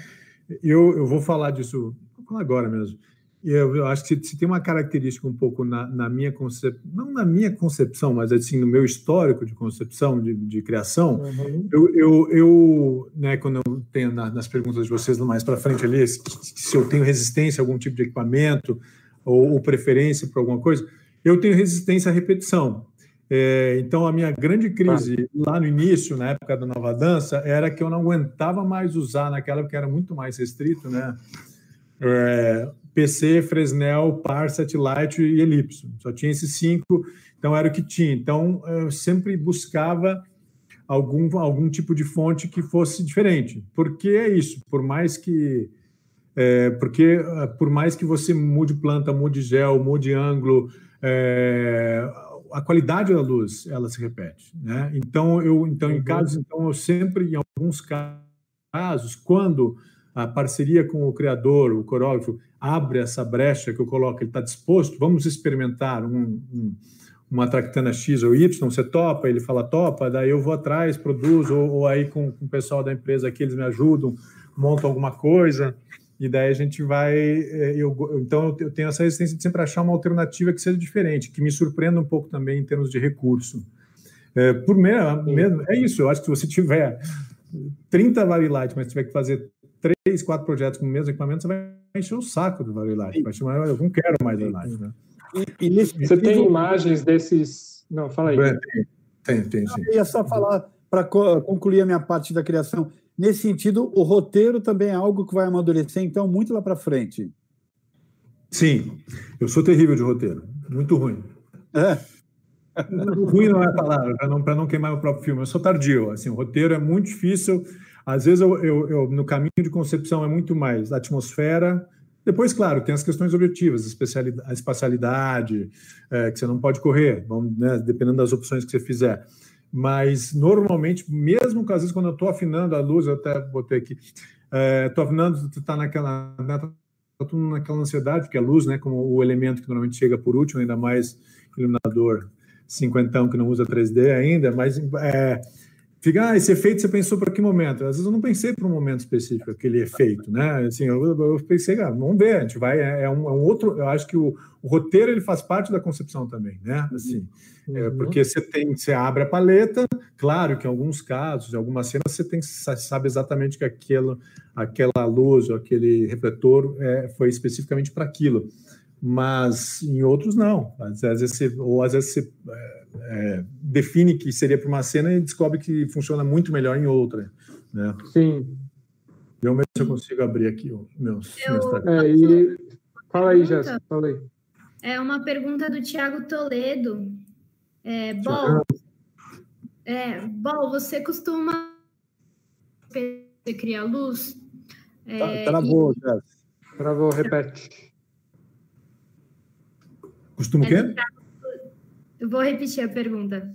eu, eu vou falar disso, vou falar agora mesmo. Eu, acho que se, tem uma característica um pouco na, na minha concepção, não na minha concepção, mas assim no meu histórico de concepção, de, de criação, uhum. eu, eu, eu, né, quando eu tenho na, nas perguntas de vocês mais para frente ali, se, se, eu tenho resistência a algum tipo de equipamento ou, ou preferência por alguma coisa, eu tenho resistência à repetição. É, então, a minha grande crise lá no início, na época da nova dança, era que eu não aguentava mais usar naquela, porque era muito mais restrito, né? É, PC, Fresnel, Par, Satellite e Ellipse. Só tinha esses cinco, então era o que tinha. Então, eu sempre buscava algum, algum tipo de fonte que fosse diferente. Porque é isso, por mais que. É, porque por mais que você mude planta, mude gel, mude ângulo, é, a qualidade da luz ela se repete, né? Então eu então em uhum. casos então eu sempre em alguns casos quando a parceria com o criador, o coreógrafo abre essa brecha que eu coloco, ele está disposto, vamos experimentar um, um, uma tractana X ou Y, você topa, ele fala topa, daí eu vou atrás, produzo, ou, ou aí com, com o pessoal da empresa aqui eles me ajudam, montam alguma coisa. E daí a gente vai. É, eu, então, eu tenho essa resistência de sempre achar uma alternativa que seja diferente, que me surpreenda um pouco também em termos de recurso. É, por mesmo, é isso, eu acho que se você tiver 30 Varilight, mas tiver que fazer três, quatro projetos com o mesmo equipamento, você vai encher o saco do Varilight. Vai chamar, eu não quero mais Varilight. Né? E, e você tem imagens desses. Não, fala aí. É, tem, tem, tem sim. Eu ia só falar, para concluir a minha parte da criação Nesse sentido, o roteiro também é algo que vai amadurecer, então, muito lá para frente. Sim, eu sou terrível de roteiro, muito ruim. É. ruim não é a palavra, para não, não queimar o próprio filme. Eu sou tardio, assim, o roteiro é muito difícil. Às vezes, eu, eu, eu no caminho de concepção é muito mais atmosfera. Depois, claro, tem as questões objetivas, a espacialidade, é, que você não pode correr, vamos, né, dependendo das opções que você fizer mas normalmente, mesmo às vezes quando eu estou afinando a luz, eu até botei aqui, estou é, afinando, está naquela, né, tá naquela ansiedade, porque a luz, né, como o elemento que normalmente chega por último, ainda mais iluminador cinquentão que não usa 3D ainda, mas é, fica, ah, esse efeito você pensou para que momento? Às vezes eu não pensei para um momento específico, aquele efeito, né? Assim, eu, eu pensei, ah, vamos ver, a gente vai, é, é, um, é um, outro, eu acho que o, o, roteiro ele faz parte da concepção também, né? Assim, é, uhum. é, porque você tem, você abre a paleta, claro que em alguns casos, em algumas cenas, você tem, sabe exatamente que aquilo, aquela luz ou aquele refletor é, foi especificamente para aquilo mas em outros não. Às vezes você, ou às vezes você é, é, define que seria para uma cena e descobre que funciona muito melhor em outra. Né? Sim. Eu mesmo se eu consigo abrir aqui o meu. É, e... Fala aí, Jéssica, fala aí. É uma pergunta do Tiago Toledo. É, Bol, é, Bol, você costuma criar luz? É, travou, e... Jéssica. Travou, repete. Costuma o quê? Eu vou repetir a pergunta.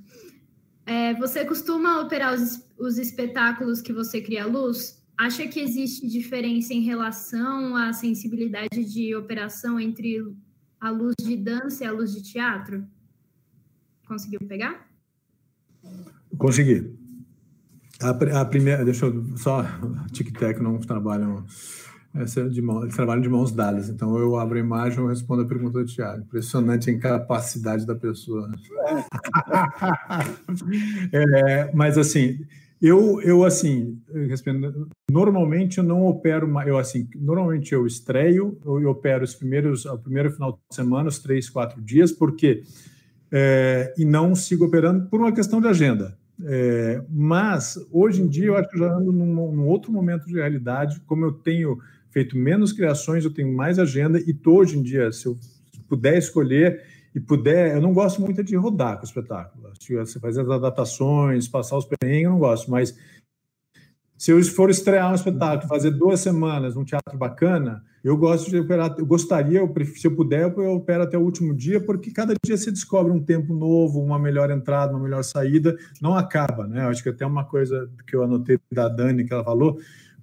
É, você costuma operar os, os espetáculos que você cria à luz? Acha que existe diferença em relação à sensibilidade de operação entre a luz de dança e a luz de teatro? Conseguiu pegar? Consegui. A, a primeira, deixa eu só, tic-tac não trabalham essa é de mão, eles trabalham de mãos dadas. Então eu abro a imagem e respondo a pergunta do Tiago. Impressionante a incapacidade da pessoa. é, [laughs] mas assim, eu, eu assim, normalmente eu não opero, eu assim, normalmente eu estreio, eu opero os primeiros, o primeiro final de semana, os três, quatro dias, porque é, e não sigo operando por uma questão de agenda. É, mas, hoje em dia, eu acho que eu já ando num, num, outro momento de realidade, como eu tenho feito menos criações, eu tenho mais agenda, e tô, hoje em dia, se eu puder escolher e puder, eu não gosto muito de rodar com o espetáculo. Se você fazer as adaptações, passar os perrengues, eu não gosto, mas se eu for estrear um espetáculo, fazer duas semanas num teatro bacana, eu gosto de operar, eu gostaria, se eu puder, eu opero até o último dia, porque cada dia você descobre um tempo novo, uma melhor entrada, uma melhor saída, não acaba, né? Eu acho que até uma coisa que eu anotei da Dani que ela falou,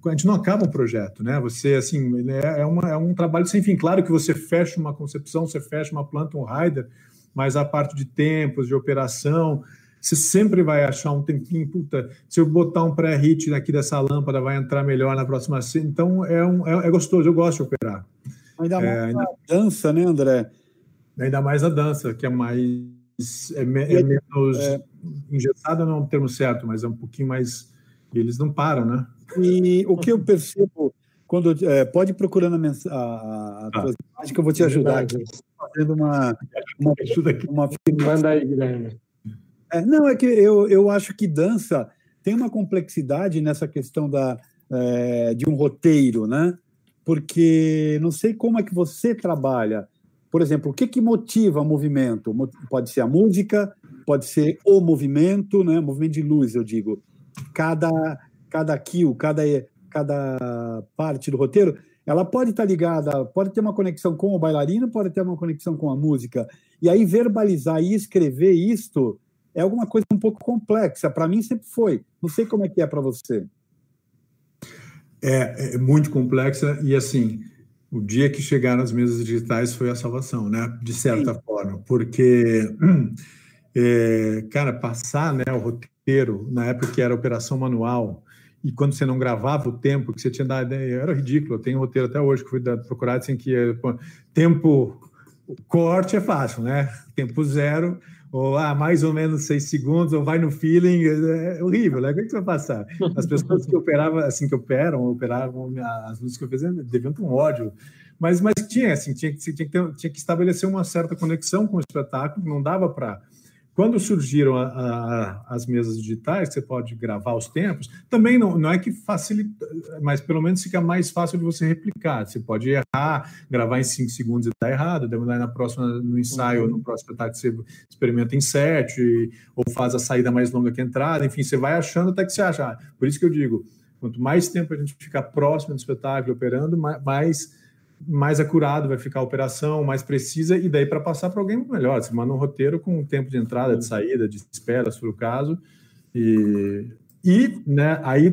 a gente não acaba um projeto, né? Você, assim, é, é, uma, é um trabalho sem fim. Claro que você fecha uma concepção, você fecha uma planta, um rider, mas a parte de tempos, de operação, você sempre vai achar um tempinho, puta, se eu botar um pré-hit aqui dessa lâmpada, vai entrar melhor na próxima cena. Então, é, um, é, é gostoso, eu gosto de operar. Ainda é, mais ainda... a dança, né, André? Ainda mais a dança, que é mais... É, é menos... É... Engessada não é um termo certo, mas é um pouquinho mais... Eles não param, né? E o que eu percebo quando é, pode procurando a, mens- a, a ah. imagem que eu vou te ajudar aqui, fazendo uma uma, [laughs] uma manda aí Guilherme é, não, é que eu, eu acho que dança tem uma complexidade nessa questão da, é, de um roteiro, né? Porque não sei como é que você trabalha. Por exemplo, o que, que motiva o movimento? Pode ser a música, pode ser o movimento, né? movimento de luz, eu digo. Cada, cada kill, cada, cada parte do roteiro, ela pode estar ligada, pode ter uma conexão com o bailarino, pode ter uma conexão com a música. E aí verbalizar e escrever isto é alguma coisa um pouco complexa. Para mim sempre foi. Não sei como é que é para você. É, é, muito complexa e assim, o dia que chegaram as mesas digitais foi a salvação, né? De certa Sim. forma, porque é, [clears throat] cara, passar, né, o roteiro na época que era operação manual e quando você não gravava o tempo que você tinha dado, era ridículo. Eu tenho um roteiro até hoje que fui procurar assim que é, tempo corte é fácil, né? Tempo zero ou ah, mais ou menos seis segundos, ou vai no feeling, é, é horrível, né? O que, você vai passar? As pessoas que operavam, assim, que operam, operavam as luzes que eu fazia, deviam ter um ódio. Mas, mas tinha, assim, tinha, tinha, que ter, tinha que estabelecer uma certa conexão com o espetáculo, não dava para quando surgiram a, a, as mesas digitais, você pode gravar os tempos, também não, não é que facilita, mas pelo menos fica mais fácil de você replicar. Você pode errar, gravar em 5 segundos e dar errado, demorar na próxima, no ensaio ou no próximo espetáculo você experimenta em 7, ou faz a saída mais longa que a entrada, enfim, você vai achando até que você acha. Por isso que eu digo, quanto mais tempo a gente ficar próximo do espetáculo, operando, mais mais acurado vai ficar a operação, mais precisa, e daí para passar para alguém melhor. Você manda um roteiro com tempo de entrada, de saída, de espera, se for o caso. E, e né, aí,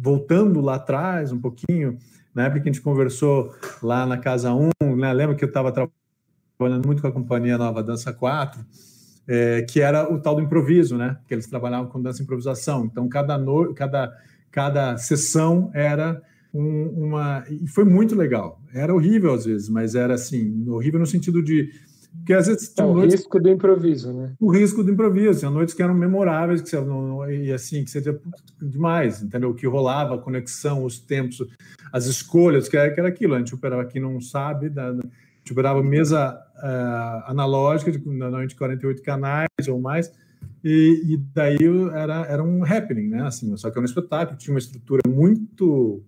voltando lá atrás um pouquinho, na época que a gente conversou lá na Casa 1, né, lembra que eu estava trabalhando muito com a companhia Nova Dança 4, é, que era o tal do improviso, né? Que eles trabalhavam com dança improvisação. Então, cada, no, cada, cada sessão era um, uma. E foi muito legal. Era horrível às vezes, mas era assim, horrível no sentido de. Porque às vezes é, o noites, risco do improviso, né? O risco do improviso. Tinha noites que eram memoráveis, que você, não, e assim, que seria demais, entendeu? O que rolava, a conexão, os tempos, as escolhas, que era, que era aquilo. A gente operava aqui, não sabe, da, a gente operava mesa uh, analógica, de normalmente 48 canais ou mais, e, e, daí era, era um happening, né? Assim, só que era um espetáculo, tinha uma estrutura muito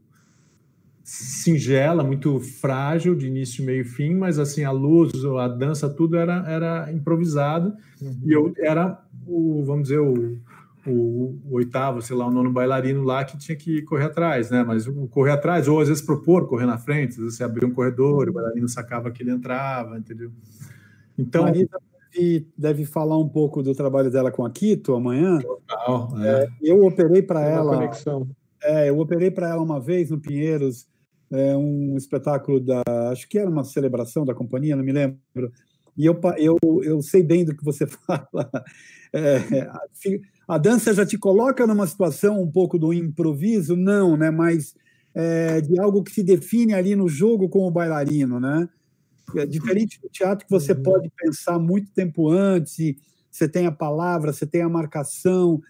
singela, muito frágil de início, meio e fim, mas assim a luz, a dança, tudo era era improvisado uhum. e eu era o, vamos dizer, o, o, o, oitavo, sei lá, o nono bailarino lá que tinha que correr atrás, né? Mas correr atrás, ou às vezes propor correr na frente, às vezes você abria um corredor, o bailarino sacava que ele entrava, entendeu? Então. Marisa deve, deve falar um pouco do trabalho dela com a Quito amanhã. Total, é. É, eu operei para ela. Conexão. É, eu operei para ela uma vez no Pinheiros é, um espetáculo da, acho que era uma celebração da companhia, não me lembro. E eu, eu, eu sei bem do que você [laughs] fala. É, a, a, dança já te coloca numa situação um pouco do improviso, não, né? Mas é, de algo que se define ali no jogo com o bailarino, né? É diferente do teatro que você uhum. pode pensar muito tempo antes, você tem a palavra, você tem a marcação,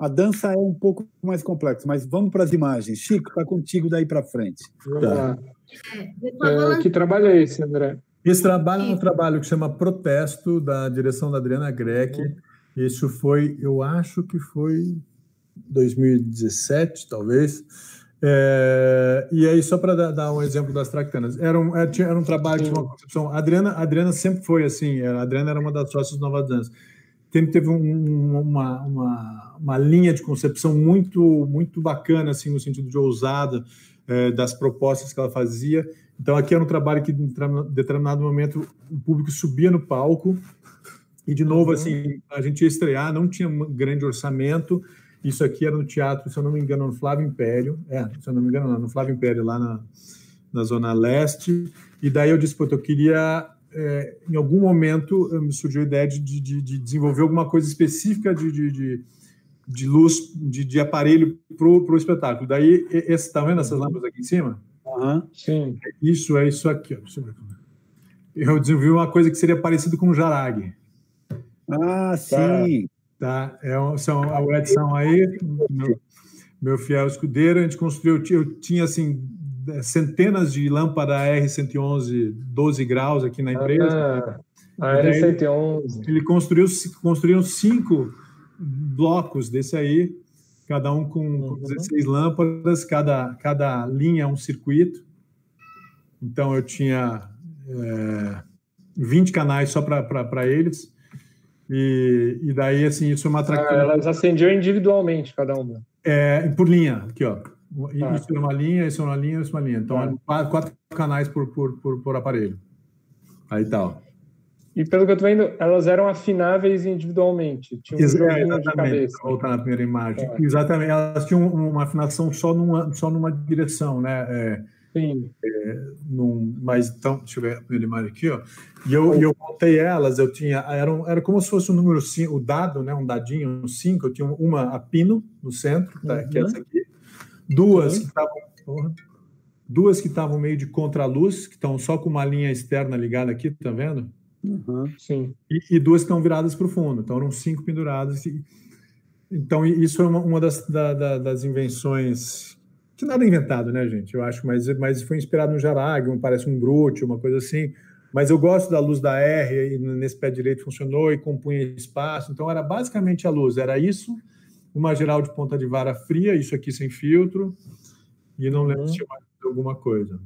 a dança é um pouco mais complexa, mas vamos para as imagens. Chico, está contigo daí para frente. Vamos tá. lá. É, é, que trabalho é esse, André? Esse trabalho é um trabalho que chama Protesto, da direção da Adriana Greck. Uhum. Isso foi, eu acho que foi 2017, talvez. É, e aí, só para dar, dar, um exemplo das tractanas, era um, era, era um trabalho de uma concepção. A Adriana, a Adriana sempre foi assim, a Adriana era uma das sócias Nova Dança. Teve um, uma, uma, uma, linha de concepção muito, muito bacana, assim, no sentido de ousada, é, das propostas que ela fazia. Então, aqui era um trabalho que, em determinado momento, o público subia no palco e, de novo, uhum. assim, a gente ia estrear, não tinha um grande orçamento, isso aqui era no teatro, se eu não me engano, no Flávio Império. É, se eu não me engano, no Flávio Império, lá na, na Zona Leste. E daí eu disse, pô, eu queria, é, em algum momento, me surgiu a ideia de, de, de desenvolver alguma coisa específica de, de, de luz, de, de aparelho para o espetáculo. Daí, esse, tá vendo essas lâmpadas aqui em cima? Uhum. Sim. Isso é isso aqui. Eu desenvolvi uma coisa que seria parecido com o Jarag. Ah, sim. Tá? É, são o Edson aí, meu, meu fiel escudeiro, a gente construiu, eu tinha assim centenas de lâmpadas R111 12 graus aqui na empresa. Ah, a R111. Ele construiu construíram cinco blocos desse aí, cada um com, uhum. com 16 lâmpadas, cada, cada linha é um circuito. Então eu tinha é, 20 canais só para eles. E, e daí, assim, isso é uma atração. Ah, elas acendiam individualmente, cada uma. É, por linha, aqui, ó. Ah. Isso é uma linha, isso é uma linha, isso é uma linha. Então, ah. quatro, canais por, por, por, por aparelho. Aí tal. E pelo que eu tô vendo, elas eram afináveis individualmente. Tinha um Ex exatamente. de cabeça. Voltar na primeira imagem. Ah. Exatamente. Elas tinham uma afinação só numa, só numa direção, né? É, Sim. É, num, mas então, deixa eu ver a primeira imagem aqui, ó. E eu, eu contei elas, eu tinha, era, um, era como se fosse o um número 5, o dado, né? Um dadinho, um 5, eu tinha uma a pino no centro, tá, uhum. que é essa aqui. Duas que estavam. Duas que estavam meio de contraluz, que estão só com uma linha externa ligada aqui, tá vendo? Uhum. Sim. E, e, duas que estão viradas para o fundo, então eram cinco penduradas. E, então, isso é uma, uma das, da, da, das invenções que nada é inventado, né, gente? Eu acho, mas, mas foi inspirado no Jarag, parece um brute, uma coisa assim. Mas eu gosto da luz da R, e nesse pé direito funcionou e compunha espaço. Então era basicamente a luz, era isso, uma geral de ponta de vara fria, isso aqui sem filtro, e não lembro uhum. se tinha mais alguma coisa.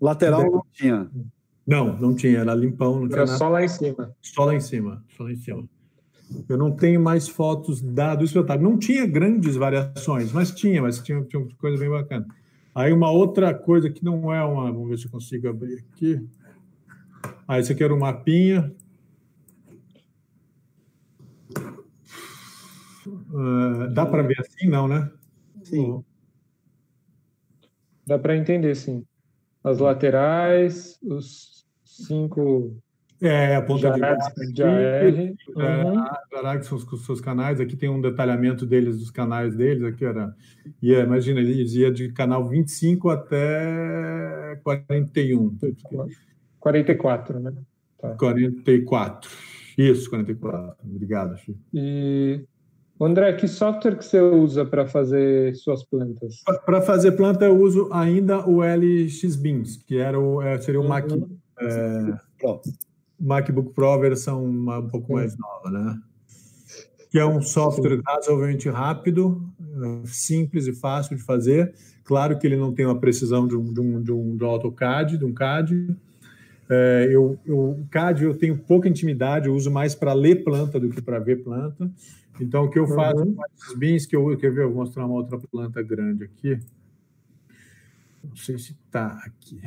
Lateral não tinha. Não, não tinha, era limpão, não era só lá em cima. Só lá em cima, só lá em cima. Eu não tenho mais fotos da, do espetáculo. Não tinha grandes variações, mas tinha, mas tinha, tinha coisa bem bacana. Aí uma outra coisa que não é uma, vamos ver se eu consigo abrir aqui. Ah, esse aqui era um mapinha. Uh, dá para ver assim, não, né? Sim. Dá para entender, sim. As laterais, os cinco é, a ponta de AR. Uhum. são os seus canais. Aqui tem um detalhamento deles, dos canais deles. Aqui era. E yeah, imagina, ele ia de canal 25 até 41. 44, né? Tá. 44. Isso, 44. Obrigado, Chico. E. André, que software que você usa para fazer suas plantas? Para fazer planta, eu uso ainda o LXBeams, que era o, é, seria o uhum. Mac. É, MacBook Pro versão uma, um pouco mais nova, né? Que é um software razoavelmente rápido, simples e fácil de fazer. Claro que ele não tem uma precisão de um, de um, de um, de um AutoCAD, de um CAD. É, eu, eu, o CAD eu tenho pouca intimidade, eu uso mais para ler planta do que para ver planta. Então, o que eu faço uhum. com esses bins, que eu, quer ver, eu vou mostrar uma outra planta grande aqui. Não sei se está aqui.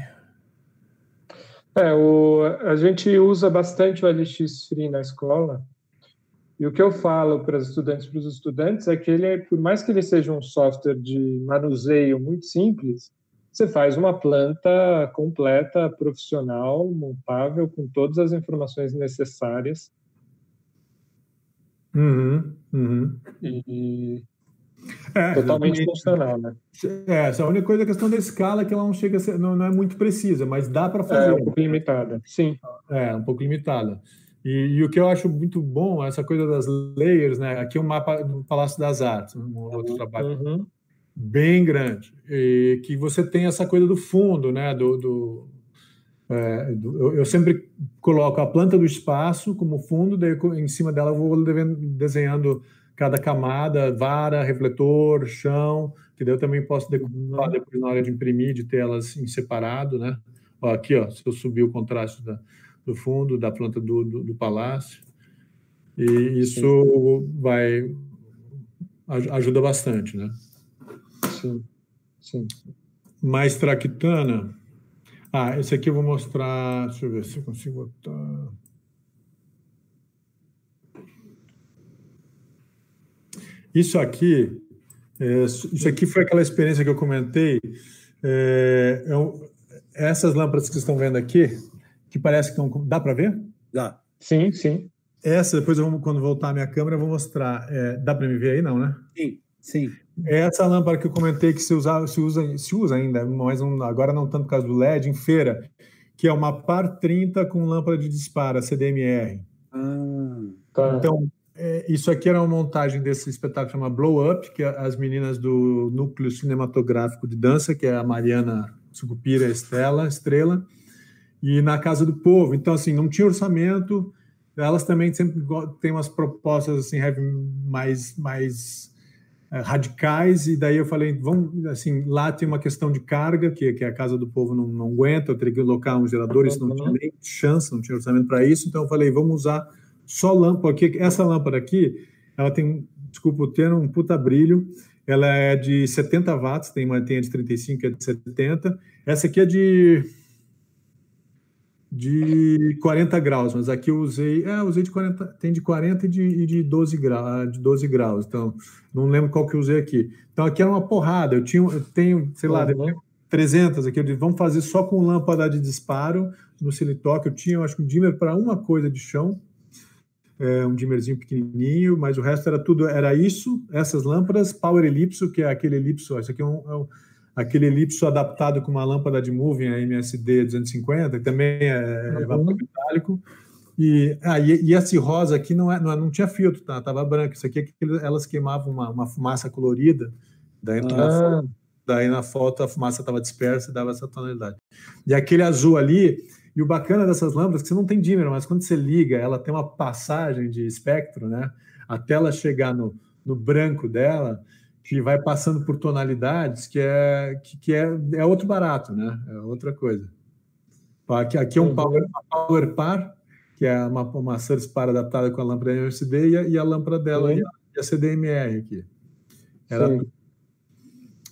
É, o, a gente usa bastante o LX Free na escola. E o que eu falo para os estudantes, para os estudantes, é que ele, é, por mais que ele seja um software de manuseio muito simples, você faz uma planta completa, profissional, montável, com todas as informações necessárias. Uhum, uhum. E, é, Totalmente funcional, né? É, essa é a única coisa é a questão da escala que ela não chega ser, não, não, é muito precisa, mas dá para fazer. É um pouco limitada, sim. É, um pouco limitada. E, e, o que eu acho muito bom, essa coisa das layers, né? Aqui é um mapa do Palácio das Artes, um outro trabalho uhum. bem grande, e que você tem essa coisa do fundo, né? Do, do É, eu, eu, sempre coloco a planta do espaço como fundo, daí em cima dela eu vou desenhando cada camada, vara, refletor, chão, que daí eu também posso decupar depois na hora de imprimir, de ter elas em separado, né? Ó, aqui, ó, se eu subir o contraste da, do fundo, da planta do, do, do palácio, e isso vai ajuda bastante, né? Sim, sim. Mais traquitana. Ah, esse aqui eu vou mostrar. Deixa eu ver se eu consigo botar. Isso aqui, é, isso aqui foi aquela experiência que eu comentei. É, é, essas lâmpadas que vocês estão vendo aqui, que parece que estão. Dá para ver? Dá. Sim, sim. Essa, depois eu vou, quando voltar a minha câmera, eu vou mostrar. É, dá para me ver aí, não, né? Sim, sim. É essa lâmpada que eu comentei que se usa, se usa, se usa ainda, mas agora não tanto por causa do LED, em feira, que é uma par 30 com lâmpada de disparo, CDMR. Ah, tá. Então, é, isso aqui era uma montagem desse espetáculo chama Blow Up, que é as meninas do núcleo cinematográfico de dança, que é a Mariana Sucupira Estela, Estrela, e na Casa do Povo. Então, assim, não tinha orçamento, elas também sempre têm umas propostas assim mais mais radicais e daí eu falei vamos assim lá tem uma questão de carga que, que a casa do povo não, não aguenta eu teria que colocar um gerador isso não tinha nem chance não tinha orçamento para isso então eu falei vamos usar só lâmpada aqui essa lâmpada aqui ela tem desculpa o termo um puta brilho ela é de 70 watts tem uma tem a de 35 que é de 70 essa aqui é de de 40 graus, mas aqui eu usei, é, usei de 40, tem de 40 e de, e de 12 graus, de 12 graus, então não lembro qual que eu usei aqui. Então aqui era uma porrada, eu tinha, eu tenho, sei lá, uhum. 300 aqui, eu disse, vamos fazer só com lâmpada de disparo no Silitoque, eu tinha, eu acho que um dimmer para uma coisa de chão, é, um dimmerzinho pequenininho, mas o resto era tudo, era isso, essas lâmpadas, Power Elipso, que é aquele elipso, isso aqui é um, é um aquele elipso adaptado com uma lâmpada de moving, a MSD 250, que também é uhum. vapor metálico. E, ah, e, e, esse rosa aqui não, é, não, é, não tinha filtro, tá? Tava branco. Isso aqui é que elas queimavam uma, uma fumaça colorida. Daí, ah. na foto, daí na foto a fumaça estava dispersa e dava essa tonalidade. E aquele azul ali, e o bacana dessas lâmpadas é que você não tem dimmer, mas quando você liga, ela tem uma passagem de espectro, né? Até ela chegar no, no branco dela, que vai passando por tonalidades que é que, que é, é outro barato, né? É outra coisa. Aqui, aqui é um uhum. power, power par, que é uma, uma Source par adaptada com a lâmpada LCD e a, e a lâmpada dela uhum. e, a, e, a, CDMR aqui.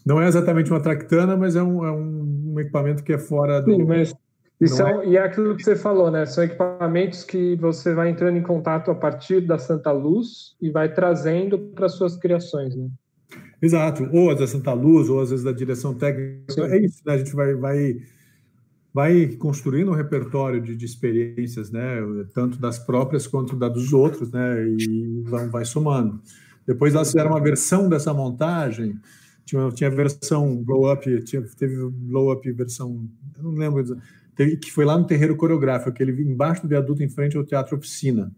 Não é exatamente uma tractana, mas é um, é um, equipamento que é fora do. Sim, mas e, são, é... e é aquilo que você falou, né? São equipamentos que você vai entrando em contato a partir da Santa Luz e vai trazendo para suas criações, né? Exato, ou da Santa Luz, ou às vezes da direção técnica. Sim. É isso, né? A gente vai, vai, vai construindo um repertório de, de, experiências, né? Tanto das próprias quanto da dos outros, né? E vai, vai somando. Depois elas fizeram uma versão dessa montagem. Tinha, tinha versão blow up, tinha, teve blow up versão, eu não lembro, teve, que foi lá no terreiro coreográfico, aquele embaixo do viaduto em frente ao Teatro Oficina.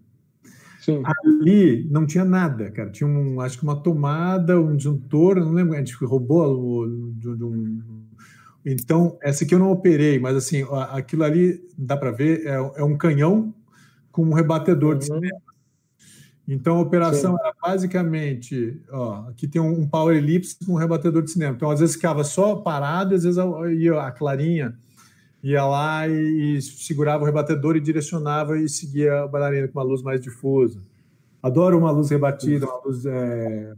Sim. Ali não tinha nada, cara. Tinha um, acho que uma tomada, um disjuntor, não lembro, a gente roubou de, um. Então, essa aqui eu não operei, mas assim, aquilo ali, dá para ver, é, é, um canhão com um rebatedor uhum. de cinema. Então, a operação Sim. era basicamente, ó, aqui tem um, power ellipse com um rebatedor de cinema. Então, às vezes ficava só parado, às vezes ia a clarinha ia lá e, e, segurava o rebatedor e direcionava e seguia a bailarina com uma luz mais difusa. Adoro uma luz rebatida, uma luz é,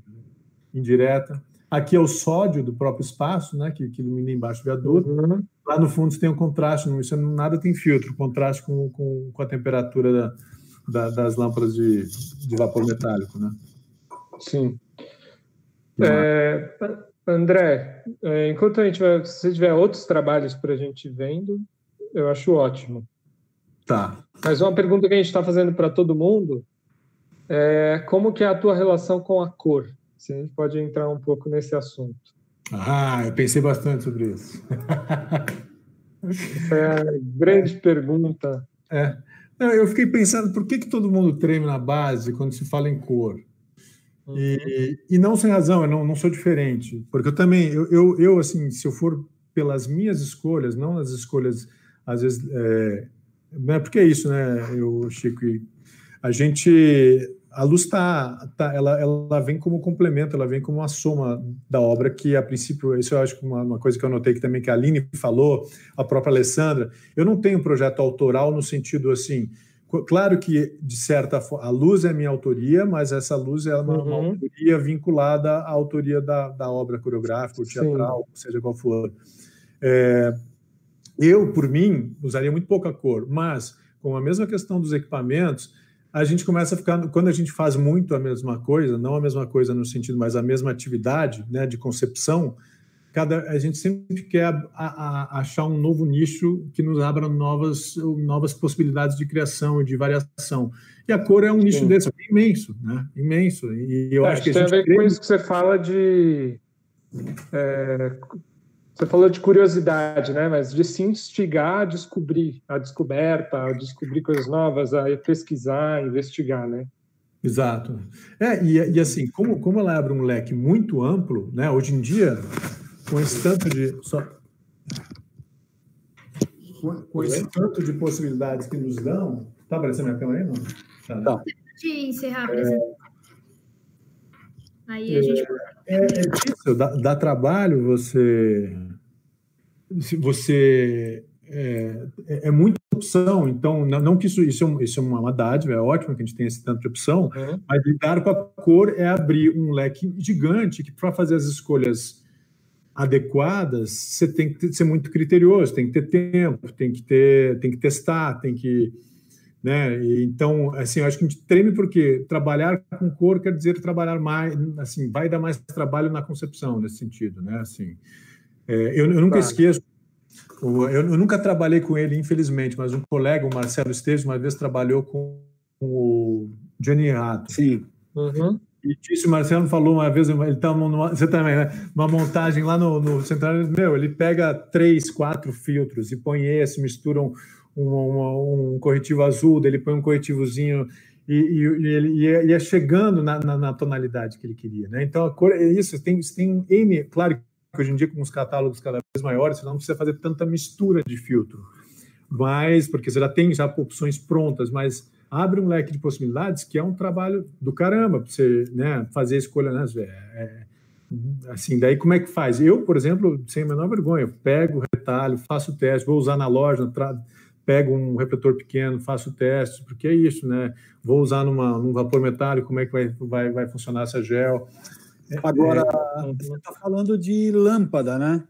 indireta. Aqui é o sódio do próprio espaço, né, que, que ilumina embaixo do viaduto. Uhum. Lá no fundo você tem um contraste, não, isso nada tem filtro, contraste com, com, com a temperatura da, da, das lâmpadas de, de vapor metálico, né? Sim. É, André, é, enquanto a gente vai, se tiver outros trabalhos para a gente vendo, eu acho ótimo. Tá. Mas uma pergunta que a gente está fazendo para todo mundo é como que é a tua relação com a cor? Se a gente pode entrar um pouco nesse assunto. Ah, eu pensei bastante sobre isso. Essa é a grande pergunta. É. Eu fiquei pensando por que, que todo mundo treme na base quando se fala em cor. Uhum. E, e não sem razão, eu não, não sou diferente, porque eu também, eu, eu, eu, assim, se eu for pelas minhas escolhas, não as escolhas às vezes, é, né, porque é isso, né, eu, Chico, a gente a luz está, tá, ela, ela vem como complemento, ela vem como uma soma da obra que, a princípio, isso eu acho que uma, uma coisa que eu notei que também que a Aline falou, a própria Alessandra, eu não tenho projeto autoral no sentido assim, claro que, de certa forma, a luz é minha autoria, mas essa luz é uma, uhum. uma autoria vinculada à autoria da, da obra coreográfica, teatral, Sim. seja qual for. É, eu, por mim, usaria muito pouca cor, mas com a mesma questão dos equipamentos, a gente começa a ficar, quando a gente faz muito a mesma coisa, não a mesma coisa no sentido, mas a mesma atividade né, de concepção, cada, a gente sempre quer a, a, achar um novo nicho que nos abra novas, novas possibilidades de criação e de variação. E a cor é um nicho Sim. desse, é imenso, né? Imenso. E eu é, acho que tem a, a ver com isso que você fala de é, você falou de curiosidade, né? Mas de se instigar a descobrir, a descoberta, a descobrir coisas novas, a pesquisar, a investigar, né? Exato. É, e, e assim, como, como ela abre um leque muito amplo, né? Hoje em dia, com esse tanto de. Só, com, com esse tanto de possibilidades que nos dão. Tá aparecendo minha câmera aí, não? Tá. Tá. De encerrar a apresentação. É... Aí a gente. É, é isso, dá, dá, trabalho você. Você. É, é, é muita opção, então, não, não que isso, isso, é, um, isso é uma dádiva, é ótimo que a gente tenha esse tanto de opção, uhum. mas lidar com a cor é abrir um leque gigante que, para fazer as escolhas adequadas, você tem que ser muito criterioso, tem que ter tempo, tem que ter, tem que testar, tem que né? então, assim, eu acho que a gente treme porque trabalhar com cor quer dizer trabalhar mais, assim, vai dar mais trabalho na concepção nesse sentido, né? Assim, é, eu, eu, nunca esqueço, eu, eu, nunca trabalhei com ele, infelizmente, mas um colega, o Marcelo Esteves, uma vez trabalhou com, com o Johnny Rato. Sim. Uhum. E disse, o Marcelo falou uma vez, ele estava numa, você também, né? Uma montagem lá no, no central, meu, ele pega três, quatro filtros e põe esse, misturam um, um, corretivo azul, dele põe um corretivozinho e, e, ele ia, ia chegando na, na, na, tonalidade que ele queria. Né? Então, a cor é isso, tem, tem N, claro que hoje em dia com os catálogos cada vez maiores, você não precisa fazer tanta mistura de filtro, mas, porque você já tem já opções prontas, mas abre um leque de possibilidades que é um trabalho do caramba para você né, fazer a escolha, né? É, é, assim, daí como é que faz? Eu, por exemplo, sem a menor vergonha, pego o retalho, faço o teste, vou usar na loja, tra pego um refletor pequeno, faço testes, porque é isso, né? Vou usar numa, num vapor metálico, como é que vai, vai, vai funcionar essa gel. É, Agora, é... você está falando de lâmpada, né?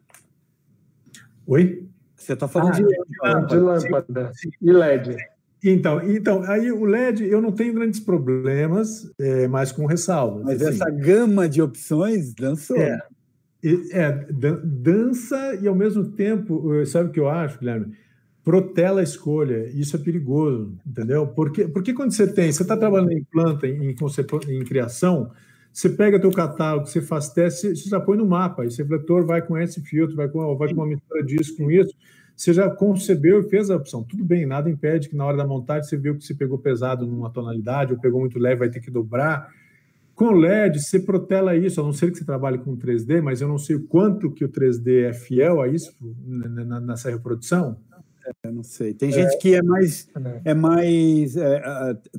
Oi? Você está falando ah, de, lâmpada. De lâmpada. Sim, sim. E LED. Então, então, aí o LED eu não tenho grandes problemas, é, mas com ressalvas. Mas assim. essa gama de opções dançou. É, é, dança e ao mesmo tempo, sabe o que eu acho, Guilherme? protela a escolha. Isso é perigoso, entendeu? Porque, porque quando você tem, você está trabalhando em planta, em, em, criação, você pega teu catálogo, você faz teste, você já põe no mapa. Esse refletor vai com esse filtro, vai com, vai com uma mistura disso, com isso. Você já concebeu e fez a opção. Tudo bem, nada impede que na hora da montagem você viu que se pegou pesado numa tonalidade ou pegou muito leve, vai ter que dobrar. Com LED, você protela isso, a não ser que você trabalhe com 3D, mas eu não sei o quanto que o 3D é fiel a isso nessa reprodução. É, não sei. Tem gente que é mais é, é mais é,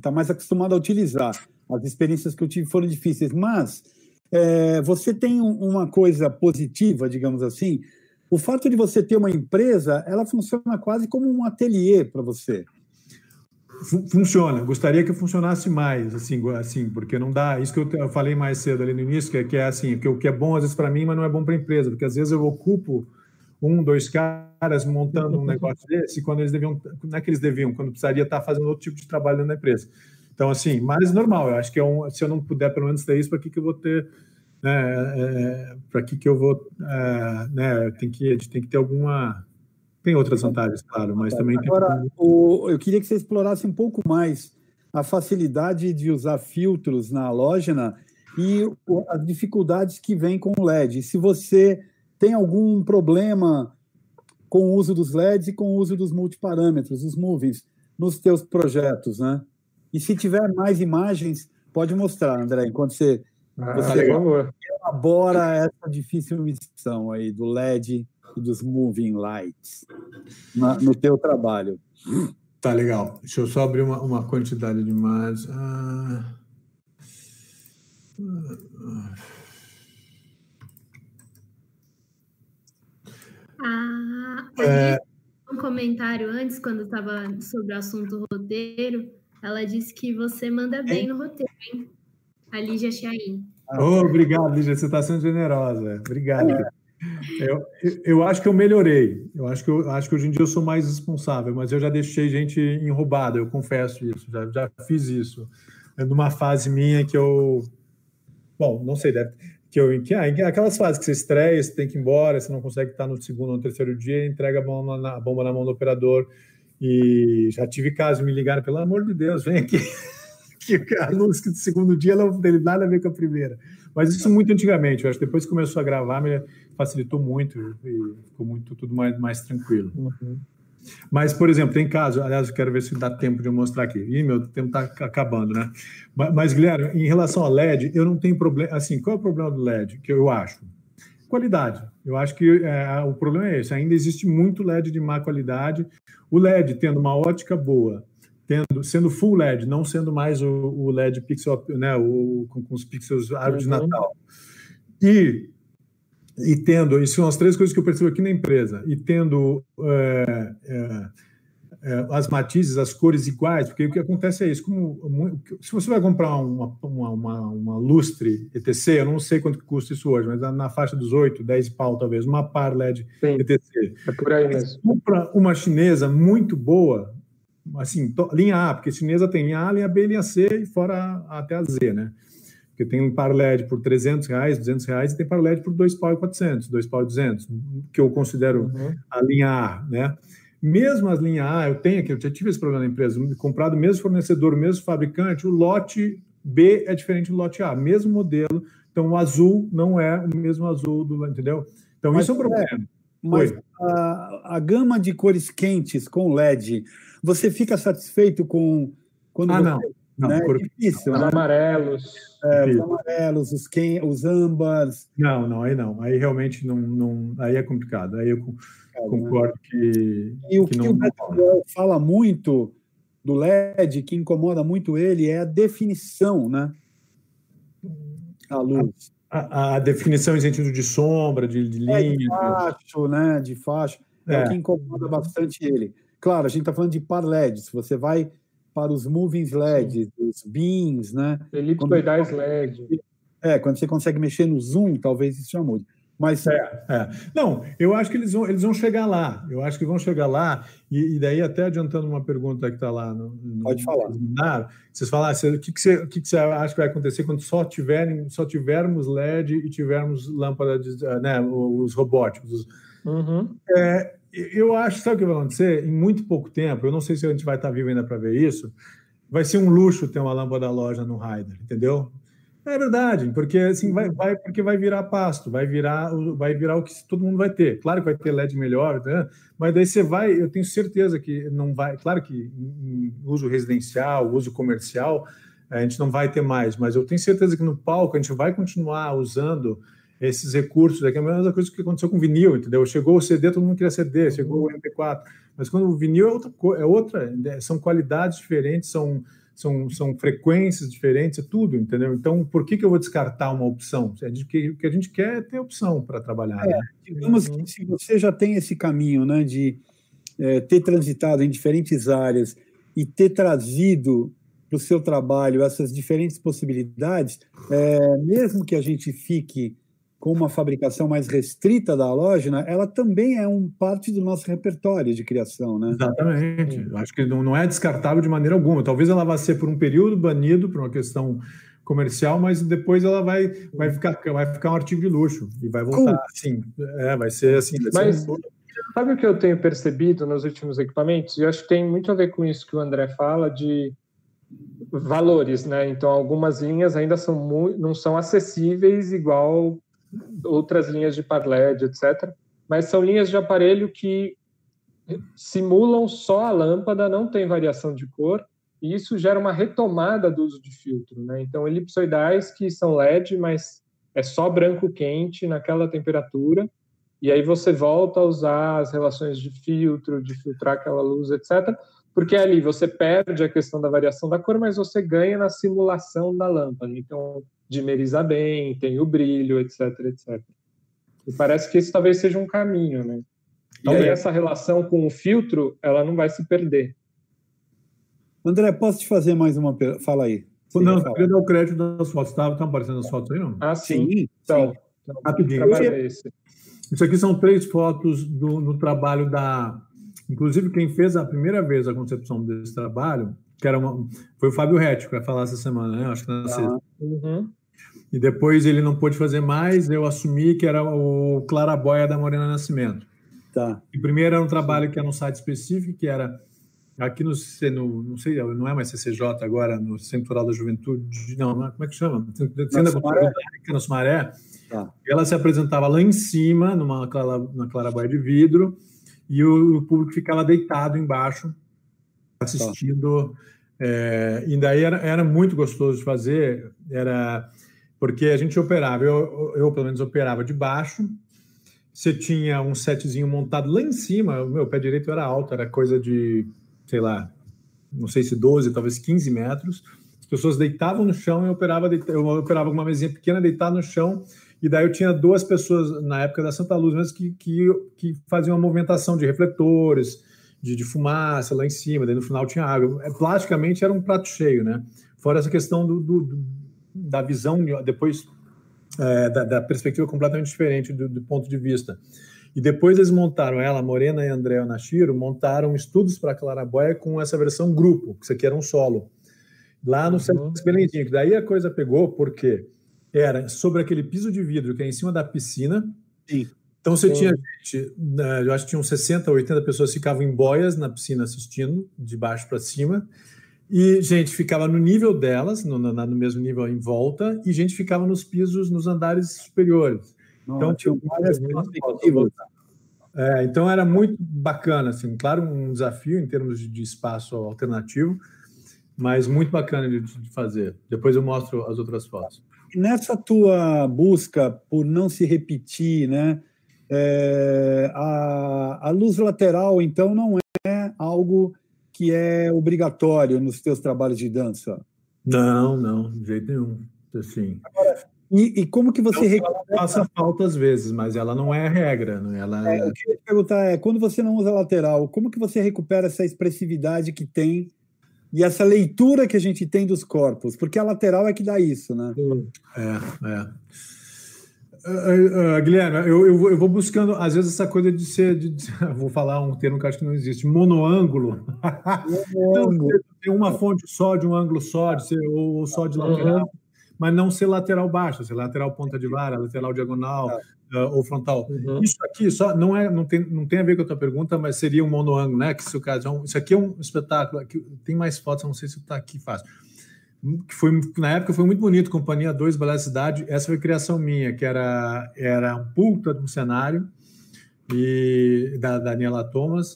tá mais acostumado a utilizar. As experiências que eu tive foram difíceis, mas é, você tem uma coisa positiva, digamos assim. O fato de você ter uma empresa, ela funciona quase como um ateliê para você. Funciona. Gostaria que funcionasse mais, assim, assim, porque não dá. Isso que eu falei mais cedo ali no início, que é, que é assim, que o que é bom às vezes para mim, mas não é bom para a empresa, porque às vezes eu ocupo um, dois caras montando um [laughs] negócio desse, quando eles deviam, não é que eles deviam, quando precisaria estar fazendo outro tipo de trabalho na empresa. Então, assim, mais normal, eu acho que é um, se eu não puder pelo menos ter isso, para que, que eu vou ter, né, é, para que, que eu vou, é, né, tem que, tem que ter alguma, tem outras vantagens, claro, mas também Agora, tem... o, eu queria que você explorasse um pouco mais a facilidade de usar filtros na halógena e as dificuldades que vem com o LED. Se você tem algum problema com o uso dos LEDs e com o uso dos multiparâmetros, os movies, nos teus projetos, né? E se tiver mais imagens, pode mostrar, André, enquanto você... Ah, você elabora essa difícil missão aí do LED e dos moving lights na, no teu trabalho? Tá legal. Deixa eu só abrir uma, uma quantidade de imagens. Ah... Ah, é... um comentário antes, quando estava sobre o assunto roteiro, ela disse que você manda bem é? no roteiro, hein? A Lígia Chain. Oh, obrigado, Lígia, você está sendo generosa. Obrigado. Eu, eu acho que eu melhorei. Eu acho que eu acho que hoje em dia eu sou mais responsável, mas eu já deixei gente enrubada, eu confesso isso, já, já fiz isso. É numa fase minha que eu. Bom, não sei, deve, que eu que, ah, aquelas fases que você estreia, você tem que ir embora, você não consegue estar no segundo ou no terceiro dia, entrega a bomba na, a bomba na mão do operador. E já tive casos me ligaram, pelo amor de Deus, vem aqui. Que a luz do segundo dia não tem nada a ver com a primeira. Mas isso muito antigamente, eu acho que depois que começou a gravar, me facilitou muito e ficou muito tudo mais, mais tranquilo. Uhum. Mas, por exemplo, tem caso, aliás, eu quero ver se dá tempo de eu mostrar aqui. Ih, meu tempo está acabando, né? Mas, mas, Guilherme, em relação ao LED, eu não tenho problema. Assim, qual é o problema do LED? Que eu acho? Qualidade. Eu acho que é, o problema é esse. Ainda existe muito LED de má qualidade. O LED tendo uma ótica boa, tendo, sendo full LED, não sendo mais o, o LED pixel, né, o, com, com os pixels árvore de uhum. Natal. E, e tendo, isso são as três coisas que eu percebo aqui na empresa, e tendo é, é, é, as matizes, as cores iguais, porque o que acontece é isso, como, se você vai comprar uma, uma, uma, uma lustre ETC, eu não sei quanto custa isso hoje, mas na faixa dos 8, 10 pau talvez, uma par LED Sim, ETC. É por aí mesmo. compra uma chinesa muito boa, assim, linha A, porque chinesa tem linha A, linha B, linha C e fora até a Z, né? Porque tem um par LED por 300 reais, 200 reais e tem par LED por 2 pau e 400, 2 pau e 200, que eu considero uhum. a linha A, né? Mesmo as linhas A, eu tenho aqui, eu já tive esse problema na empresa, comprado o mesmo fornecedor, o mesmo fabricante, o lote B é diferente do lote A, mesmo modelo, então o azul não é o mesmo azul do, entendeu? Então Mas, isso é um problema. É, mas a, a, gama de cores quentes com LED, você fica satisfeito com quando ah, você, não. Não, né? cor... Difícil, os né? amarelos. É, os amarelos, os, quem, os ambas. Não, não, aí não. Aí realmente não, não aí é complicado. Aí eu é, concordo né? que. E o que, que o fala muito do LED, que incomoda muito ele, é a definição, né? A luz. A, a definição em sentido de sombra, de, de linha. É, de facho, né? De facho. É, é o que incomoda bastante ele. Claro, a gente está falando de par LED. Se você vai para os moving LEDs, os beams, né? Elipsoidais LED. É, quando você consegue mexer no zoom, talvez isso já mude. Mas é, é. Não, eu acho que eles vão, eles vão chegar lá. Eu acho que vão chegar lá. E, e daí, até adiantando uma pergunta que está lá no, no, Pode falar. No vocês falaram, o que, que, você, o que, que você acha que vai acontecer quando só, tiverem, só tivermos LED e tivermos lâmpada, de, né, os robóticos? Uhum. É, eu acho, sabe o que vai acontecer? Em muito pouco tempo, eu não sei se a gente vai estar vivo ainda para ver isso, vai ser um luxo ter uma lâmpada da loja no Raider, entendeu? É verdade, porque assim vai, vai, porque vai virar pasto, vai virar, vai virar o que todo mundo vai ter. Claro que vai ter LED melhor, né? mas daí você vai, eu tenho certeza que não vai. Claro que uso residencial, uso comercial, a gente não vai ter mais, mas eu tenho certeza que no palco a gente vai continuar usando esses recursos. É, é a mesma coisa que aconteceu com o vinil, entendeu? Chegou o CD, todo mundo queria CD, chegou o MP4, mas quando o vinil é outra, é outra né? são qualidades diferentes, são são, são frequências diferentes, é tudo, entendeu? Então, por que, que eu vou descartar uma opção? É de que, o que a gente quer é ter opção para trabalhar. É, né? Digamos que se você já tem esse caminho né, de é, ter transitado em diferentes áreas e ter trazido para o seu trabalho essas diferentes possibilidades, é, mesmo que a gente fique com uma fabricação mais restrita da halógena, ela também é um parte do nosso repertório de criação, né? Exatamente. Eu acho que não, é descartável de maneira alguma. Talvez ela vá ser por um período banido por uma questão comercial, mas depois ela vai, vai, ficar, vai ficar um artigo de luxo e vai voltar cool. assim. É, vai ser assim. Vai mas ser um... sabe o que eu tenho percebido nos últimos equipamentos? E eu acho que tem muito a ver com isso que o André fala de valores, né? Então algumas linhas ainda são muito, não são acessíveis igual outras linhas de par LED, etc. Mas são linhas de aparelho que simulam só a lâmpada, não tem variação de cor, e isso gera uma retomada do uso de filtro. Né? Então, elipsoidais que são LED, mas é só branco quente naquela temperatura, e aí você volta a usar as relações de filtro, de filtrar aquela luz, etc. Porque ali você perde a questão da variação da cor, mas você ganha na simulação da lâmpada. Então, dimeriza bem, tem o brilho, etc, etc. E parece que isso talvez seja um caminho, né? E aí essa relação com o filtro, ela não vai se perder. André, posso te fazer mais uma pergunta? Fala aí. Você não, eu queria dar o crédito das fotos. Estão tá, aparecendo as fotos aí, não? Ah, sim. sim. Então, então, rapidinho. Isso aqui são três fotos do, do trabalho da. Inclusive, quem fez a primeira vez a concepção desse trabalho, que era uma, foi o Fábio Retti, que vai falar essa semana, né? Acho que na ah, sexta. Uhum. E depois ele não pôde fazer mais, eu assumi que era o Claraboia da Morena Nascimento. Tá. E primeiro era um trabalho que era num site específico, que era aqui no, no não sei, não é mais CCJ agora, no Centro da Juventude, não, como é que chama? Centro Sumaré. No Sumaré. Tá. Ela se apresentava lá em cima, numa na claraboia de vidro, e o, o, público ficava deitado embaixo, assistindo. É, e daí era, era muito gostoso de fazer, era porque a gente operava, eu, eu pelo menos operava de baixo, você tinha um setzinho montado lá em cima, o meu pé direito era alto, era coisa de, sei lá, não sei se 12, talvez 15 metros. As pessoas deitavam no chão e eu operava, eu operava com uma mesinha pequena, deitado no chão, e daí eu tinha duas pessoas, na época da Santa Luz mesmo, que, que, que faziam uma movimentação de refletores, de, de fumaça lá em cima, daí no final tinha água. É, plasticamente era um prato cheio, né? Fora essa questão do, do da visão, depois é, da, da, perspectiva completamente diferente do, do, ponto de vista. E depois eles montaram ela, Morena e André Nashiro, montaram estudos para Claraboia com essa versão grupo, que isso aqui era um solo, lá no uhum. Centro Belenzinho. Daí a coisa pegou, porque era sobre aquele piso de vidro que é em cima da piscina. Sim. Então você Sim. tinha gente, né, eu acho que tinham 60, 80 pessoas que ficavam em boias na piscina assistindo, de baixo para cima. E gente ficava no nível delas, no, no, no, mesmo nível em volta, e gente ficava nos pisos, nos andares superiores. Não, então tinha várias perspectivas. É, então era muito bacana, assim, claro, um desafio em termos de, de espaço alternativo, mas muito bacana de, de, fazer. Depois eu mostro as outras fotos. Nessa tua busca por não se repetir, né? É, a, a luz lateral, então, não é algo que é obrigatório nos teus trabalhos de dança? Não, não, de jeito nenhum. Assim. Agora, e, e, como que você ela passa falta às vezes, mas ela não é a regra, né? Ela é, é... O que eu ia te perguntar é, quando você não usa lateral, como que você recupera essa expressividade que tem e essa leitura que a gente tem dos corpos? Porque a lateral é que dá isso, né? É, é. Uh, uh, Guilherme, eu, eu, vou, eu, vou, buscando, às vezes, essa coisa de ser. De, de, [laughs] vou falar um termo que acho que não existe, monoângulo. Monoângulo. [laughs] tem uma fonte só, de um ângulo só, de ser, ou, ou só de lateral, uhum. mas não ser lateral baixo, ser lateral ponta de vara, lateral diagonal uh, ou frontal. Uhum. Isso aqui só não, é, não, tem, não tem a ver com a tua pergunta, mas seria um monoângulo, né? Que se o caso, isso aqui é um espetáculo. Aqui, tem mais fotos, não sei se está aqui fácil que foi na época foi muito bonito, Companhia 2, Balé Cidade. Essa foi criação minha, que era era um puta de um cenário e da Daniela Thomas.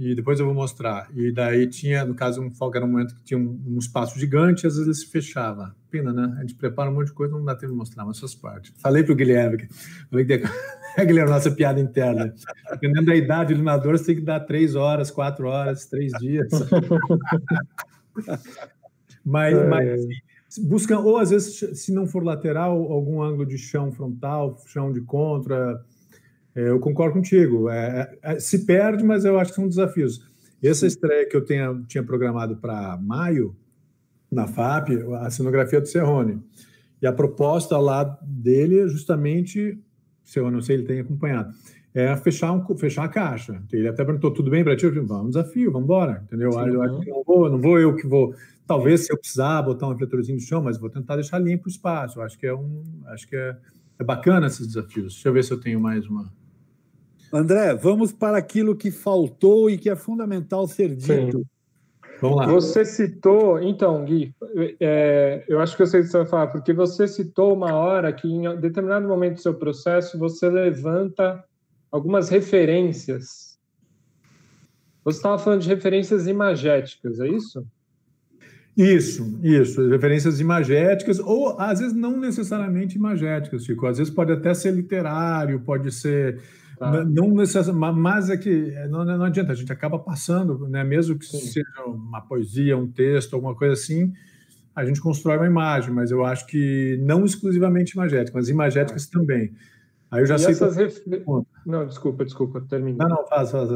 E depois eu vou mostrar. E daí tinha, no caso, um foco era um momento que tinha um, um espaço gigante, e às vezes ele se fechava. Pena, né? A gente prepara um monte de coisa, não dá tempo de mostrar, mas faz parte. Falei para o Guilherme, falei que [laughs] Guilherme, nossa piada interna. Dependendo da idade do nadador, você tem que dar três horas, quatro horas, três dias. [laughs] Mas, é. mas assim, busca, ou às vezes, se não for lateral, algum ângulo de chão frontal, chão de contra. É, eu concordo contigo. É, é, se perde, mas eu acho que são desafios. Essa estreia que eu tenha, tinha programado para maio, na FAP, a cenografia do Serrone. E a proposta lá dele é justamente, se eu não sei, ele tem acompanhado, é fechar, um, fechar a caixa. Ele até perguntou, tudo bem para ti? Eu falei, vamos, desafio, vamos embora, entendeu? Sim, eu que não vou, não vou eu que vou Talvez se eu precisar botar um refletorzinho no chão, mas vou tentar deixar limpo o espaço. Eu acho que é um, acho que é, é bacana esses desafios. Deixa eu ver se eu tenho mais uma. André, vamos para aquilo que faltou e que é fundamental ser dito. Sim. Vamos lá. Você citou, então, Gui, é, eu acho que eu sei o que você vai falar, porque você citou uma hora que em determinado momento do seu processo você levanta algumas referências. Você estava falando de referências imagéticas, é isso? Isso, isso, referências imagéticas, ou às vezes não necessariamente imagéticas, Chico. Às vezes pode até ser literário, pode ser. Tá. Não necessariamente, mas é que não, não adianta, a gente acaba passando, né? mesmo que Sim. seja uma poesia, um texto, alguma coisa assim, a gente constrói uma imagem, mas eu acho que não exclusivamente imagética, mas imagéticas é. também. Aí eu já e sei. Essas ref... Não, desculpa, desculpa, termina. Não, não, faz, faz.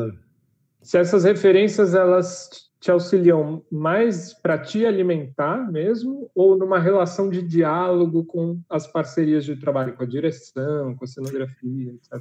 Se essas referências elas te auxiliam mais para te alimentar mesmo, ou numa relação de diálogo com as parcerias de trabalho, com a direção, com a cenografia, etc.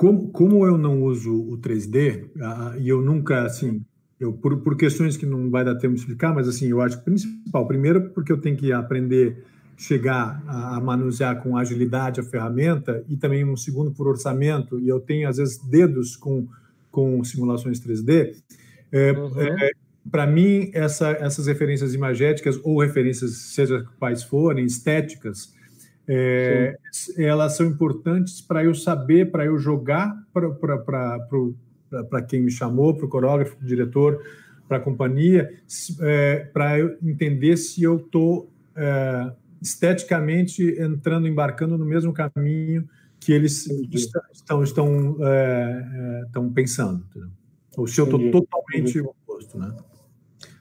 Como, como eu não uso o 3D, uh, e eu nunca, assim, eu, por, por questões que não vai dar tempo de explicar, mas assim, eu acho que principal, primeiro porque eu tenho que aprender chegar a, a, manusear com agilidade a ferramenta e também um segundo por orçamento e eu tenho às vezes dedos com com simulações 3D é, uhum. é, para mim essa, essas referências imagéticas ou referências seja quais forem estéticas é, elas são importantes para eu saber para eu jogar para quem me chamou, para o coreógrafo, para o diretor, para a companhia, é, para eu entender se eu estou é, esteticamente entrando, embarcando no mesmo caminho que eles estão, estão, é, estão pensando. Entendeu? Ou se eu estou totalmente oposto. Né?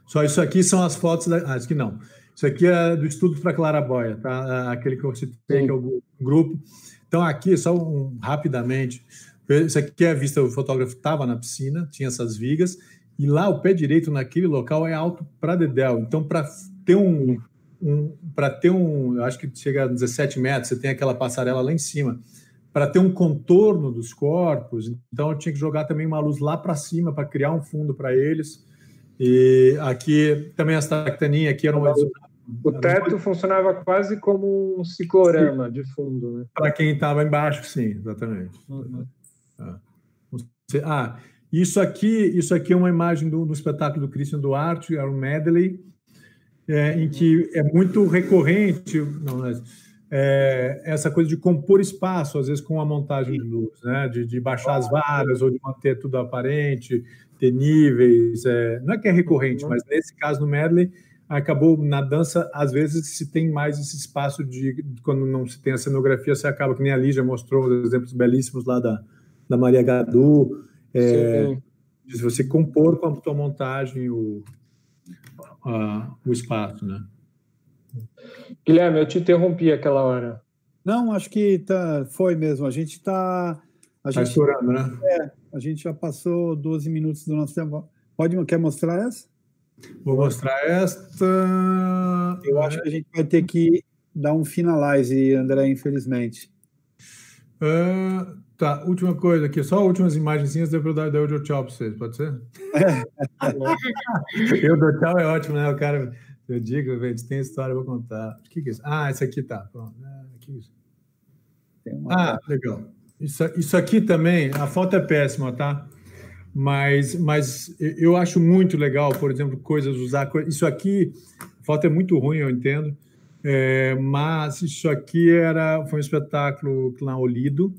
Só isso aqui são as fotos. Da... Ah, isso aqui não. Isso aqui é do estudo para Claraboia, tá? aquele que eu citei, que é o grupo. Então, aqui, só um, rapidamente, isso aqui é a vista, o fotógrafo estava na piscina, tinha essas vigas, e lá o pé direito naquele local é alto para dedéu. Então, para ter um, um para ter um, eu acho que chega a 17 metros, você tem aquela passarela lá em cima, para ter um contorno dos corpos, então eu tinha que jogar também uma luz lá para cima para criar um fundo para eles. E aqui também as tactaninhas aqui eram o teto funcionava quase como um ciclorama sim. de fundo, né? Para quem estava embaixo, sim, exatamente. Uhum. Ah, ah, isso aqui, isso aqui é uma imagem do, do espetáculo do Christian Duarte, é um medley, é, em que é muito recorrente não, é, essa coisa de compor espaço, às vezes com a montagem de luz, né? de, de baixar as varas ou de manter tudo aparente, ter níveis. É, não é que é recorrente, mas nesse caso no medley acabou na dança, às vezes se tem mais esse espaço de quando não se tem a cenografia, você acaba que nem a Lígia mostrou os exemplos belíssimos lá da da Maria Gadu, é, de você compor com a tua montagem o, a, o espaço, né? Guilherme, eu te interrompi aquela hora. Não, acho que tá, foi mesmo. A gente está. Está estourando, né? É, a gente já passou 12 minutos do nosso tempo. Pode, quer mostrar essa? Vou mostrar esta. Eu acho que a gente vai ter que dar um finalize, André, infelizmente. Uh, Tá, última coisa aqui, só últimas imagenzinhas depois eu dar o tchau para vocês, pode ser? [laughs] eu dou tchau é ótimo, né? O cara, eu digo, gente, tem história, eu vou contar. O que, que é isso? Ah, esse aqui tá, pronto. Ah, que isso? ah legal. Isso, isso aqui também, a foto é péssima, tá? Mas, mas eu acho muito legal, por exemplo, coisas, usar. Isso aqui, a foto é muito ruim, eu entendo, é, mas isso aqui era, foi um espetáculo lá Olido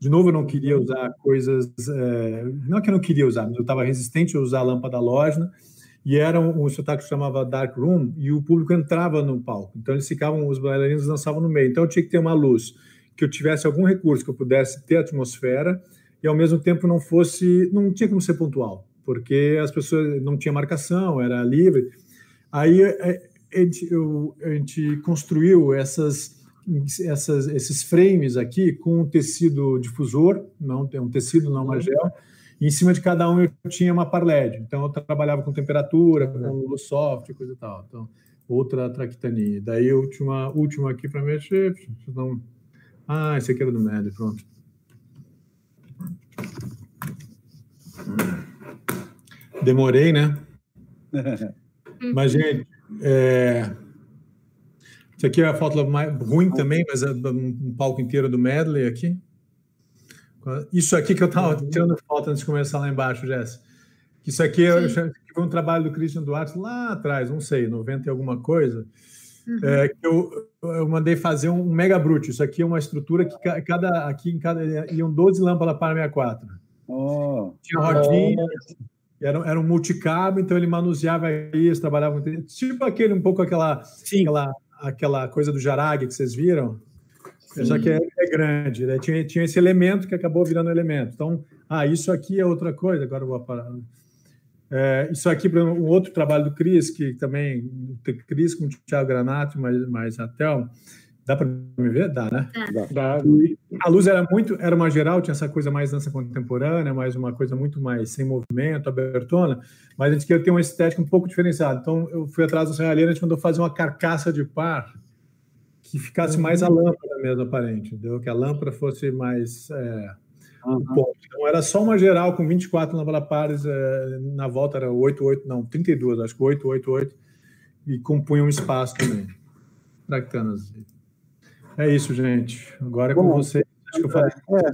de novo, eu não queria usar coisas. É, não que eu não queria usar, mas eu estava resistente a usar a lâmpada lógica. E era um, um espetáculo que chamava Dark Room, e o público entrava no palco. Então, eles ficavam, os bailarinos dançavam no meio. Então, eu tinha que ter uma luz, que eu tivesse algum recurso, que eu pudesse ter atmosfera, e ao mesmo tempo não fosse. Não tinha como ser pontual, porque as pessoas não tinha marcação, era livre. Aí é, a gente, eu, a gente construiu essas essas, esses frames aqui com um tecido difusor, não tem um tecido não uma gel, e em cima de cada um eu tinha uma par LED. Então eu trabalhava com temperatura, com luz soft, coisa e tal. Então outra traquitania. Daí a última, última aqui para mexer, não... Ah, esse aqui era do MED, pronto. Demorei, né? [laughs] Mas, gente, é, isso aqui é a foto mais ruim também, mas é um palco inteiro do medley aqui. Isso aqui que eu estava uhum. tirando foto antes de começar lá embaixo, Jess. Isso aqui foi um trabalho do Christian Duarte lá atrás, não sei, 90 e alguma coisa. Uhum. É, que eu, eu mandei fazer um mega brute. Isso aqui é uma estrutura que cada aqui em cada iam 12 lâmpadas para 64. Oh. Tinha rodinha, era, era um multicabo, então ele manuseava isso, trabalhava tipo aquele um pouco aquela aquela aquela coisa do Jarag que vocês viram, Sim. só que é, é grande, né? tinha, tinha esse elemento que acabou virando elemento. Então, ah, isso aqui é outra coisa. Agora eu vou parar. É, isso aqui, um outro trabalho do Cris, que também, Cris com o Thiago Granato, mas, mas a Thelma, Dá para me ver? Dá, né? Dá. A luz era muito, era uma geral, tinha essa coisa mais dança contemporânea, mais uma coisa muito mais sem movimento, abertona, mas a gente queria ter uma estética um pouco diferenciada. Então, eu fui atrás do serralheiro, a gente mandou fazer uma carcaça de par que ficasse mais a lâmpada mesmo, aparente, entendeu? Que a lâmpada fosse mais... É, uhum. Então, era só uma geral com 24 lâmpadas pares, é, na volta era 8, 8, não, 32, acho que 8, 8, 8, e compunha um espaço também. Tractanas. É isso, gente. Agora é com você. Acho eu, falei... é,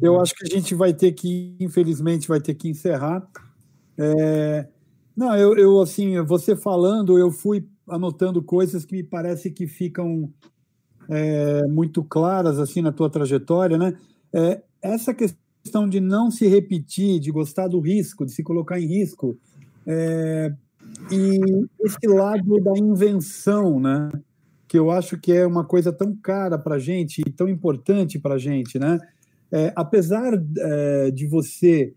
eu acho que a gente vai ter que, infelizmente, vai ter que encerrar. É... Não, eu, eu, assim, você falando, eu fui anotando coisas que me parece que ficam é, muito claras assim na tua trajetória, né? É, essa questão de não se repetir, de gostar do risco, de se colocar em risco, é, e esse lado da invenção, né? que eu acho que é uma coisa tão cara para a gente e tão importante para a gente, né? É, apesar é, de você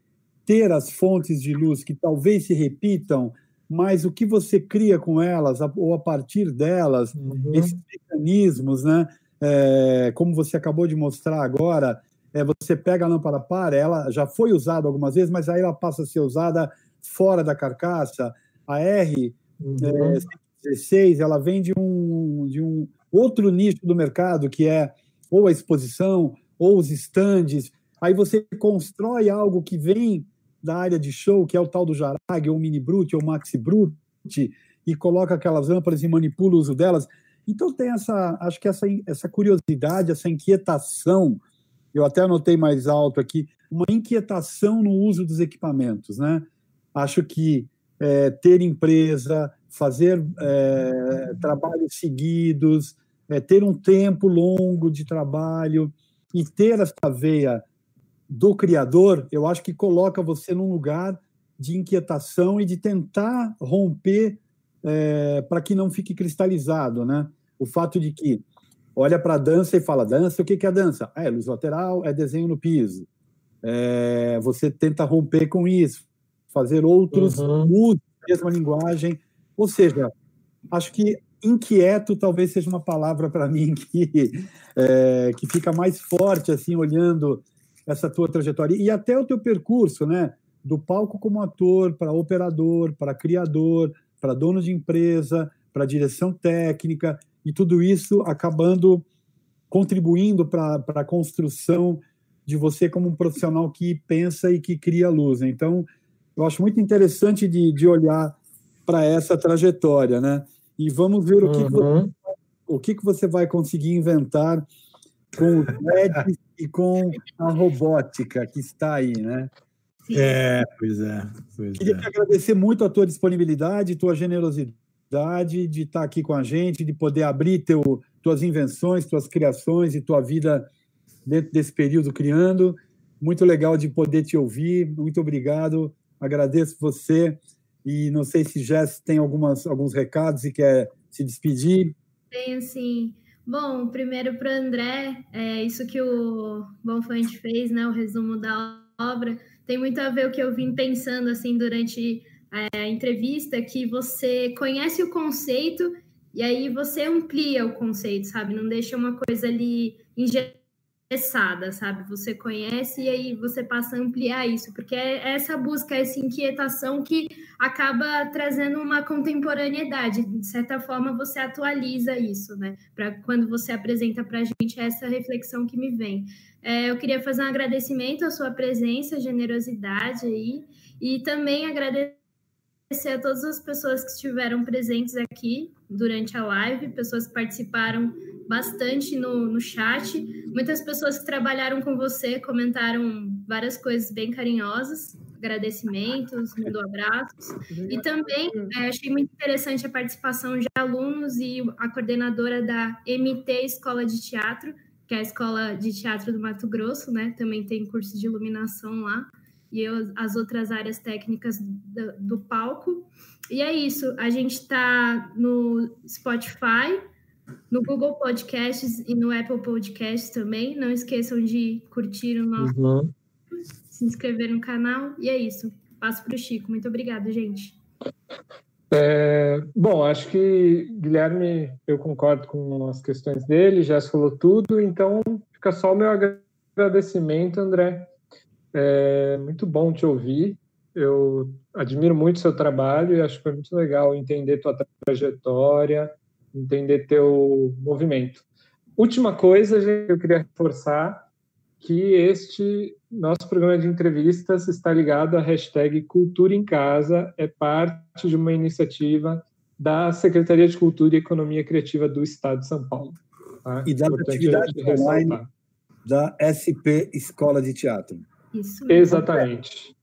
ter as fontes de luz que talvez se repitam, mas o que você cria com elas, ou a partir delas, uhum. esses mecanismos, né? É, como você acabou de mostrar agora, é, você pega a lâmpada par, ela já foi usada algumas vezes, mas aí ela passa a ser usada fora da carcaça. A R uhum. é, 16, ela vem de um, de um outro nicho do mercado, que é ou a exposição, ou os estandes. Aí você constrói algo que vem da área de show, que é o tal do Jarag, ou Mini Brute, ou Maxi Brute, e coloca aquelas lâmpadas e manipula o uso delas. Então tem essa, acho que essa, essa curiosidade, essa inquietação, eu até anotei mais alto aqui, uma inquietação no uso dos equipamentos, né? Acho que é, ter empresa, fazer é, trabalhos seguidos, é, ter um tempo longo de trabalho e ter essa veia do criador, eu acho que coloca você num lugar de inquietação e de tentar romper é, para que não fique cristalizado, né? O fato de que olha para a dança e fala dança, o que, que é dança? Ah, é luz lateral, é desenho no piso. É, você tenta romper com isso, fazer outros uhum. da mesma linguagem ou seja, acho que inquieto talvez seja uma palavra para mim que, [laughs] é, que fica mais forte, assim, olhando essa tua trajetória. E até o teu percurso, né? Do palco como ator, para operador, para criador, para dono de empresa, para direção técnica, e tudo isso acabando contribuindo para a construção de você como um profissional que pensa e que cria luz. Então, eu acho muito interessante de, de olhar para essa trajetória, né? E vamos ver o que, uhum. que você, o que, que você vai conseguir inventar com o LED e com a robótica que está aí, né? É, pois é. Pois Queria é. te agradecer muito a tua disponibilidade, tua generosidade de estar aqui com a gente, de poder abrir teu, tuas invenções, tuas criações e tua vida dentro desse período criando. Muito legal de poder te ouvir. Muito obrigado. Agradeço você e não sei se Jess tem algumas, alguns recados e quer se despedir. Tenho sim. Bom, primeiro para o André, é, isso que o Bonfante fez, né, o resumo da obra, tem muito a ver o que eu vim pensando assim durante a entrevista, que você conhece o conceito e aí você amplia o conceito, sabe? Não deixa uma coisa ali engessada, sabe? Você conhece e aí você passa a ampliar isso, porque é essa busca, essa inquietação que acaba trazendo uma contemporaneidade. De certa forma, você atualiza isso, né? Para quando você apresenta para a gente essa reflexão que me vem. É, eu queria fazer um agradecimento à sua presença, generosidade aí, e também agradecer a todas as pessoas que estiveram presentes aqui durante a live, pessoas que participaram bastante no, no chat. Muitas pessoas que trabalharam com você comentaram várias coisas bem carinhosas, agradecimentos, mandou abraços. E também é, achei muito interessante a participação de alunos e a coordenadora da MT Escola de Teatro, que é a Escola de Teatro do Mato Grosso, né? Também tem curso de iluminação lá. E eu, as outras áreas técnicas do, do palco. E é isso, a gente está no Spotify, no Google Podcasts e no Apple Podcasts também. Não esqueçam de curtir o nosso, uhum. se inscrever no canal. E é isso. Passo para o Chico. Muito obrigado, gente. É, bom, acho que Guilherme, eu concordo com as questões dele, já falou tudo, então fica só o meu agradecimento, André. É muito bom te ouvir. Eu admiro muito seu trabalho e acho que foi muito legal entender tua trajetória, entender teu movimento. Última coisa, gente, eu queria reforçar que este nosso programa de entrevistas está ligado à hashtag Cultura em Casa, é parte de uma iniciativa da Secretaria de Cultura e Economia Criativa do Estado de São Paulo. Tá? E das atividades online da SP Escola de Teatro. Isso. Exatamente.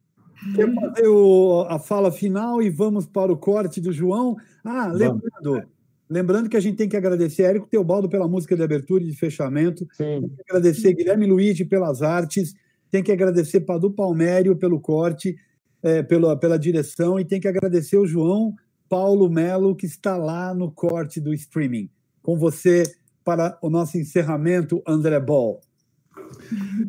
Quer fazer o, a fala final e vamos para o corte do João? Ah, lembrando, lembrando que a gente tem que agradecer a Érico Teobaldo pela música de abertura e de fechamento. Sim. Tem que agradecer Guilherme Luigi pelas artes. Tem que agradecer Padu Palmério pelo corte, é, pela, pela direção. E tem que agradecer o João Paulo Melo, que está lá no corte do streaming. Com você para o nosso encerramento, André Ball.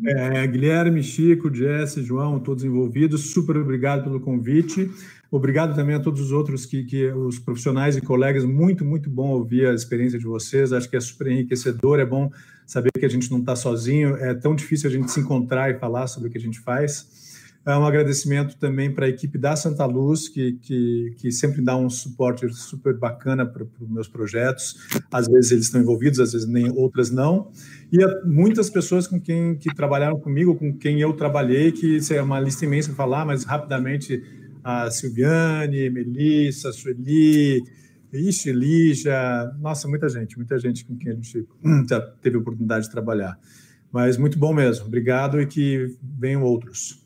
É, Guilherme, Chico, Jesse, João, todos envolvidos, super obrigado pelo convite. Obrigado também a todos os outros que, que os profissionais e colegas. Muito, muito bom ouvir a experiência de vocês. Acho que é super enriquecedor. É bom saber que a gente não está sozinho. É tão difícil a gente se encontrar e falar sobre o que a gente faz. É um agradecimento também para a equipe da Santa Luz, que, que, que sempre dá um suporte super bacana para os meus projetos. Às vezes eles estão envolvidos, às vezes nem outras não. E muitas pessoas com quem que trabalharam comigo, com quem eu trabalhei, que é uma lista imensa para falar, mas rapidamente a Silviane, Melissa, Sueli, Ixi, Lígia, nossa, muita gente, muita gente com quem a gente [clears throat] já teve a oportunidade de trabalhar. Mas muito bom mesmo. Obrigado e que venham outros.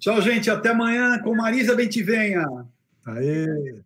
Tchau, gente. Até amanhã com Marisa Bentivenha. Aê!